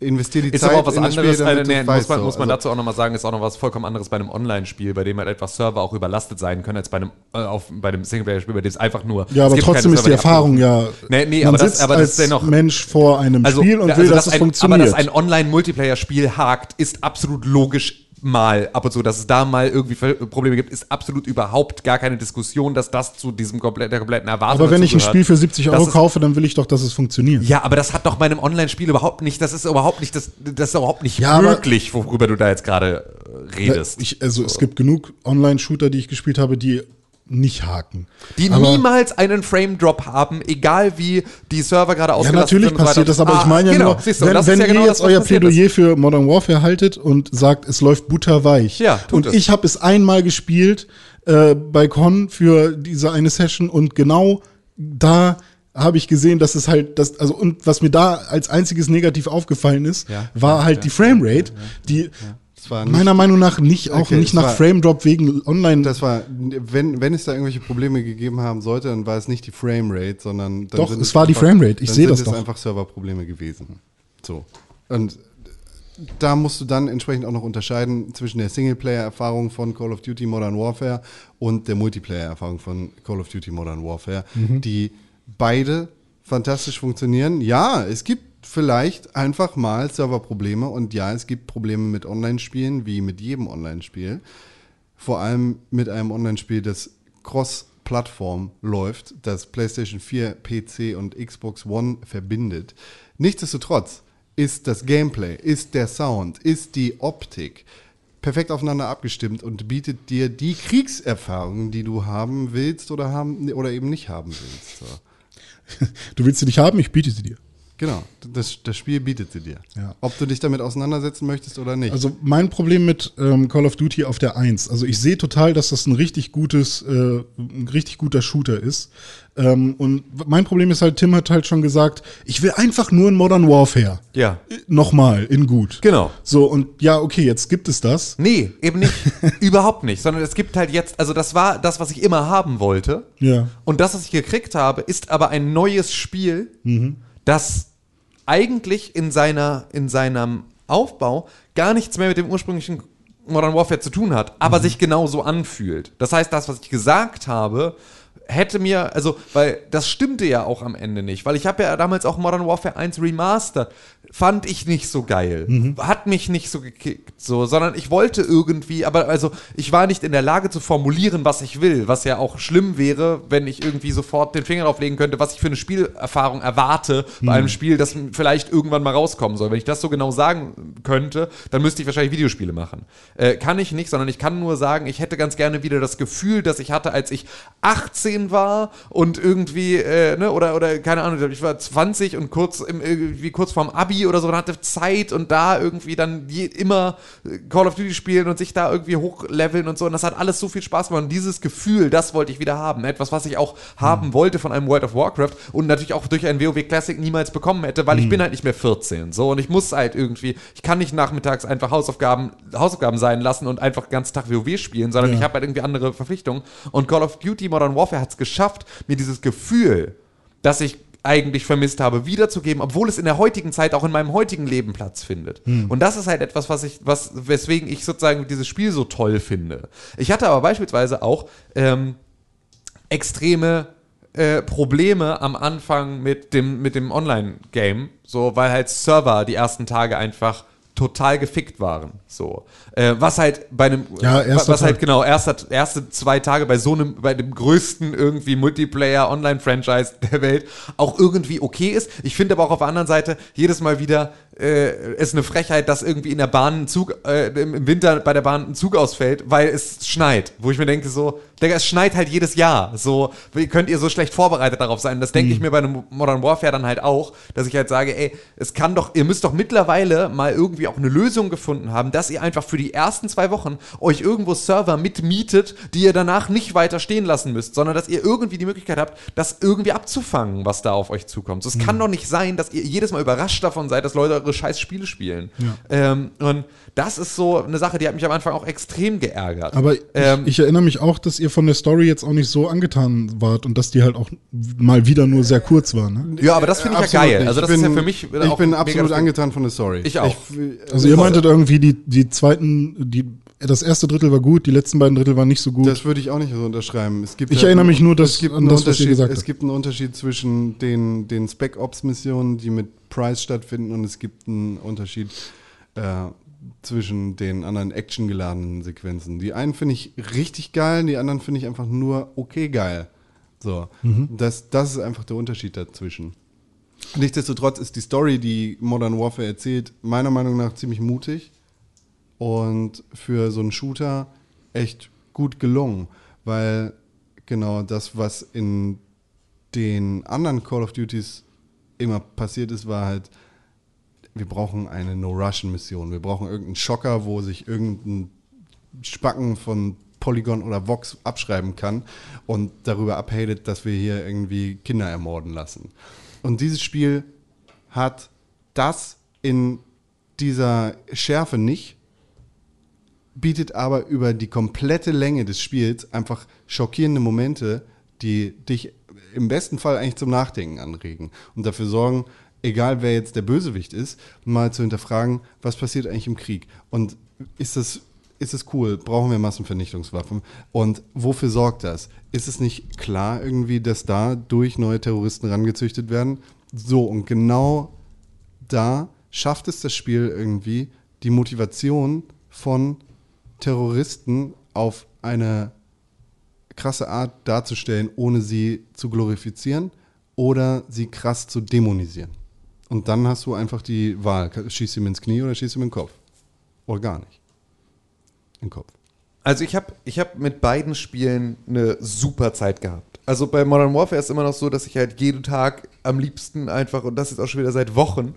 S2: Investiere die
S3: Ist
S2: Zeit
S3: aber auch was
S2: in das
S3: anderes,
S2: Spiel, damit
S3: äh, nee, muss man,
S2: so.
S3: muss man
S2: Also-
S3: dazu auch nochmal sagen, ist auch noch was vollkommen anderes bei einem Online-Spiel, bei dem halt etwas Server auch überlastet sein können, als bei einem, äh, auf, bei einem Singleplayer-Spiel, bei dem es einfach nur.
S4: Ja, aber trotzdem ist die Erfahrung ja.
S3: Nee, nee, aber das- aber das ist dennoch-
S4: Mensch vor einem
S3: also,
S4: Spiel und
S3: also
S4: will, dass, es funktioniert.
S3: Aber dass ein Online-Multiplayer-Spiel hakt, ist absolut logisch mal ab und zu, dass es da mal irgendwie Probleme gibt, ist absolut überhaupt gar keine Diskussion, dass das zu diesem komplett, der kompletten Erwartung
S4: aber wenn ich ein. Spiel für 70
S3: Das
S4: Euro
S3: ist-
S4: kaufe, dann will ich doch, dass es funktioniert.
S3: Ja, aber das hat doch bei einem Online-Spiel überhaupt nicht, das ist überhaupt nicht, das, das ist überhaupt nicht
S4: Ja,
S3: möglich, worüber du da jetzt gerade äh, redest.
S4: Ich, also es gibt genug Online-Shooter, die ich gespielt habe, die nicht haken.
S3: die
S4: aber,
S3: niemals einen Frame-Drop haben, egal wie die Server gerade
S4: Ja,
S3: ausgelastet
S4: natürlich
S3: sind.
S4: passiert das, aber
S3: Ah,
S4: ich meine ja
S3: genau,
S4: nur,
S3: du,
S4: wenn, wenn
S3: ja
S4: ihr
S3: genau
S4: jetzt
S3: das, was
S4: euer Plädoyer
S3: ist.
S4: für Modern Warfare haltet und sagt, es läuft butterweich.
S3: Ja, tut
S4: und
S3: es.
S4: ich habe es einmal gespielt äh, bei Con für diese eine Session und genau da habe ich gesehen, dass es halt, das, also und was mir da als einziges negativ aufgefallen ist,
S3: Ja,
S4: war halt die Framerate, die
S2: nicht-
S4: meiner Meinung nach nicht auch
S2: Okay,
S4: nicht
S2: es
S4: nach
S2: war-
S4: Frame Drop wegen Online.
S2: Das war, wenn, wenn es da irgendwelche Probleme gegeben haben sollte, dann war es nicht die Framerate, sondern dann
S4: Doch,
S2: sind
S4: es war die
S2: einfach-
S4: Framerate. Ich sehe
S2: sind
S4: das
S2: es
S4: doch.
S2: einfach Serverprobleme gewesen. So. Und da musst du dann entsprechend auch noch unterscheiden zwischen der Singleplayer-Erfahrung von Call of Duty Modern Warfare und der Multiplayer-Erfahrung von Call of Duty Modern Warfare,
S4: Mhm.
S2: die beide fantastisch funktionieren. Ja, es gibt vielleicht einfach mal Serverprobleme und ja, es gibt Probleme mit Online-Spielen, wie mit jedem Online-Spiel. Vor allem mit einem Online-Spiel, das Cross-Plattform läuft, das PlayStation 4, PC und Xbox One verbindet. Nichtsdestotrotz ist das Gameplay, ist der Sound, ist die Optik perfekt aufeinander abgestimmt und bietet dir die Kriegserfahrung, die du haben willst oder haben oder eben nicht haben willst. So.
S4: du willst sie nicht haben, ich biete sie dir.
S2: Genau, das, das Spiel bietet sie dir.
S4: Ja.
S2: Ob du dich damit auseinandersetzen möchtest oder nicht.
S4: Also mein Problem mit ähm, Call of Duty auf der 1, also ich sehe total, dass das ein richtig gutes, äh, ein richtig guter Shooter ist. Ähm, und mein Problem ist halt, Tim hat halt schon gesagt, ich will einfach nur ein Modern Warfare.
S3: Ja.
S4: Äh, Nochmal, in gut.
S3: Genau.
S4: So, und ja, okay, jetzt gibt es das.
S3: Nee, eben nicht. Überhaupt nicht. Sondern es gibt halt jetzt, also das war das, was ich immer haben wollte.
S4: Ja.
S3: Und das, was ich gekriegt habe, ist aber ein neues Spiel, das eigentlich in, seiner, in seinem Aufbau gar nichts mehr mit dem ursprünglichen Modern Warfare zu tun hat, aber sich genauso anfühlt. Das heißt, das, was ich gesagt habe, hätte mir, also, weil das stimmte ja auch am Ende nicht, weil ich habe ja damals auch Modern Warfare 1 Remastered, fand ich nicht so geil, hat mich nicht so gekickt, so, sondern ich wollte irgendwie, aber also ich war nicht in der Lage zu formulieren, was ich will, was ja auch schlimm wäre, wenn ich irgendwie sofort den Finger drauflegen könnte, was ich für eine Spielerfahrung erwarte bei einem Spiel, das vielleicht irgendwann mal rauskommen soll. Wenn ich das so genau sagen könnte, dann müsste ich wahrscheinlich Videospiele machen. Äh, kann ich nicht, sondern ich kann nur sagen, ich hätte ganz gerne wieder das Gefühl, das ich hatte, als ich 18 war und irgendwie, äh, ne, oder, oder keine Ahnung, ich war 20 und kurz im, irgendwie kurz vorm Abi oder so und hatte Zeit und da irgendwie dann je, immer äh, Call of Duty spielen und sich da irgendwie hochleveln und so. Und das hat alles so viel Spaß gemacht. Und dieses Gefühl, das wollte ich wieder haben. Etwas, was ich auch haben wollte von einem World of Warcraft und natürlich auch durch ein WoW Classic niemals bekommen hätte, weil ich bin halt nicht mehr 14. So, und ich muss halt irgendwie, ich kann nicht nachmittags einfach Hausaufgaben, Hausaufgaben sein lassen und einfach den ganzen Tag WoW spielen, sondern
S4: Ja.
S3: ich habe halt irgendwie andere Verpflichtungen. Und Call of Duty Modern Warfare hat es geschafft, mir dieses Gefühl, das ich eigentlich vermisst habe, wiederzugeben, obwohl es in der heutigen Zeit auch in meinem heutigen Leben Platz findet. Und das ist halt etwas, was ich, was, weswegen ich sozusagen dieses Spiel so toll finde. Ich hatte aber beispielsweise auch ähm, extreme äh, Probleme am Anfang mit dem, mit dem Online-Game, so, weil halt Server die ersten Tage einfach total gefickt waren. So. Äh, was halt bei einem,
S4: Ja,
S3: was halt
S4: Tag.
S3: genau, erster, erste zwei Tage bei so einem, bei dem größten irgendwie Multiplayer-Online-Franchise der Welt auch irgendwie okay ist. Ich finde aber auch auf der anderen Seite jedes Mal wieder äh, ist eine Frechheit, dass irgendwie in der Bahn ein Zug, äh, im Winter bei der Bahn ein Zug ausfällt, weil es schneit. Wo ich mir denke so, Digga, es schneit halt jedes Jahr. So, wie könnt ihr so schlecht vorbereitet darauf sein? Das denke ich mir bei einem Modern Warfare dann halt auch, dass ich halt sage, ey, es kann doch, ihr müsst doch mittlerweile mal irgendwie auch eine Lösung gefunden haben, dass ihr einfach für die ersten zwei Wochen euch irgendwo Server mitmietet, die ihr danach nicht weiter stehen lassen müsst, sondern dass ihr irgendwie die Möglichkeit habt, das irgendwie abzufangen, was da auf euch zukommt. So, es kann doch nicht sein, dass ihr jedes Mal überrascht davon seid, dass Leute eure eure scheiß Spiele spielen. Ähm, und das ist so eine Sache, die hat mich am Anfang auch extrem geärgert.
S4: Aber ich,
S3: Ähm,
S4: ich erinnere mich auch, dass ihr von der Story jetzt auch nicht so angetan wart und dass die halt auch mal wieder nur sehr kurz war. Ne?
S3: ja, aber das finde ich ja
S2: Absolut
S3: geil.
S2: nicht.
S3: Also das
S2: ich
S3: ist
S2: bin,
S3: ja für mich
S2: Ich
S3: auch
S2: bin absolut angetan von der Story.
S3: Ich auch.
S2: Ich,
S4: Also ihr meintet irgendwie, die, die zweiten, die, das erste Drittel war gut, die letzten beiden Drittel waren nicht so gut.
S2: Das würde ich auch nicht so unterschreiben. Es gibt
S4: Ich
S2: ja-
S4: erinnere mich nur, dass-
S2: es gibt
S4: an
S2: einen
S4: das, was ihr
S2: Unterschied,
S4: gesagt
S2: Es
S4: habt.
S2: gibt einen Unterschied zwischen den, den Spec-Ops-Missionen, die mit Price stattfinden, und es gibt einen Unterschied äh, zwischen den anderen actiongeladenen Sequenzen. Die einen finde ich richtig geil, die anderen finde ich einfach nur okay geil. So,
S4: Mhm.
S2: das, das ist einfach der Unterschied dazwischen. Nichtsdestotrotz ist die Story, die Modern Warfare erzählt, meiner Meinung nach ziemlich mutig und für so einen Shooter echt gut gelungen, weil genau das, was in den anderen Call of Duties immer passiert ist, war halt, wir brauchen eine No-Russian-Mission. Wir brauchen irgendeinen Schocker, wo sich irgendein Spacken von Polygon oder Vox abschreiben kann und darüber abhatet, dass wir hier irgendwie Kinder ermorden lassen. Und dieses Spiel hat das in dieser Schärfe nicht, bietet aber über die komplette Länge des Spiels einfach schockierende Momente, die dich im besten Fall eigentlich zum Nachdenken anregen und dafür sorgen, egal wer jetzt der Bösewicht ist, mal zu hinterfragen, was passiert eigentlich im Krieg und ist das ist es cool? Brauchen wir Massenvernichtungswaffen? Und wofür sorgt das? Ist es nicht klar irgendwie, dass da durch neue Terroristen rangezüchtet werden? So, und genau da schafft es das Spiel irgendwie, die Motivation von Terroristen auf eine krasse Art darzustellen, ohne sie zu glorifizieren oder sie krass zu dämonisieren. Und dann hast du einfach die Wahl, schießt ihm ins Knie oder schießt ihm in den Kopf. Oder gar nicht. Den Kopf.
S3: Also ich habe ich hab mit beiden Spielen eine super Zeit gehabt. Also bei Modern Warfare ist immer noch so, dass ich halt jeden Tag am liebsten einfach, und das ist auch schon wieder seit Wochen,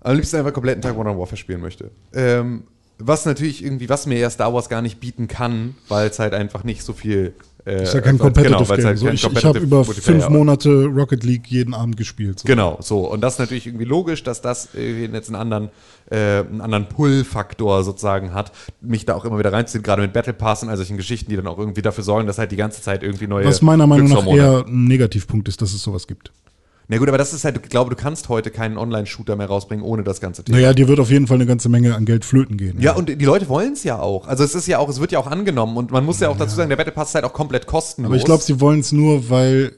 S3: am liebsten einfach kompletten Tag Modern Warfare spielen möchte. Ähm, was natürlich irgendwie, was mir ja Star Wars gar nicht bieten kann, weil es halt einfach nicht so viel. Äh,
S4: ist ja kein
S3: weil-
S4: Competitive
S3: genau, es
S4: Game.
S3: halt
S4: so, ich ich habe über fünf Monate Rocket League jeden Abend gespielt. So.
S3: Genau, so. Und das ist natürlich irgendwie logisch, dass das jetzt einen anderen, äh, einen anderen Pull-Faktor sozusagen hat, mich da auch immer wieder reinzuziehen, gerade mit Battle Pass und all solchen Geschichten, die dann auch irgendwie dafür sorgen, dass halt die ganze Zeit irgendwie neue.
S4: Was meiner Meinung nach eher ein Negativpunkt ist, dass es sowas gibt.
S3: Na gut, aber das ist halt, ich glaube, du kannst heute keinen Online-Shooter mehr rausbringen ohne das ganze Thema.
S4: Naja, dir wird auf jeden Fall eine ganze Menge an Geld flöten gehen.
S3: Ja, und die Leute wollen es ja auch. Also es ist ja auch, es wird ja auch angenommen und man muss ja auch dazu sagen, der Battle Pass ist halt auch komplett kostenlos.
S4: Aber ich glaube, sie wollen es nur, weil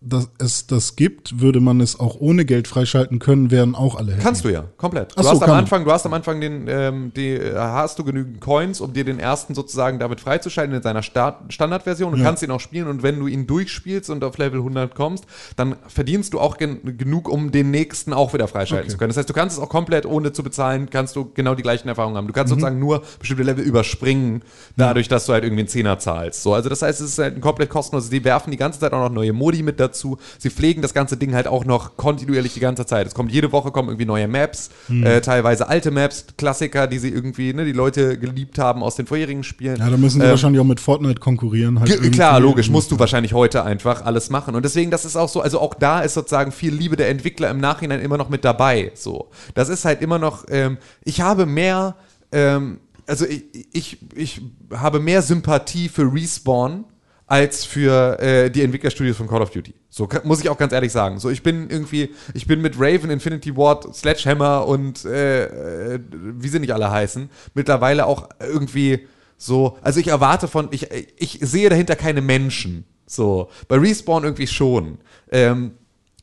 S4: das, es das gibt, würde man es auch ohne Geld freischalten können, wären auch alle happy.
S3: Kannst du ja, komplett. Du
S4: so,
S3: hast am. Anfang, du hast am Anfang den, ähm, die, äh, hast du genügend Coins, um dir den ersten sozusagen damit freizuschalten in seiner Start Standardversion. Du
S4: Ja.
S3: kannst ihn auch spielen und wenn du ihn durchspielst und auf Level 100 kommst, dann verdienst du auch gen genug, um den nächsten auch wieder freischalten
S4: Okay.
S3: zu können. Das heißt, du kannst es auch komplett ohne zu bezahlen, kannst du genau die gleichen Erfahrungen haben. Du
S4: Mhm.
S3: kannst sozusagen nur bestimmte Level überspringen, dadurch, dass du halt irgendwie einen Zehner zahlst. So, also das heißt, es ist halt ein komplett kostenloses. Die werfen die ganze Zeit auch noch neue Modi mit dazu. Sie pflegen das ganze Ding halt auch noch kontinuierlich die ganze Zeit. Es kommt jede Woche kommen irgendwie neue Maps,
S4: Mhm.
S3: äh, teilweise alte Maps, Klassiker, die sie irgendwie, ne, die Leute geliebt haben aus den vorherigen Spielen.
S4: Ja, da müssen sie
S3: Ähm,
S4: wahrscheinlich auch mit Fortnite konkurrieren. Halt.
S3: Klar, logisch, musst du wahrscheinlich heute einfach alles machen. Und deswegen, das ist auch so, also auch da ist sozusagen viel Liebe der Entwickler im Nachhinein immer noch mit dabei. So. Das ist halt immer noch, ähm, ich habe mehr, ähm, also ich, ich, ich habe mehr Sympathie für Respawn als für äh, die Entwicklerstudios von Call of Duty. So muss ich auch ganz ehrlich sagen. So, ich bin irgendwie, ich bin mit Raven, Infinity Ward, Sledgehammer und äh, äh, wie sie nicht alle heißen, mittlerweile auch irgendwie so, also ich erwarte von, ich, ich sehe dahinter keine Menschen. So, bei Respawn irgendwie schon. Ähm,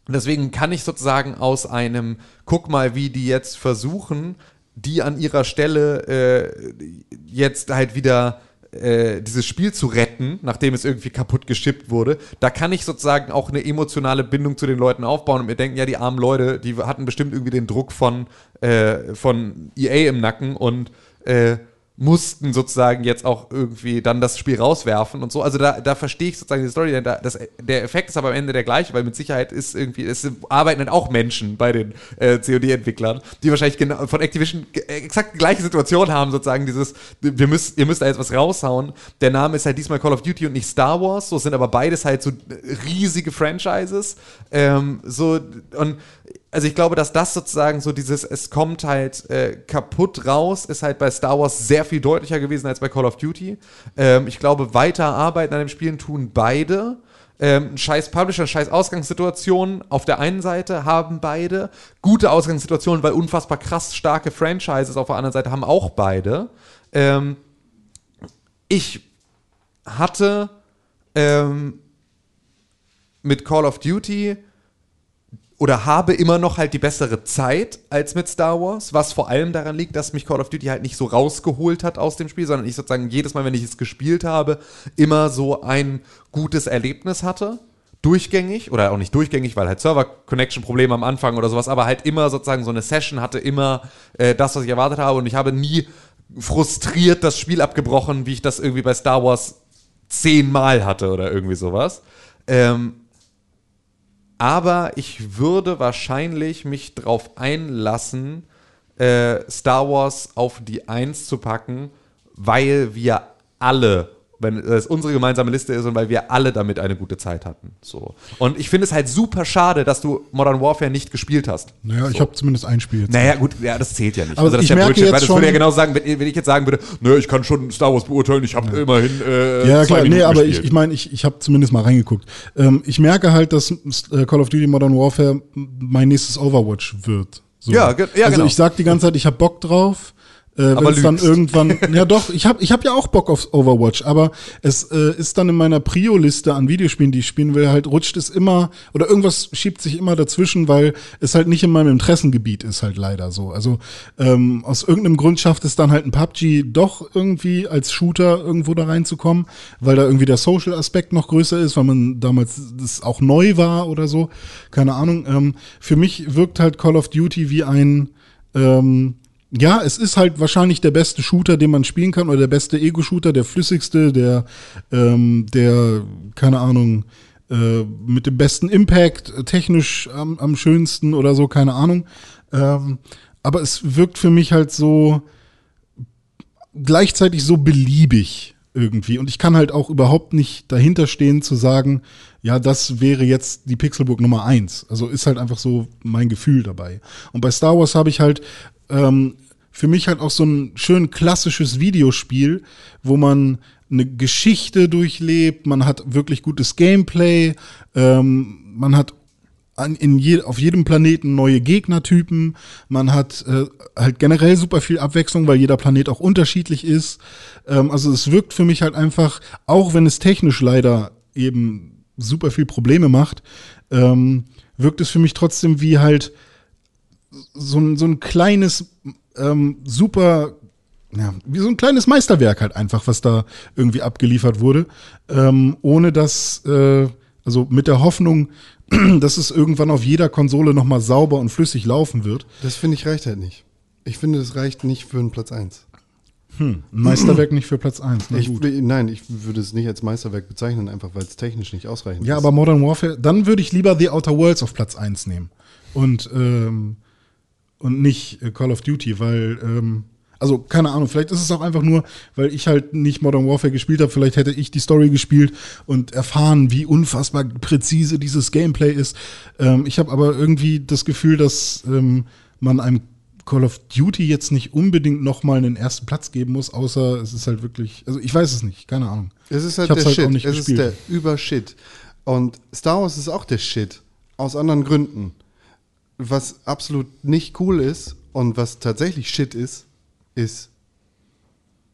S3: deswegen kann ich sozusagen aus einem, guck mal, wie die jetzt versuchen, die an ihrer Stelle äh, jetzt halt wieder äh, dieses Spiel zu retten, nachdem es irgendwie kaputt geschippt wurde, da kann ich sozusagen auch eine emotionale Bindung zu den Leuten aufbauen und mir denken, ja, die armen Leute, die hatten bestimmt irgendwie den Druck von, äh, von EA im Nacken und äh, mussten sozusagen jetzt auch irgendwie dann das Spiel rauswerfen und so. Also da, da verstehe ich sozusagen die Story. denn Da, das, der Effekt ist aber am Ende der gleiche, weil mit Sicherheit ist irgendwie, es arbeiten dann auch Menschen bei den äh, COD-Entwicklern, die wahrscheinlich genau von Activision ge- exakt die gleiche Situation haben, sozusagen dieses, wir müsst, ihr müsst da jetzt was raushauen. Der Name ist halt diesmal Call of Duty und nicht Star Wars, so sind aber beides halt so riesige Franchises. Ähm, so, und also ich glaube, dass das sozusagen so dieses, es kommt halt äh, kaputt raus, ist halt bei Star Wars sehr viel deutlicher gewesen als bei Call of Duty. Ähm, ich glaube, weiter arbeiten an dem Spielen tun beide. Ähm, scheiß Publisher, scheiß Ausgangssituationen auf der einen Seite haben beide. Gute Ausgangssituationen, weil unfassbar krass starke Franchises auf der anderen Seite haben auch beide. Ähm, ich hatte ähm, mit Call of Duty oder habe immer noch halt die bessere Zeit als mit Star Wars, was vor allem daran liegt, dass mich Call of Duty halt nicht so rausgeholt hat aus dem Spiel, sondern ich sozusagen jedes Mal, wenn ich es gespielt habe, immer so ein gutes Erlebnis hatte. Durchgängig oder auch nicht durchgängig, weil halt Server-Connection-Probleme am Anfang oder sowas, aber halt immer sozusagen so eine Session hatte immer äh, das, was ich erwartet habe und ich habe nie frustriert das Spiel abgebrochen, wie ich das irgendwie bei Star Wars zehnmal hatte oder irgendwie sowas. Ähm, aber ich würde wahrscheinlich mich drauf einlassen, äh, Star Wars auf die Eins zu packen, weil wir alle wenn es unsere gemeinsame Liste ist und weil wir alle damit eine gute Zeit hatten. So. Und ich finde es halt super schade, dass du Modern Warfare nicht gespielt hast.
S4: Naja,
S3: so.
S4: ich habe zumindest ein Spiel jetzt.
S3: Naja, gut, ja, das zählt ja nicht.
S4: Aber
S3: also das
S4: ich
S3: ist ja
S4: merke
S3: Bullshit,
S4: jetzt
S3: weil das
S4: schon-
S3: würde ja genau sagen, wenn, wenn ich jetzt sagen würde, nö, ich kann schon Star Wars beurteilen, ich habe immerhin äh,
S4: Ja,
S3: zwei
S4: klar, nee,
S3: Minuten
S4: aber ich,
S3: gespielt.
S4: ich meine, ich, ich habe zumindest mal reingeguckt. Ähm, ich merke halt, dass äh, Call of Duty Modern Warfare mein nächstes Overwatch wird. So.
S3: Ja, ja,
S4: also
S3: genau.
S4: ich sag die ganze Zeit, ich habe Bock drauf. Äh,
S3: Aber
S4: es dann irgendwann, ja doch, ich habe ich hab ja auch Bock auf Overwatch, aber es äh, ist dann in meiner Prio-Liste an Videospielen, die ich spielen will, halt rutscht es immer oder irgendwas schiebt sich immer dazwischen, weil es halt nicht in meinem Interessengebiet ist, halt leider so. Also ähm, aus irgendeinem Grund schafft es dann halt ein PUBG doch irgendwie als Shooter irgendwo da reinzukommen, weil da irgendwie der Social-Aspekt noch größer ist, weil man damals das auch neu war oder so. Keine Ahnung. Ähm, für mich wirkt halt Call of Duty wie ein ähm, ja, es ist halt wahrscheinlich der beste Shooter, den man spielen kann, oder der beste Ego-Shooter, der flüssigste, der, ähm, der, keine Ahnung, äh, mit dem besten Impact, äh, technisch am, am schönsten oder so, keine Ahnung. Ähm, aber es wirkt für mich halt so gleichzeitig so beliebig irgendwie. Und ich kann halt auch überhaupt nicht dahinter stehen zu sagen, ja, das wäre jetzt die Pixelburg Nummer eins. Also ist halt einfach so mein Gefühl dabei. Und bei Star Wars habe ich halt ähm, für mich halt auch so ein schön klassisches Videospiel, wo man eine Geschichte durchlebt, man hat wirklich gutes Gameplay, ähm, man hat an, in je, auf jedem Planeten neue Gegnertypen. Man hat äh, halt generell super viel Abwechslung, weil jeder Planet auch unterschiedlich ist. Ähm, also es wirkt für mich halt einfach, auch wenn es technisch leider eben super viel Probleme macht, ähm, wirkt es für mich trotzdem wie halt so ein, so ein kleines, ähm, super, ja, wie so ein kleines Meisterwerk halt einfach, was da irgendwie abgeliefert wurde, ähm, ohne dass, äh, also mit der Hoffnung, dass es irgendwann auf jeder Konsole nochmal sauber und flüssig laufen wird.
S2: Das finde ich reicht halt nicht. Ich finde, das reicht nicht für einen Platz 1.
S4: Ein Meisterwerk nicht für Platz 1. Na
S2: Ich, nein, ich würde es nicht als Meisterwerk bezeichnen, einfach weil es technisch nicht ausreichend
S4: Ja,
S2: ist.
S4: aber Modern Warfare, dann würde ich lieber The Outer Worlds auf Platz 1 nehmen. Und, ähm, und nicht äh, Call of Duty, weil, ähm, also keine Ahnung, vielleicht ist es auch einfach nur, weil ich halt nicht Modern Warfare gespielt habe, vielleicht hätte ich die Story gespielt und erfahren, wie unfassbar präzise dieses Gameplay ist. Ähm, ich habe aber irgendwie das Gefühl, dass ähm, man einem Call of Duty jetzt nicht unbedingt nochmal einen ersten Platz geben muss, außer es ist halt wirklich, also ich weiß es nicht, keine Ahnung.
S2: Es ist halt
S4: Ich
S2: der
S4: halt
S2: Shit.
S4: auch nicht
S2: es
S4: gespielt.
S2: ist der Übershit. Und Star Wars ist auch der Shit. Aus anderen Gründen. Was absolut nicht cool ist und was tatsächlich Shit ist, ist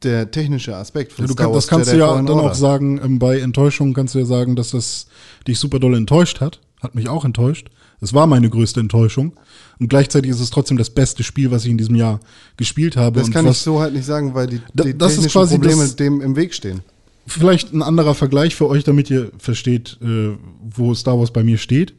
S2: der technische Aspekt von
S4: Ja, du
S2: Star
S4: kann,
S2: Wars.
S4: das kannst
S2: Jedi
S4: du ja dann
S2: Order.
S4: auch sagen, ähm, bei Enttäuschung kannst du ja sagen, dass das dich super doll enttäuscht hat. Hat mich auch enttäuscht. Es war meine größte Enttäuschung. Und gleichzeitig ist es trotzdem das beste Spiel, was ich in diesem Jahr gespielt habe.
S2: Das
S4: und
S2: kann ich so halt nicht sagen, weil die, die
S4: das ist
S2: technischen Probleme
S4: das-
S2: dem im Weg stehen.
S4: Vielleicht ein anderer Vergleich für euch, damit ihr versteht, äh, wo Star Wars bei mir steht.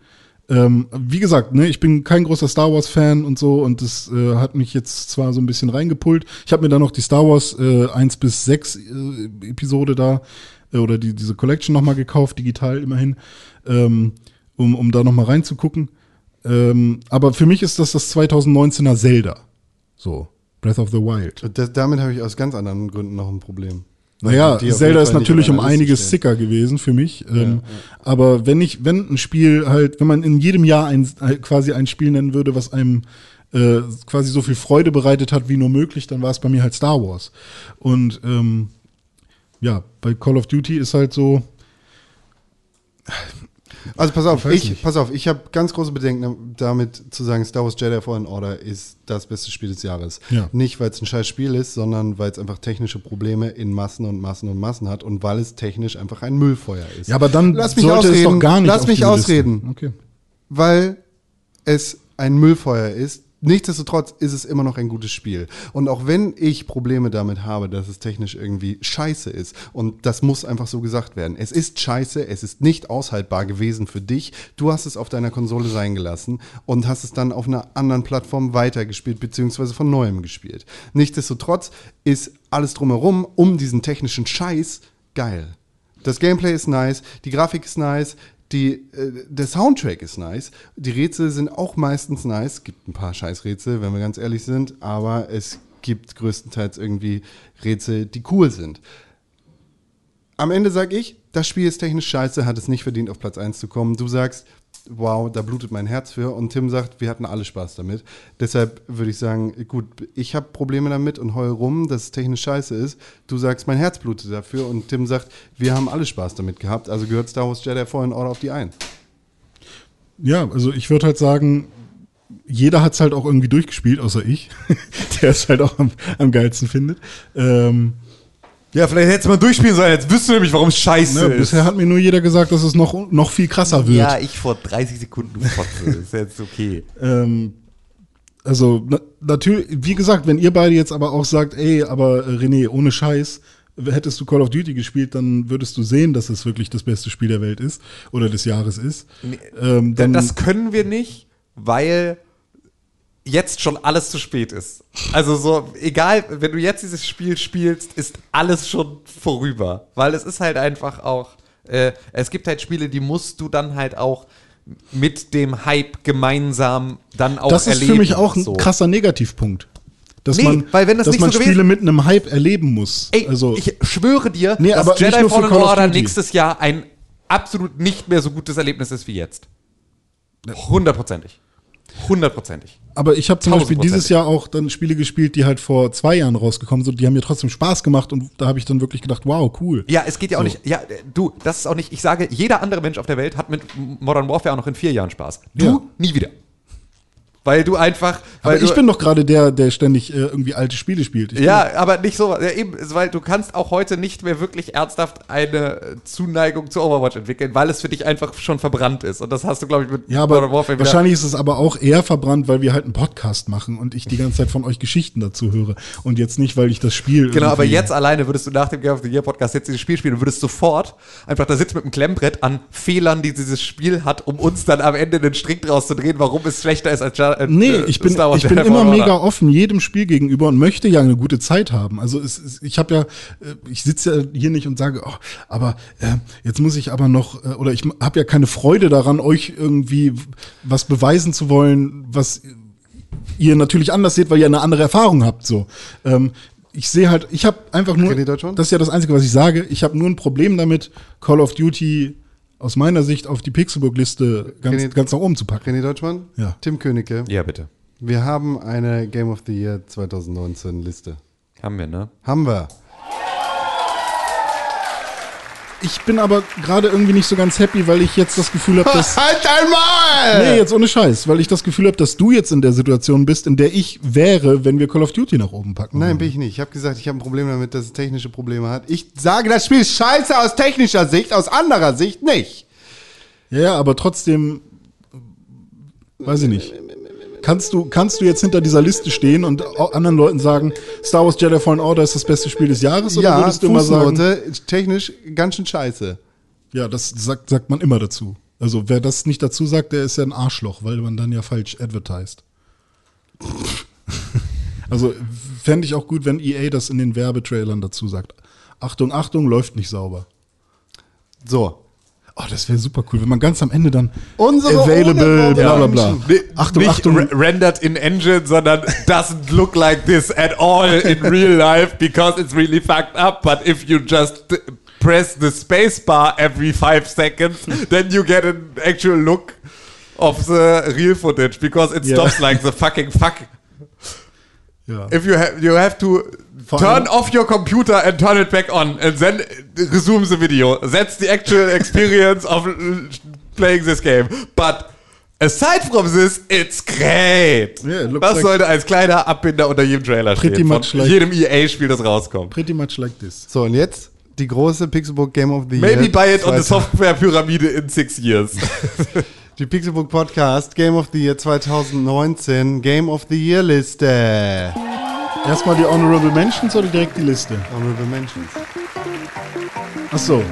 S4: Ähm, wie gesagt, ne, ich bin kein großer Star Wars-Fan und so und das äh, hat mich jetzt zwar so ein bisschen reingepult. Ich habe mir dann noch die Star Wars äh, 1 bis 6 äh, Episode da äh, oder die, diese Collection nochmal gekauft, digital immerhin, ähm, um, um da nochmal reinzugucken. Ähm, aber für mich ist das das 2019er Zelda. So, Breath of the Wild.
S2: Und das, damit habe ich aus ganz anderen Gründen noch ein Problem.
S4: Naja, Zelda ist natürlich um einiges sicker gewesen für mich. ähm, Aber wenn ich, wenn ein Spiel halt, wenn man in jedem Jahr ein, halt quasi ein Spiel nennen würde, was einem äh, quasi so viel Freude bereitet hat wie nur möglich, dann war es bei mir halt Star Wars. Und ähm, ja, bei Call of Duty ist halt so,
S2: Also pass auf,
S4: Ich
S2: ich, pass auf, ich habe ganz große Bedenken damit zu sagen, Star Wars Jedi Fallen Order ist das beste Spiel des Jahres.
S4: Ja.
S2: Nicht, weil es ein scheiß Spiel ist, sondern weil es einfach technische Probleme in Massen und Massen und Massen hat und weil es technisch einfach ein Müllfeuer ist.
S4: ja, aber dann
S2: Lass mich
S4: sollte es
S2: ausreden.
S4: doch gar nicht
S2: Lass mich ausreden.
S4: Okay.
S2: weil es ein Müllfeuer ist. Nichtsdestotrotz ist es immer noch ein gutes Spiel. Und auch wenn ich Probleme damit habe, dass es technisch irgendwie scheiße ist, und das muss einfach so gesagt werden, es ist scheiße, es ist nicht aushaltbar gewesen für dich. Du hast es auf deiner Konsole sein gelassen und hast es dann auf einer anderen Plattform weitergespielt, beziehungsweise von neuem gespielt. Nichtsdestotrotz ist alles drumherum um diesen technischen Scheiß geil. Das Gameplay ist nice, die Grafik ist nice, die, äh, der Soundtrack ist nice, die Rätsel sind auch meistens nice. Es gibt ein paar Scheißrätsel, wenn wir ganz ehrlich sind, aber es gibt größtenteils irgendwie Rätsel, die cool sind. Am Ende sage ich, das Spiel ist technisch scheiße, hat es nicht verdient, auf Platz 1 zu kommen. Du sagst, wow, da blutet mein Herz für. Und Tim sagt, wir hatten alle Spaß damit. Deshalb würde ich sagen, gut, ich habe Probleme damit und heul rum, dass es technisch scheiße ist. Du sagst, mein Herz blutet dafür. Und Tim sagt, wir haben alle Spaß damit gehabt. Also gehört Star Wars Jedi Fallen Order auf die ein.
S4: Ja, also ich würde halt sagen, jeder hat es halt auch irgendwie durchgespielt, außer ich, der es halt auch am, am geilsten findet. Ähm,
S3: Ja, vielleicht hättest du mal durchspielen sollen. Jetzt wüsstest du nämlich, warum es scheiße
S4: ne, bisher hat mir nur jeder gesagt, dass es noch, noch viel krasser wird.
S3: Ja, ich vor 30 Sekunden fotze. ist jetzt okay.
S4: Ähm, also na, natürlich, wie gesagt, wenn ihr beide jetzt aber auch sagt, ey, aber äh, René, ohne Scheiß, hättest du Call of Duty gespielt, dann würdest du sehen, dass es wirklich das beste Spiel der Welt ist oder des Jahres ist. Ähm, dann,
S3: das können wir nicht, weil jetzt schon alles zu spät ist. Also so, egal, wenn du jetzt dieses Spiel spielst, ist alles schon vorüber. Weil es ist halt einfach auch, äh, es gibt halt Spiele, die musst du dann halt auch mit dem Hype gemeinsam dann auch
S4: das ist
S3: erleben.
S4: für mich auch ein
S3: so.
S4: krasser Negativpunkt. Dass
S3: Nee,
S4: man,
S3: weil wenn das
S4: dass
S3: nicht
S4: man
S3: so
S4: Spiele mit einem Hype erleben muss.
S3: Ey,
S4: also,
S3: ich schwöre dir,
S4: Nee,
S3: dass Jedi Fallen Order nächstes Jahr ein absolut nicht mehr so gutes Erlebnis ist wie jetzt. Hundertprozentig. Hundertprozentig.
S4: aber ich habe zum Beispiel dieses Jahr auch dann Spiele gespielt, die halt vor zwei Jahren rausgekommen sind. Die haben mir trotzdem Spaß gemacht und da habe ich dann wirklich gedacht, wow, cool.
S3: Ja, es geht ja auch
S4: So.
S3: nicht. Ja, äh, du, das ist auch nicht. Ich sage, jeder andere Mensch auf der Welt hat mit Modern Warfare auch noch in vier Jahren Spaß. Du
S4: Ja.
S3: nie wieder. Weil du einfach. Weil
S4: Aber ich
S3: du,
S4: bin doch gerade der, der ständig äh, irgendwie alte Spiele spielt. Ich
S3: Ja, aber nicht so. Ja, eben, weil du kannst auch heute nicht mehr wirklich ernsthaft eine Zuneigung zu Overwatch entwickeln, weil es für dich einfach schon verbrannt ist. Und das hast du, glaube ich, mit
S4: Ja, aber
S3: Modern Warfare
S4: wahrscheinlich ist es aber auch eher verbrannt, weil wir halt einen Podcast machen und ich die ganze Zeit von euch Geschichten dazu höre. Und jetzt nicht, weil ich das Spiel.
S3: Genau, aber jetzt alleine würdest du nach dem Game of the Year Podcast jetzt dieses Spiel spielen und würdest sofort einfach da sitzen mit einem Klemmbrett an Fehlern, die dieses Spiel hat, um uns dann am Ende den Strick draus zu drehen, warum es schlechter ist als Ja- äh,
S4: Nee,
S3: äh,
S4: ich bin,
S3: Star Wars
S4: ich bin immer mega offen jedem Spiel gegenüber und möchte ja eine gute Zeit haben. Also es, es, ich habe ja, äh, ich sitze ja hier nicht und sage, oh, aber äh, jetzt muss ich aber noch, äh, oder ich habe ja keine Freude daran, euch irgendwie was beweisen zu wollen, was ihr natürlich anders seht, weil ihr eine andere Erfahrung habt. So, ähm, ich sehe halt, ich habe einfach nur, das ist ja das Einzige, was ich sage. Ich habe nur ein Problem damit, Call of Duty aus meiner Sicht auf die Pixelbook-Liste ganz,
S2: René-
S4: ganz nach oben zu packen.
S2: René Deutschmann?
S4: Ja.
S2: Tim Königke?
S3: Ja, bitte.
S2: Wir haben eine Game of the Year 2019 Liste.
S3: Haben wir, ne?
S2: Haben wir.
S4: Ich bin aber gerade irgendwie nicht so ganz happy, weil ich jetzt das Gefühl habe, dass.
S2: Halt einmal!
S4: Nee, jetzt ohne Scheiß, weil ich das Gefühl habe, dass du jetzt in der Situation bist, in der ich wäre, wenn wir Call of Duty nach oben packen.
S2: Nein, bin ich nicht. Ich habe gesagt, ich habe ein Problem damit, dass es technische Probleme hat. Ich sage, das Spiel ist scheiße aus technischer Sicht, aus anderer Sicht nicht.
S4: Ja, ja, aber trotzdem. Weiß ich nicht. Kannst du, kannst du jetzt hinter dieser Liste stehen und anderen Leuten sagen, Star Wars Jedi Fallen Order ist das beste Spiel des Jahres? Oder
S2: ja,
S4: würdest du immer sagen,
S2: technisch ganz schön scheiße.
S4: ja, das sagt, sagt man immer dazu. Also wer das nicht dazu sagt, der ist ja ein Arschloch, weil man dann ja falsch advertised. also fände ich auch gut, wenn EA das in den Werbetrailern dazu sagt. Achtung, Achtung, läuft nicht sauber.
S2: So.
S4: Oh, das wäre super cool, wenn man ganz am Ende dann
S2: Unsere
S4: available, bla bla bla.
S3: Nee,
S4: Achtung,
S3: nicht
S4: Achtung.
S3: re- rendered in engine, sondern doesn't look like this at all in real life because it's really fucked up. But if you just press the space bar every five seconds, then you get an actual look of the real footage because it
S4: Yeah.
S3: stops like the fucking fuck.
S4: Ja.
S3: If you have you have to
S4: Vor
S3: turn off your computer and turn it back on and then resume the video. That's the actual experience of playing this game. But aside from this, it's great.
S4: Yeah, it
S3: das
S4: like-
S3: sollte als kleiner Abbinder unter jedem Trailer
S4: Pretty
S3: stehen.
S4: much
S3: Von
S4: like-
S3: jedem EA-Spiel, das rauskommt.
S4: Pretty much like this.
S2: So, und jetzt die große Pixelbook Game of the
S3: Maybe
S2: Year.
S3: buy it on the
S2: 2000
S3: Software-Pyramide in six years.
S2: Die Pixelbook Podcast Game of the Year 2019 Game of the Year Liste.
S4: Erstmal die Honorable Mentions oder direkt die Liste?
S2: Honorable Mentions.
S4: Ach so.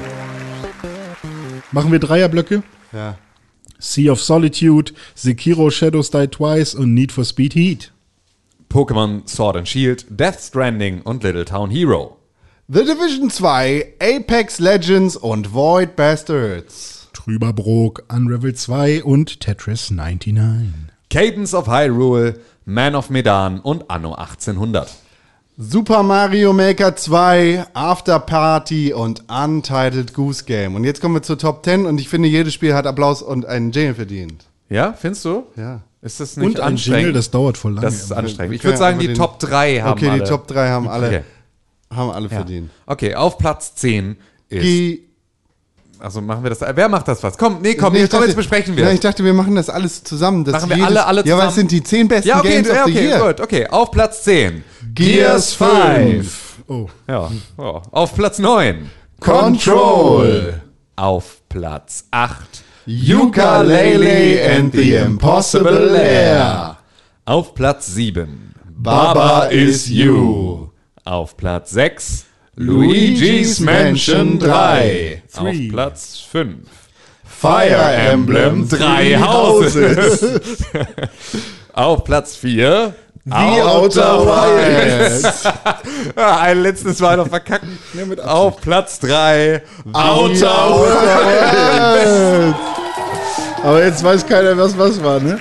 S4: Machen wir Dreierblöcke?
S2: Ja.
S4: Sea of Solitude, Sekiro Shadows Die Twice und Need for Speed Heat.
S3: Pokémon Sword and Shield, Death Stranding und Little Town Hero.
S2: The Division 2, Apex Legends und Void Bastards.
S4: Trüberbrook, Unravel 2 und Tetris 99.
S3: Cadence of Hyrule, Man of Medan und Anno 1800.
S2: Super Mario Maker 2, After Party und Untitled Goose Game. Und jetzt kommen wir zur Top 10 und ich finde, jedes Spiel hat Applaus und einen Jingle verdient.
S3: Ja, findest du?
S2: Ja.
S3: Ist das nicht
S4: Und ein
S3: anstrengend?
S4: Jingle, das dauert voll lange.
S3: Das ist anstrengend. Ich
S2: Okay,
S3: würde sagen, die Top 3 haben
S2: Okay,
S3: alle.
S2: die Top 3 haben alle,
S3: Okay.
S2: haben alle verdient.
S3: Okay, auf Platz 10 ist.
S2: Die,
S3: Also machen wir das. Wer macht das was? Komm, nee, komm,
S2: Nee,
S3: komm
S2: dachte-
S3: jetzt besprechen wir.
S2: Nein, ich dachte, wir machen das alles zusammen. dass
S3: Machen wir alle- alle
S2: Ja, weil es
S3: zusammen?
S2: sind die 10 besten
S3: ja, okay,
S2: Games
S3: ja,
S2: of the
S3: okay,
S2: Year.
S3: gut. Okay, auf Platz 10.
S2: Gears 5.
S4: Oh,
S3: Ja, ja. Auf Platz 9.
S2: Control.
S3: Auf Platz 8.
S2: Ukulele and the Impossible Lair.
S3: Auf Platz 7.
S2: Baba is You.
S3: Auf Platz 6. Luigi's Mansion 3. Auf. Platz 5.
S2: Fire Emblem
S3: Drei Houses. Auf Platz 4.
S2: The Outer Wilds.
S3: Ah, ein letztes Mal noch verkacken. Auf Platz 3. Outer
S2: Wilds.
S4: aber jetzt weiß keiner, was was war, ne?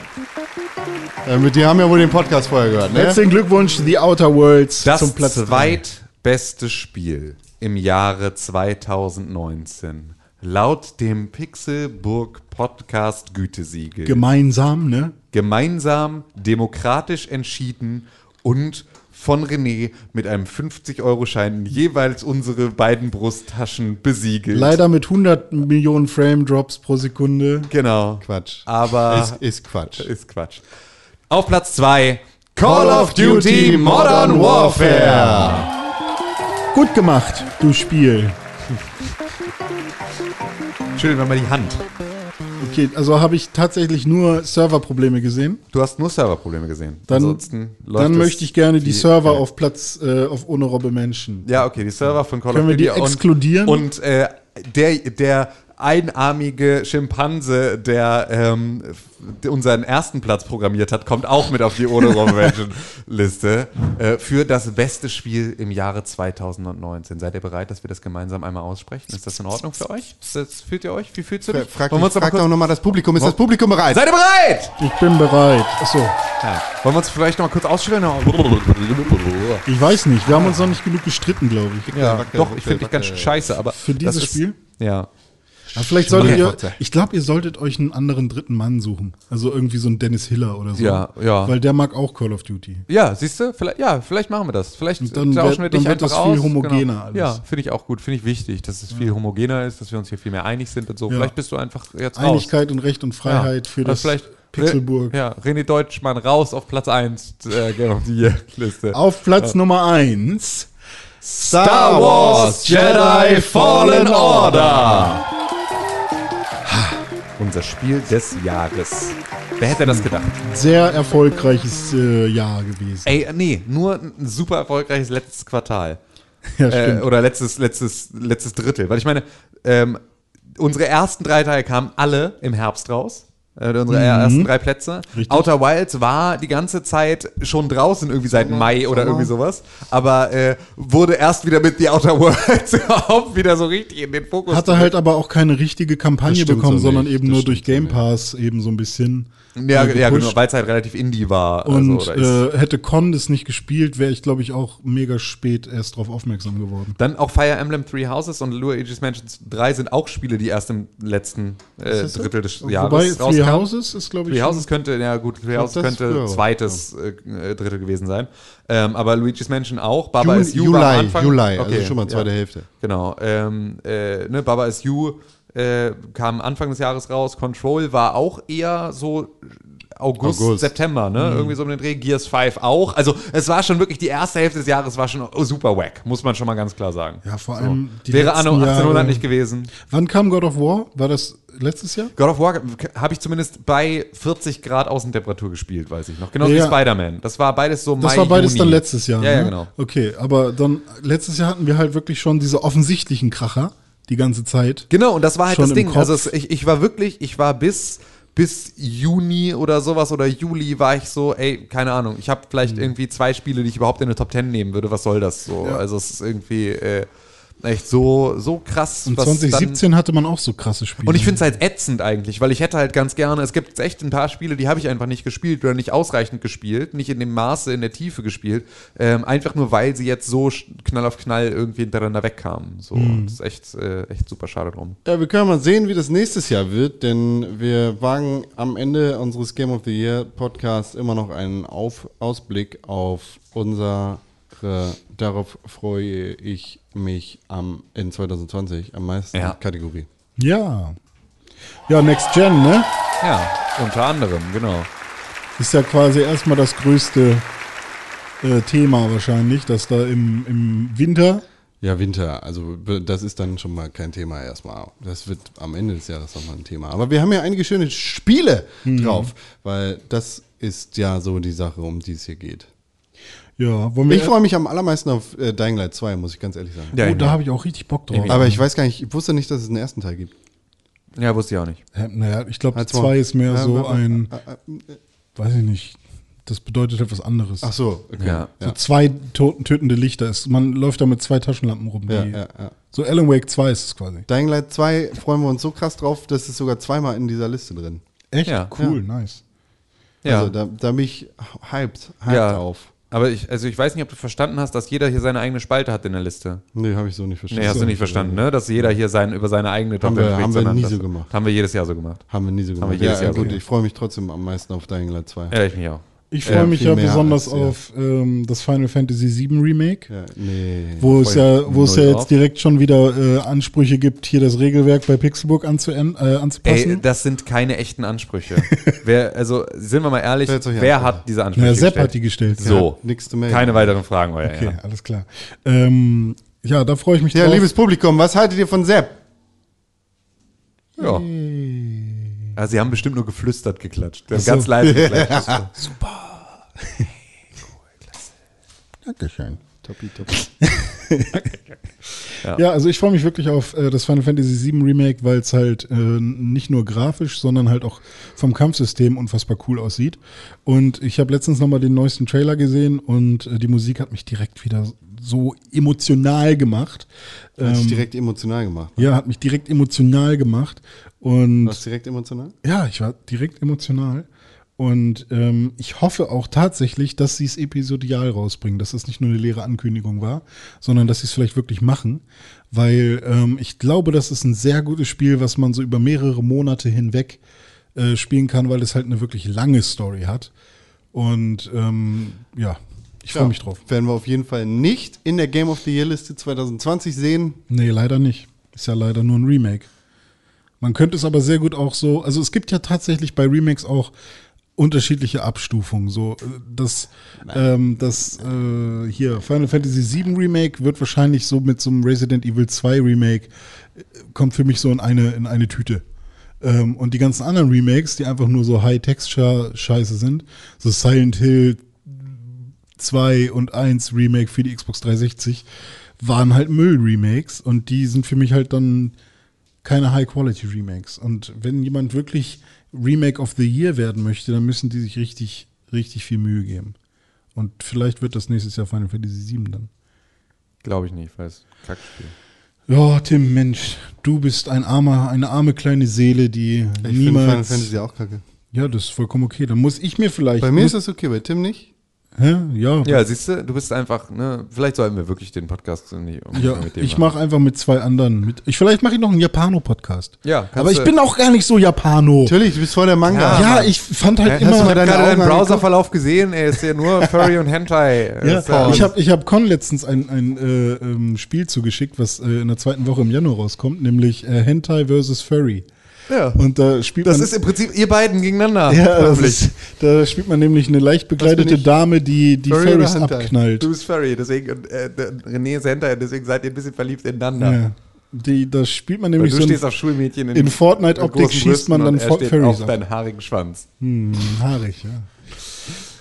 S2: Damit die haben ja wohl den Podcast vorher gehört, ne?
S4: Herzlichen Glückwunsch, The Outer Worlds
S3: Das
S4: zum Platz drei.
S3: Zweitbeste Spiel im Jahre 2019. Laut dem Pixelburg Podcast Gütesiegel.
S4: Gemeinsam, ne?
S3: Gemeinsam, demokratisch entschieden und von René mit einem 50-Euro-Schein jeweils unsere beiden Brusttaschen besiegelt.
S4: Leider mit 100 Millionen Frame Drops pro Sekunde.
S3: Genau.
S2: Quatsch.
S3: Aber
S2: Ist, ist Quatsch.
S3: ist Quatsch. Auf Platz 2 Call of Duty Modern Warfare.
S4: Gut gemacht, du Spiel.
S3: Schön, wenn mal die Hand.
S4: Okay, also habe ich tatsächlich nur Serverprobleme gesehen.
S3: Du hast nur Serverprobleme gesehen.
S4: Dann,
S3: Ansonsten läuft
S4: dann möchte ich gerne die
S3: wie-
S4: Server auf Platz äh, auf ohne Robbe Menschen.
S3: Ja, okay, die Server von Call
S4: Können
S3: of
S4: wir die
S3: Duty. und-
S4: exkludieren?
S3: Und äh, der, der einarmige Schimpanse, der ähm, unseren ersten Platz programmiert hat, kommt auch mit auf die Ohne Liste äh, für das beste Spiel im Jahre 2019. Seid ihr bereit, dass wir das gemeinsam einmal aussprechen? Ist das in Ordnung für euch? Das, fühlt ihr euch? Wie fühlst du dich?
S2: Frag,
S3: Wollen wir uns
S2: frag doch nochmal das Publikum. Ist das Publikum bereit?
S3: Seid ihr bereit?
S4: Ich bin bereit. Achso,
S3: Ja. Wollen wir uns vielleicht noch mal kurz ausstellen?
S4: ich weiß nicht. Wir haben uns noch nicht genug gestritten, glaube ich.
S3: Ja,
S2: wackel,
S3: doch, ich finde dich ganz scheiße, aber
S4: Für
S3: das
S4: dieses
S3: ist-
S4: Spiel?
S3: Ja.
S4: Aber vielleicht solltet ihr, ich glaube, ihr solltet euch einen anderen dritten Mann suchen. Also irgendwie so einen Dennis Hiller oder so.
S3: Ja, ja.
S4: Weil der mag auch Call of Duty.
S3: Ja, siehst du? Vielleicht, ja, vielleicht machen wir das. Vielleicht
S4: Und dann
S3: tauschen
S4: wird-
S3: wir
S4: dann
S3: dich
S4: wird
S3: einfach
S4: das viel
S3: aus.
S4: homogener
S3: genau.
S4: alles.
S3: Ja, finde ich auch gut. Finde ich wichtig, dass es viel homogener ist, dass wir uns hier viel mehr einig sind und so.
S4: Ja.
S3: Vielleicht bist du einfach jetzt raus.
S4: Einigkeit und Recht und Freiheit
S3: Ja.
S4: für
S3: Also
S4: das
S3: vielleicht
S4: Pixelburg.
S3: Ja, René Deutschmann raus auf Platz 1 äh, the Year Liste.
S4: Auf Platz Nummer 1
S2: Star Wars Jedi Fallen Order.
S3: Unser Spiel des Jahres. Wer hätte das gedacht?
S4: sehr erfolgreiches äh, Jahr gewesen.
S3: Ey, nee, nur ein super erfolgreiches letztes Quartal.
S4: Ja,
S3: äh,
S4: stimmt.
S3: oder letztes, letztes, letztes Drittel. Weil ich meine, ähm, unsere ersten drei Teile kamen alle im Herbst raus. Äh, unsere ersten drei Plätze.
S4: Richtig.
S3: Outer Wilds war die ganze Zeit schon draußen, irgendwie seit Mai oder irgendwie sowas. Aber äh, wurde erst wieder mit The Outer Worlds überhaupt wieder so richtig in den Fokus.
S4: Hatte halt aber auch keine richtige Kampagne bekommen,
S2: so
S4: sondern eben
S2: Das
S4: nur durch Game Pass eben so ein bisschen.
S3: Ja,
S4: äh,
S3: ja, genau, weil es halt relativ Indie war.
S4: Und
S3: also, oder ist.
S4: äh, hätte Con das nicht gespielt, wäre ich, glaube ich, auch mega spät erst drauf aufmerksam geworden.
S3: Dann auch Fire Emblem Three Houses und Luigi's Mansion 3 sind auch Spiele, die erst im letzten äh? Drittel des
S4: Wobei
S3: Jahres
S4: Three
S3: rauskamen.
S4: Houses ist, glaube ich,
S3: Three Houses könnte, ja gut, Three Houses könnte zweites äh, Drittel gewesen sein. Ähm, aber Luigi's Mansion auch. Baba
S2: Juni,
S3: is You war am
S2: Juli,
S3: Anfang.
S2: Juli, also
S3: Okay,
S2: schon mal zweite
S3: ja.
S2: Hälfte.
S3: Genau. Ähm, äh, ne, Baba is You äh, kam Anfang des Jahres raus. Control war auch eher so August,
S2: August.
S3: September, ne? Irgendwie so um den Dreh. Gears 5 auch. Also es war schon wirklich, die erste Hälfte des Jahres war schon super wack, muss man schon mal ganz klar sagen.
S4: Ja, vor allem die
S3: Wäre Anno 1800
S4: Jahre-
S3: nicht gewesen.
S4: Wann kam God of War? War das letztes Jahr?
S3: God of War habe ich zumindest bei 40 Grad Außentemperatur gespielt, weiß ich noch. Genau
S4: Ja.
S3: wie Spider-Man. Das war beides so
S4: Das
S3: Mai,
S4: war beides
S3: Juni.
S4: dann letztes Jahr.
S3: Ja, ja,
S4: ne?
S3: genau.
S4: Okay, aber dann letztes Jahr hatten wir halt wirklich schon diese offensichtlichen Kracher die ganze Zeit.
S3: Genau, und das war halt das Ding. Also es, ich, ich war wirklich, ich war bis, bis Juni oder sowas oder Juli war ich so, ey, keine Ahnung, ich habe vielleicht
S4: Mhm.
S3: irgendwie zwei Spiele, die ich überhaupt in eine Top 10 nehmen würde. Was soll das so? Also es ist irgendwie äh, echt so, so krass.
S4: Und
S3: was dann-
S4: 2017 hatte man auch so krasse Spiele.
S3: Und ich finde es halt ätzend eigentlich, weil ich hätte halt ganz gerne, es gibt echt ein paar Spiele, die habe ich einfach nicht gespielt oder nicht ausreichend gespielt, nicht in dem Maße, in der Tiefe gespielt, ähm, einfach nur weil sie jetzt so knall auf knall irgendwie hintereinander wegkamen. So,
S4: Mhm.
S3: das ist echt, äh, echt super schade drum.
S2: Ja, wir können mal sehen, wie das nächstes Jahr wird, denn wir wagen am Ende unseres Game of the Year Podcasts immer noch einen auf Ausblick auf unsere, darauf freue ich mich am, in 2020 am meisten
S3: Ja.
S2: Kategorie.
S4: Ja. Ja, Next Gen, ne?
S3: Ja, unter anderem, genau.
S4: Ist ja quasi erstmal das größte äh, Thema wahrscheinlich, dass da im, im Winter
S2: Ja, Winter, also das ist dann schon mal kein Thema erstmal. Das wird am Ende des Jahres nochmal ein Thema. Aber wir haben ja einige schöne Spiele drauf, weil das ist ja so die Sache, um die es hier geht.
S4: Ja, wollen wir.
S2: Ich freue mich am allermeisten auf äh, Dying Light 2, muss ich ganz ehrlich sagen.
S3: Ja,
S4: oh, da habe ich auch richtig Bock drauf.
S2: Aber ich weiß gar nicht, ich wusste nicht, dass es einen ersten Teil gibt.
S3: ja, wusste ich auch nicht.
S4: Ja, naja, ich glaube,
S2: Halt's
S4: zwei
S2: Maul.
S4: ist mehr
S2: Ja,
S4: so
S2: wa- wa-
S4: ein,
S2: äh,
S4: weiß ich nicht, das bedeutet etwas anderes.
S2: Ach so, okay.
S3: Ja.
S4: So zwei toten, tötende Lichter. Ist, man läuft da mit zwei Taschenlampen rum.
S2: Ja,
S4: die,
S2: ja, ja.
S4: So Alan Wake 2 ist es quasi.
S2: Dying Light 2 freuen wir uns so krass drauf, das ist sogar zweimal in dieser Liste drin.
S4: Echt?
S3: Ja.
S4: Cool, nice.
S3: Ja.
S2: Also da, da bin ich hyped, hyped
S3: Ja.
S2: auf.
S3: Aber ich, also ich weiß nicht, ob du verstanden hast, dass jeder hier seine eigene Spalte hat in der Liste.
S2: Nee, habe ich so nicht verstanden.
S3: Nee, hast du nicht verstanden, ne? Dass jeder hier sein, über seine eigene
S2: Haben wir-
S3: spricht,
S2: haben wir nie so gemacht.
S3: Haben wir jedes Jahr so gemacht.
S2: Haben wir nie so gemacht.
S3: wir jedes
S2: ja,
S3: Jahr so
S2: gut,
S3: gemacht.
S2: ich freue mich trotzdem am meisten auf Dying Light 2.
S3: Ja, ich mich auch.
S4: Ich freue mich
S2: viel
S4: ja besonders
S2: als, ja.
S4: auf ähm, das Final Fantasy VII Remake.
S2: Ja, nee.
S4: Wo es ja,
S3: mich
S4: wo es ja jetzt
S3: drauf.
S4: direkt schon wieder äh, Ansprüche gibt, hier das Regelwerk bei Pixelbook anzuen, äh, anzupassen.
S3: Ey, das sind keine echten Ansprüche. wer, also, sind wir mal ehrlich, wer hat diese Ansprüche
S4: ja, Sepp
S3: gestellt?
S4: hat die gestellt.
S3: So,
S2: Nichts zu melden.
S3: keine weiteren Fragen, euer
S4: Okay, alles klar. Ähm, ja, da freue ich mich
S2: Ja,
S4: drauf.
S2: liebes Publikum, was haltet ihr von Sepp?
S3: Ja. Also, sie haben bestimmt nur geflüstert geklatscht. Wir haben
S4: so.
S3: ganz leise geklatscht.
S4: Dankeschön.
S2: Toppi, toppi.
S4: Ja, also ich freue mich wirklich auf äh, das Final Fantasy VII Remake, weil es halt äh, nicht nur grafisch, sondern halt auch vom Kampfsystem unfassbar cool aussieht. Und ich habe letztens nochmal den neuesten Trailer gesehen und äh, die Musik hat mich direkt wieder so emotional gemacht.
S2: Hat dich
S4: Ähm,
S2: direkt emotional gemacht.
S4: ja, hat mich direkt emotional gemacht. Und
S2: Warst du direkt emotional?
S4: ja, ich war direkt emotional. Und ähm, ich hoffe auch tatsächlich, dass sie es episodial rausbringen, dass es nicht nur eine leere Ankündigung war, sondern dass sie es vielleicht wirklich machen. Weil ähm, ich glaube, das ist ein sehr gutes Spiel, was man so über mehrere Monate hinweg äh, spielen kann, weil es halt eine wirklich lange Story hat. Und ähm, ja, ich freue
S2: Ja,
S4: mich drauf.
S2: Werden wir auf jeden Fall nicht in der Game of the Year Liste 2020 sehen.
S4: Nee, leider nicht. Ist ja leider nur ein Remake. Man könnte es aber sehr gut auch so, also es gibt ja tatsächlich bei Remakes auch unterschiedliche Abstufungen. So, äh, das, ähm, das äh, hier Final Fantasy VII Remake wird wahrscheinlich so mit so einem Resident Evil 2 Remake äh, kommt für mich so in eine in eine Tüte. Ähm, und die ganzen anderen Remakes, die einfach nur so High-Texture-Scheiße sind, so Silent Hill 2 und 1 Remake für die Xbox 360 waren halt Müll-Remakes und die sind für mich halt dann keine High-Quality-Remakes. Und wenn jemand wirklich Remake of the Year werden möchte, dann müssen die sich richtig, richtig viel Mühe geben. Und vielleicht wird das nächstes Jahr Final Fantasy VII dann.
S3: Glaube ich nicht, weil es ein Kackspiel.
S4: Ja, Tim, Mensch, du bist ein armer, eine arme kleine Seele, die
S2: Ich finde Final
S4: niemals.
S2: Fantasy auch kacke.
S4: Ja, das ist vollkommen okay. Dann muss ich mir vielleicht.
S2: Bei mir ist das okay, bei Tim nicht.
S4: Hä? Ja.
S3: Ja, siehst du, du bist einfach, ne, vielleicht sollten wir wirklich den Podcast nicht
S4: Ja,
S3: mit dem
S4: ich mache einfach mit zwei anderen. Mit, ich, vielleicht mache ich noch einen Japano-Podcast.
S3: Ja, kannst
S4: Aber ich
S3: du-
S4: bin auch gar nicht so Japano.
S2: Natürlich, du bist voll der Manga.
S4: Ja, ich fand halt
S3: Hä,
S4: immer.
S3: hast du mal
S2: deine
S3: gerade deinen
S2: Augen
S3: Browserverlauf gesehen? Er ist ja nur Furry und Hentai.
S4: ja,
S3: ist ja-
S4: ich habe ich hab Con letztens ein, ein äh, ähm, Spiel zugeschickt, was äh, in der zweiten Woche im Januar rauskommt, nämlich äh, Hentai vs. Furry.
S3: Ja.
S4: Und da spielt
S3: Das
S4: man.
S3: ist im Prinzip ihr beiden gegeneinander.
S4: ja, das
S3: Wirklich.
S4: ist, da spielt man nämlich eine leicht bekleidete
S2: ich?
S4: Dame, die die
S2: Furry Hentai?
S4: abknallt.
S3: Du bist Furry, deswegen, und, äh, René ist Hentai, deswegen seid ihr ein bisschen verliebt ineinander.
S4: Ja. Die, da spielt man nämlich
S3: du
S4: so
S3: stehst Schulmädchen in,
S4: in Fortnite-Optik schießt man dann
S3: steht
S4: Furries
S3: auf
S4: ab.
S3: deinen haarigen Schwanz.
S4: hm, haarig, ja.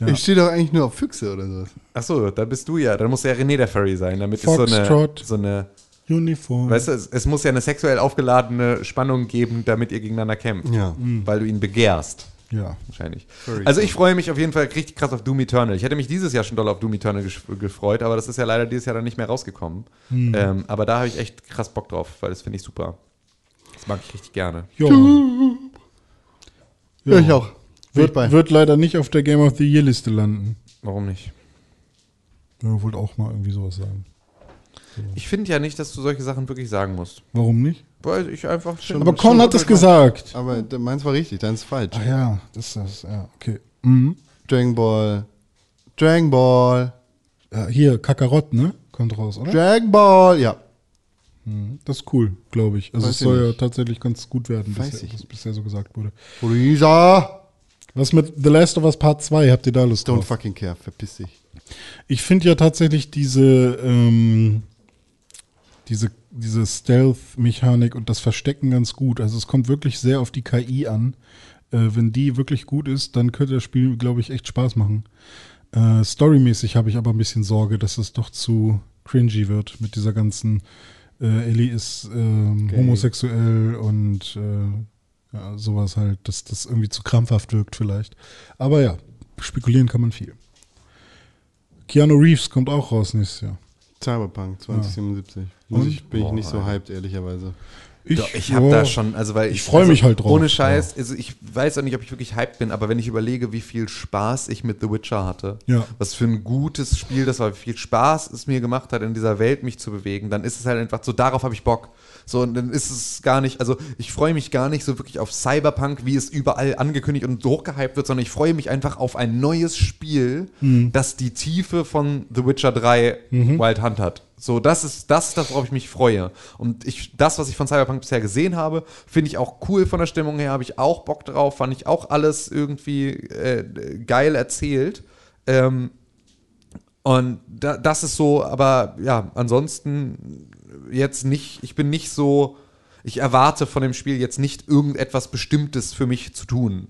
S4: Ja.
S2: Ich stehe doch eigentlich nur auf Füchse oder sowas.
S3: Achso, da bist du ja. Dann muss ja René der Furry sein, damit ist so eine, so eine
S4: Uniform.
S3: Weißt du, es, es muss ja eine sexuell aufgeladene Spannung geben, damit ihr gegeneinander kämpft.
S2: Ja.
S3: Weil du ihn begehrst.
S4: ja.
S3: Wahrscheinlich.
S2: Furry
S3: Also ich freue mich auf jeden Fall richtig krass auf Doom Eternal. Ich hätte mich dieses Jahr schon doll auf Doom Eternal gefreut, aber das ist ja leider dieses Jahr dann nicht mehr rausgekommen. Ähm, aber da habe ich echt krass Bock drauf, weil das finde ich super. Das mag ich richtig gerne.
S4: Ja.
S2: Ja, ich auch.
S4: Wird,
S2: bei.
S4: wird leider nicht auf der Game of the Year Liste landen.
S3: Warum nicht?
S4: Ja, wollte auch mal irgendwie sowas sagen.
S3: Ich finde ja nicht, dass du solche Sachen wirklich sagen musst.
S4: Warum nicht?
S3: Weil ich einfach schon.
S4: Aber Con hat es gesagt.
S2: Aber meins war richtig, deins ist falsch.
S4: Ach ja, das ist das, ja, okay. Mhm.
S2: Dragon Ball. Dragon Ball.
S4: Ja, hier, Kakarott, ne? Kommt raus, oder?
S2: Dragon Ball. Ja.
S4: Das ist cool, glaube ich. Also
S2: Weiß
S4: es soll ja tatsächlich ganz gut werden,
S2: Weiß
S4: bisher,
S2: ich
S4: was bisher so gesagt wurde.
S2: Lisa.
S4: Was mit The Last of Us Part 2? Habt ihr da Lust
S2: Don't
S4: drauf?
S2: fucking care. Verpiss dich.
S4: Ich finde ja tatsächlich diese, ähm, diese, diese Stealth-Mechanik und das Verstecken ganz gut. Also es kommt wirklich sehr auf die KI an. Äh, wenn die wirklich gut ist, dann könnte das Spiel, glaube ich, echt Spaß machen. Äh, storymäßig habe ich aber ein bisschen Sorge, dass es doch zu cringy wird mit dieser ganzen äh, Ellie ist ähm,
S2: Gay.
S4: homosexuell und äh, ja, sowas halt, dass das irgendwie zu krampfhaft wirkt vielleicht. Aber ja, spekulieren kann man viel. Keanu Reeves kommt auch raus nächstes Jahr.
S2: Cyberpunk 2077. Muss
S4: Und?
S2: ich, bin ich
S3: Boah,
S2: nicht so hyped, ehrlicherweise.
S3: Doch, ich habe
S4: ja,
S3: da schon, also weil ich,
S4: Ich freu
S3: also,
S4: mich halt drauf.
S3: Ohne Scheiß, also ich weiß auch nicht, ob ich wirklich hyped bin, aber wenn ich überlege, wie viel Spaß ich mit The Witcher hatte,
S4: Ja.
S3: was für ein gutes Spiel das war, wie viel Spaß es mir gemacht hat, in dieser Welt mich zu bewegen, dann ist es halt einfach so, darauf habe ich Bock. So, und dann ist es gar nicht, also ich freue mich gar nicht so wirklich auf Cyberpunk, wie es überall angekündigt und hochgehypt wird, sondern ich freue mich einfach auf ein neues Spiel,
S4: Mhm.
S3: das die Tiefe von The Witcher 3 Wild Hunt hat. So, das ist das, ist das, worauf ich mich freue. Und ich, das, was ich von Cyberpunk bisher gesehen habe, finde ich auch cool von der Stimmung her, habe ich auch Bock drauf, fand ich auch alles irgendwie äh, geil erzählt. Ähm, und da, das ist so, aber ja, ansonsten jetzt nicht, ich bin nicht so, ich erwarte von dem Spiel jetzt nicht irgendetwas Bestimmtes für mich zu tun.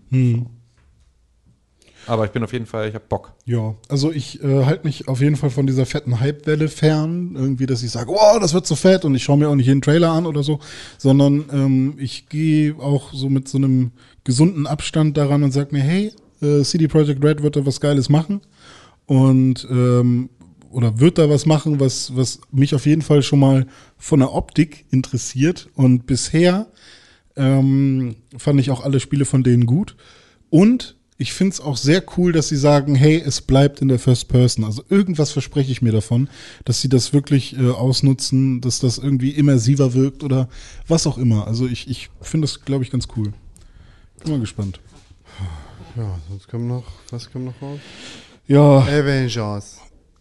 S3: Aber ich bin auf jeden Fall, ich habe Bock.
S4: Ja, also ich äh, halte mich auf jeden Fall von dieser fetten Hypewelle fern. Irgendwie, dass ich sage, wow, das wird so fett und ich schaue mir auch nicht jeden Trailer an oder so, sondern ähm, ich gehe auch so mit so einem gesunden Abstand daran und sage mir, hey, äh, CD Projekt Red wird da was Geiles machen und ähm, oder wird da was machen, was, was mich auf jeden Fall schon mal von der Optik interessiert. Und bisher ähm, fand ich auch alle Spiele von denen gut. Und ich finde es auch sehr cool, dass sie sagen, hey, es bleibt in der First Person. Also irgendwas verspreche ich mir davon, dass sie das wirklich äh, ausnutzen, dass das irgendwie immersiver wirkt oder was auch immer. Also ich, ich finde das, glaube ich, ganz cool. Bin mal gespannt.
S2: Ja, sonst kommt noch, was kommt noch raus?
S4: Ja,
S2: Avengers.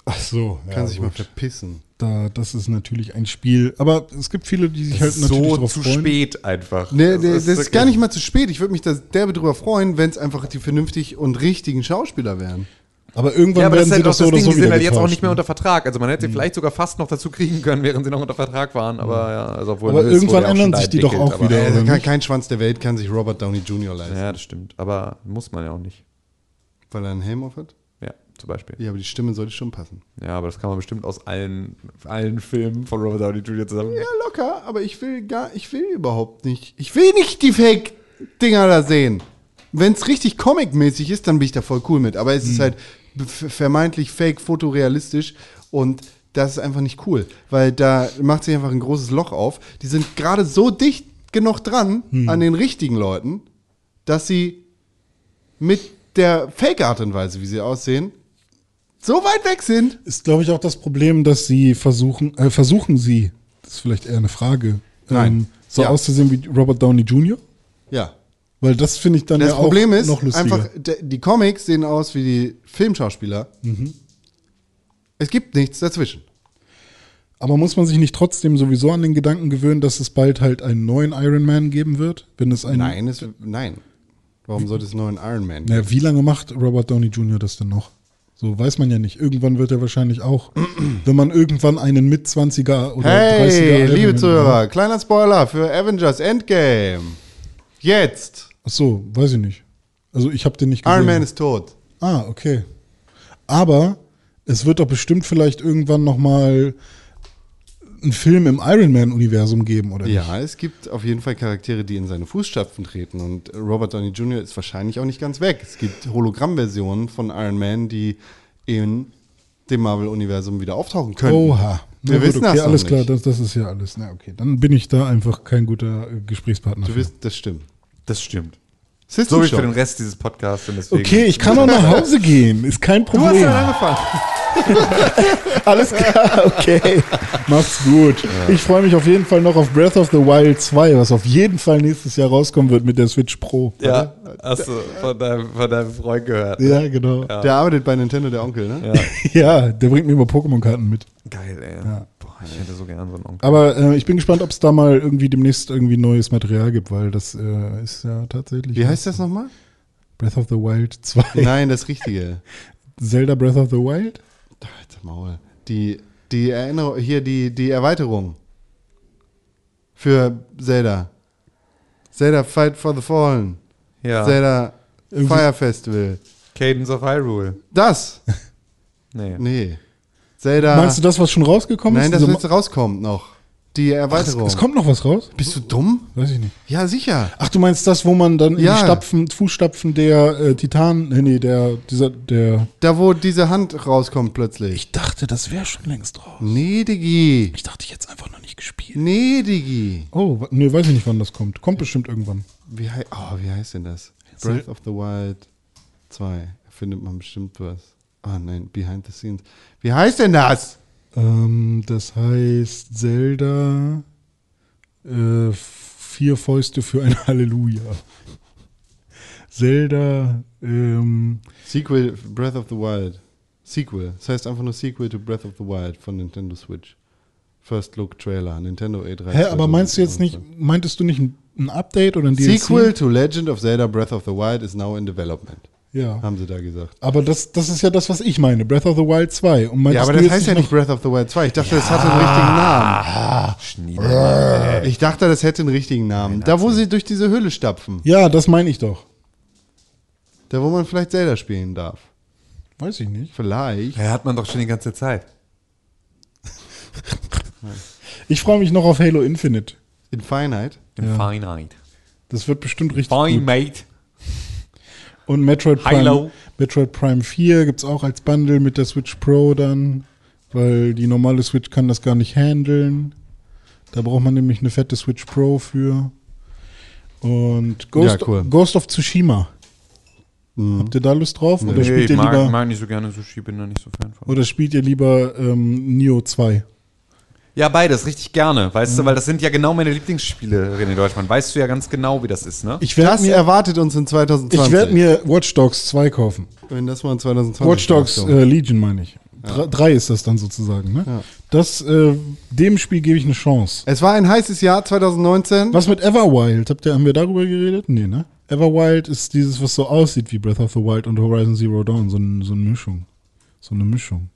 S4: Ach so.
S2: Kann
S4: ja,
S2: sich mal
S4: gut.
S2: verpissen.
S4: da, das ist natürlich ein Spiel. Aber es gibt viele, die sich halt natürlich
S3: so zu
S4: freuen.
S3: spät einfach.
S2: Nee, nee, das, ist gar nicht mal zu spät. Ich würde mich da derbe drüber freuen, wenn es einfach die vernünftig und richtigen Schauspieler wären.
S4: Aber irgendwann
S3: Ja, aber das
S4: werden
S3: ist
S4: sie
S3: halt
S4: doch so
S3: das Ding,
S4: so
S3: die sind halt jetzt auch nicht mehr
S4: ne?
S3: unter Vertrag. Also man hätte vielleicht sogar fast noch dazu kriegen können, während sie noch unter Vertrag waren. Aber ja, also obwohl
S4: Aber irgendwann
S3: ja
S4: ändern sich die doch auch wieder.
S2: Äh,
S4: oder
S2: kein, Schwanz der Welt kann sich Robert Downey Jr. leisten,
S3: Ja, das stimmt. Aber muss man ja auch nicht.
S2: weil er einen Helm auf hat.
S3: Ja, zum Beispiel.
S2: Ja, aber die Stimme sollte schon passen.
S3: Ja, aber das kann man bestimmt aus allen, allen Filmen von Robert Downey Jr. zusammen.
S2: Ja, locker, aber ich will gar, ich will überhaupt nicht. Ich will nicht die Fake-Dinger da sehen. wenn es richtig comic-mäßig ist, dann bin ich da voll cool mit. Aber es
S4: Hm.
S2: ist halt vermeintlich fake, fotorealistisch und das ist einfach nicht cool, weil da macht sich einfach ein großes Loch auf. Die sind gerade so dicht genug dran
S4: Hm.
S2: an den richtigen Leuten, dass sie mit der Fake-Art und Weise, wie sie aussehen, so weit weg sind.
S4: Ist, glaube ich, auch das Problem, dass sie versuchen, äh, versuchen sie, das ist vielleicht eher eine Frage,
S2: Nein.
S4: ähm, so
S2: Ja.
S4: auszusehen wie Robert Downey Jr.?
S2: Ja.
S4: Weil das finde ich dann
S2: Das
S4: ja
S2: Problem
S4: auch
S2: ist
S4: noch lustiger.
S2: einfach, die Comics sehen aus wie die Filmschauspieler.
S4: Mhm.
S2: Es gibt nichts dazwischen.
S4: Aber muss man sich nicht trotzdem sowieso an den Gedanken gewöhnen, dass es bald halt einen neuen Iron Man geben wird? Wenn es einen,
S2: Nein, es, nein. Warum sollte es einen neuen Iron Man geben?
S4: Naja, wie lange macht Robert Downey Jr. das denn noch? So weiß man ja nicht. Irgendwann wird er wahrscheinlich auch, wenn man irgendwann einen mit 20er oder 30er
S2: Hey, liebe Zuhörer, kleiner Spoiler für Avengers Endgame. Jetzt.
S4: Ach so, weiß ich nicht. Also ich habe den nicht gesehen.
S2: Iron Man ist tot.
S4: Ah, okay. Aber es wird doch bestimmt vielleicht irgendwann noch mal einen Film im Iron Man Universum geben, oder nicht?
S2: Ja, es gibt auf jeden Fall Charaktere, die in seine Fußstapfen treten. Und Robert Downey Jr. ist wahrscheinlich auch nicht ganz weg. Es gibt Hologrammversionen von Iron Man, die in dem Marvel-Universum wieder auftauchen können.
S4: Oha.
S2: Wir wissen
S4: okay,
S2: das noch
S4: alles
S2: nicht.
S4: klar, das, das ist ja alles. Na okay, dann bin ich da einfach kein guter äh, Gesprächspartner.
S2: Du wirst, das stimmt.
S3: Das stimmt.
S2: System
S3: So wie für den Rest dieses Podcasts. Und deswegen
S4: Okay, ich kann auch nach Hause gehen, ist kein
S2: Du hast
S4: Problem.
S2: ja angefangen.
S4: Alles klar, okay. Macht's gut. Ich freue mich auf jeden Fall noch auf Breath of the Wild 2, was auf jeden Fall nächstes Jahr rauskommen wird mit der Switch Pro.
S3: Ja, hast du von deinem, von deinem Freund gehört.
S4: Ja, genau. Ja,
S2: Der arbeitet bei Nintendo, der Onkel, ne?
S3: Ja.
S4: der bringt mir immer Pokémon-Karten mit.
S3: Geil, ey. Boah, ich hätte so gern so einen Onkel.
S4: Aber äh, ich bin gespannt, ob es da mal irgendwie demnächst irgendwie neues Material gibt, weil das äh, ist ja tatsächlich.
S2: Wie heißt das nochmal?
S4: Breath of the Wild 2.
S2: Nein, das Richtige.
S4: Zelda Breath of the Wild?
S2: Alter Maul. Die, die Erinnerung, hier die, die Erweiterung für Zelda. Zelda Fight for the Fallen.
S3: Ja.
S2: Zelda
S4: Irgendwie-
S2: Fire Festival.
S3: Cadence of Hyrule.
S2: Das?
S3: Nee.
S2: Nee. Zelda.
S4: Meinst du das, was schon rausgekommen
S2: Nein,
S4: ist?
S2: das
S4: Diese
S2: jetzt rauskommt noch. Die
S4: Ach, es,
S2: Erweiterung.
S4: es kommt noch was raus?
S2: Bist du dumm?
S4: Weiß ich nicht.
S2: Ja, sicher.
S4: Ach, du meinst das, wo man dann in
S2: Ja.
S4: die Stapfen, Fußstapfen der äh, Titan, nee, nee, der, dieser, der.
S2: Da, wo diese Hand rauskommt plötzlich.
S4: Ich dachte, das wäre schon längst raus.
S2: Nee, Digi.
S4: Ich dachte, jetzt einfach noch nicht gespielt.
S2: Nee, Digi.
S4: Oh, nee, weiß ich nicht, wann das kommt. Kommt bestimmt irgendwann.
S2: Wie, hei oh, wie heißt denn das? Breath of the Wild 2. Findet man bestimmt was. Ah, nein, Behind the Scenes. Wie heißt denn das?
S4: Ähm, das heißt Zelda äh, Vier Fäuste für ein Halleluja. Zelda, ähm,
S2: Sequel, Breath of the Wild. Sequel. Das heißt einfach nur Sequel to Breath of the Wild von Nintendo Switch. First Look Trailer, Nintendo E3.
S4: hä, aber meinst du jetzt nicht, meintest du nicht ein, Update oder ein DLC?
S2: Sequel to Legend of Zelda Breath of the Wild is now in development.
S4: Ja.
S2: Haben sie da gesagt.
S4: Aber das, das ist ja das, was ich meine. Breath of the Wild 2. Und
S2: Ja, aber
S4: du
S2: das heißt ja nicht
S4: noch-
S2: Breath of the Wild 2. Ich dachte, das hatte einen richtigen Namen. Ich dachte, das hätte einen richtigen Namen. Da, wo sie durch diese Höhle stapfen.
S4: Ja, das meine ich doch.
S2: Da, wo man vielleicht Zelda spielen darf.
S4: Weiß ich nicht.
S2: Vielleicht.
S3: Ja, hat man doch schon die ganze Zeit.
S4: Ich freue mich noch auf Halo Infinite.
S2: In Finite.
S3: In
S4: Ja.
S3: Finite.
S4: Das wird bestimmt richtig
S3: Fine,
S4: gut.
S3: mate.
S4: Und Metroid Prime. Metroid Prime 4 gibt es auch als Bundle mit der Switch Pro dann, weil die normale Switch kann das gar nicht handeln. Da braucht man nämlich eine fette Switch Pro für. Und Ghost,
S2: Ja, cool.
S4: Ghost of Tsushima. Habt ihr da Lust drauf? Oder,
S3: Nee,
S4: spielt
S3: ich
S4: ihr
S3: mag,
S4: lieber,
S3: mag nicht so gerne Sushi, bin da nicht so Fan von.
S4: oder spielt ihr lieber ähm, Neo 2?
S3: Ja, beides, richtig gerne, weißt du, weil das sind ja genau meine Lieblingsspiele, René Deutschmann. Weißt du ja ganz genau, wie das ist, ne?
S4: Ich werde
S2: Das
S4: mir,
S2: erwartet uns in 2020.
S4: ich werd mir Watch Dogs 2 kaufen.
S2: Wenn das mal in 2020
S4: Watch Dogs äh, Legion meine ich. Dre- Drei ist das dann sozusagen, ne?
S2: Ja.
S4: Das, äh, dem Spiel gebe ich eine Chance.
S2: Es war ein heißes Jahr 2019.
S4: Was mit Everwild? Habt ihr, haben wir darüber geredet? Nee, ne? Everwild ist dieses, was so aussieht wie Breath of the Wild und Horizon Zero Dawn. So, ein, so eine Mischung. So eine Mischung.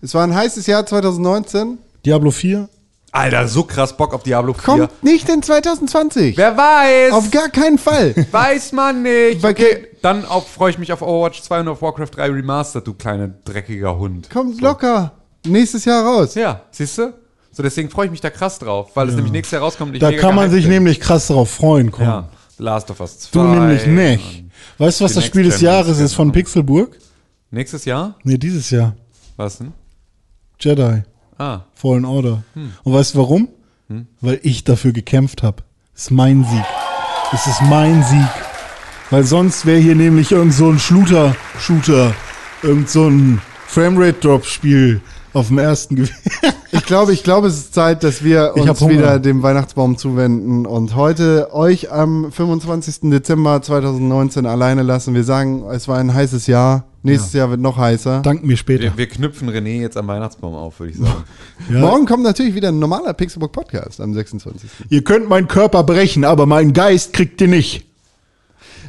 S2: Es war ein heißes Jahr 2019.
S4: Diablo 4?
S3: Alter, so krass Bock auf Diablo 4.
S2: Kommt nicht in 2020.
S3: Wer weiß?
S2: Auf gar keinen Fall.
S3: weiß man nicht. Okay, dann freue ich mich auf Overwatch 2 und auf Warcraft 3 Remastered, du kleiner dreckiger Hund.
S2: Kommt locker. Nächstes Jahr raus.
S3: Ja, siehst du? So, deswegen freue ich mich da krass drauf, weil es nämlich nächstes Jahr rauskommt. und ich
S4: Da
S3: mega
S4: kann man
S3: gehypt
S4: sich
S3: bin.
S4: nämlich krass drauf freuen, komm.
S3: Ja, Last of Us 2.
S4: Du nämlich nicht. Weißt du, was
S3: Die
S4: das
S3: Next
S4: Spiel des
S3: Gen
S4: Jahres
S3: ist
S4: ist von
S3: genau.
S4: Pixelburg?
S3: Nächstes Jahr?
S4: Nee, dieses Jahr.
S3: Was denn?
S4: Jedi.
S3: Ah,
S4: Fallen Order. Und weißt du warum? Weil ich dafür gekämpft habe. ist mein Sieg. Es ist mein Sieg. Weil sonst wäre hier nämlich irgend so ein Shooter-Shooter, irgend so ein Framerate-Drop-Spiel auf dem ersten gewesen.
S2: Ich glaube, ich glaube, es ist Zeit, dass wir uns wieder dem Weihnachtsbaum zuwenden und heute euch am 25. Dezember 2019 alleine lassen. Wir sagen, es war ein heißes Jahr. Nächstes Jahr wird noch heißer.
S4: Dank mir später.
S3: wir, wir knüpfen René jetzt am Weihnachtsbaum auf, würde ich sagen.
S4: Ja.
S2: Morgen kommt natürlich wieder ein normaler Pixelbook Podcast am 26.
S4: Ihr könnt meinen Körper brechen, aber meinen Geist kriegt ihr nicht.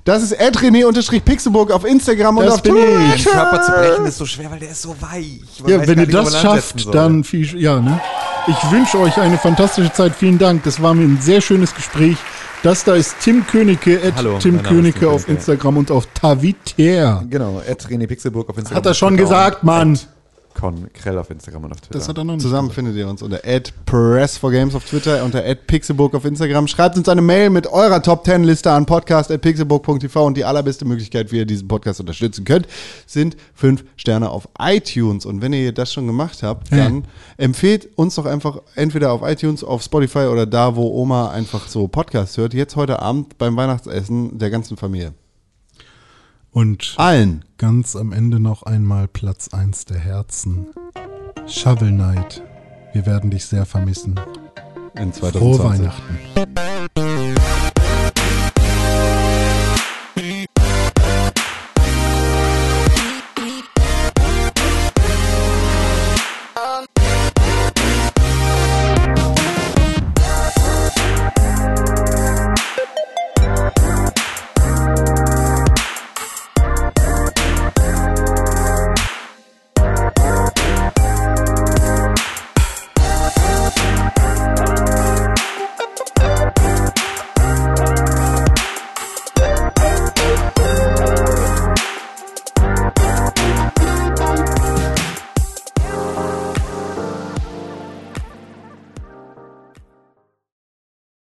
S2: Das ist René-Pixelburg auf Instagram und
S4: Das
S2: auf
S4: bin
S2: Twitter.
S3: Den Körper zu brechen ist so schwer, weil der ist so weich. Man
S4: Ja, wenn ihr das schafft, dann viel, ja, ne? Ich wünsche euch eine fantastische Zeit. Vielen Dank. Das war mir ein sehr schönes Gespräch. Das da ist Tim Königke, at
S3: Hallo,
S4: Tim Königke auf. Instagram und auf Taviter.
S3: Genau, at René Pixelburg auf Instagram.
S4: Hat er schon
S3: und
S4: gesagt, Mann.
S3: Con Krell auf Instagram und auf Twitter.
S4: Das hat er noch nicht.
S2: Zusammen findet ihr uns unter @press4games auf Twitter, unter @pixelburg auf Instagram. Schreibt uns eine Mail mit eurer Top 10 Liste an podcast@pixelburg.tv und die allerbeste Möglichkeit, wie ihr diesen Podcast unterstützen könnt, sind fünf Sterne auf iTunes. Und wenn ihr das schon gemacht habt,
S4: Ja.
S2: dann empfehlt uns doch einfach entweder auf iTunes, auf Spotify oder da, wo Oma einfach so Podcasts hört. Jetzt heute Abend beim Weihnachtsessen der ganzen Familie.
S4: Und
S2: Allen.
S4: ganz am Ende noch einmal Platz 1 der Herzen. Shovel Knight. Wir werden dich sehr vermissen.
S2: In
S4: Frohe
S2: 2020.
S4: Weihnachten.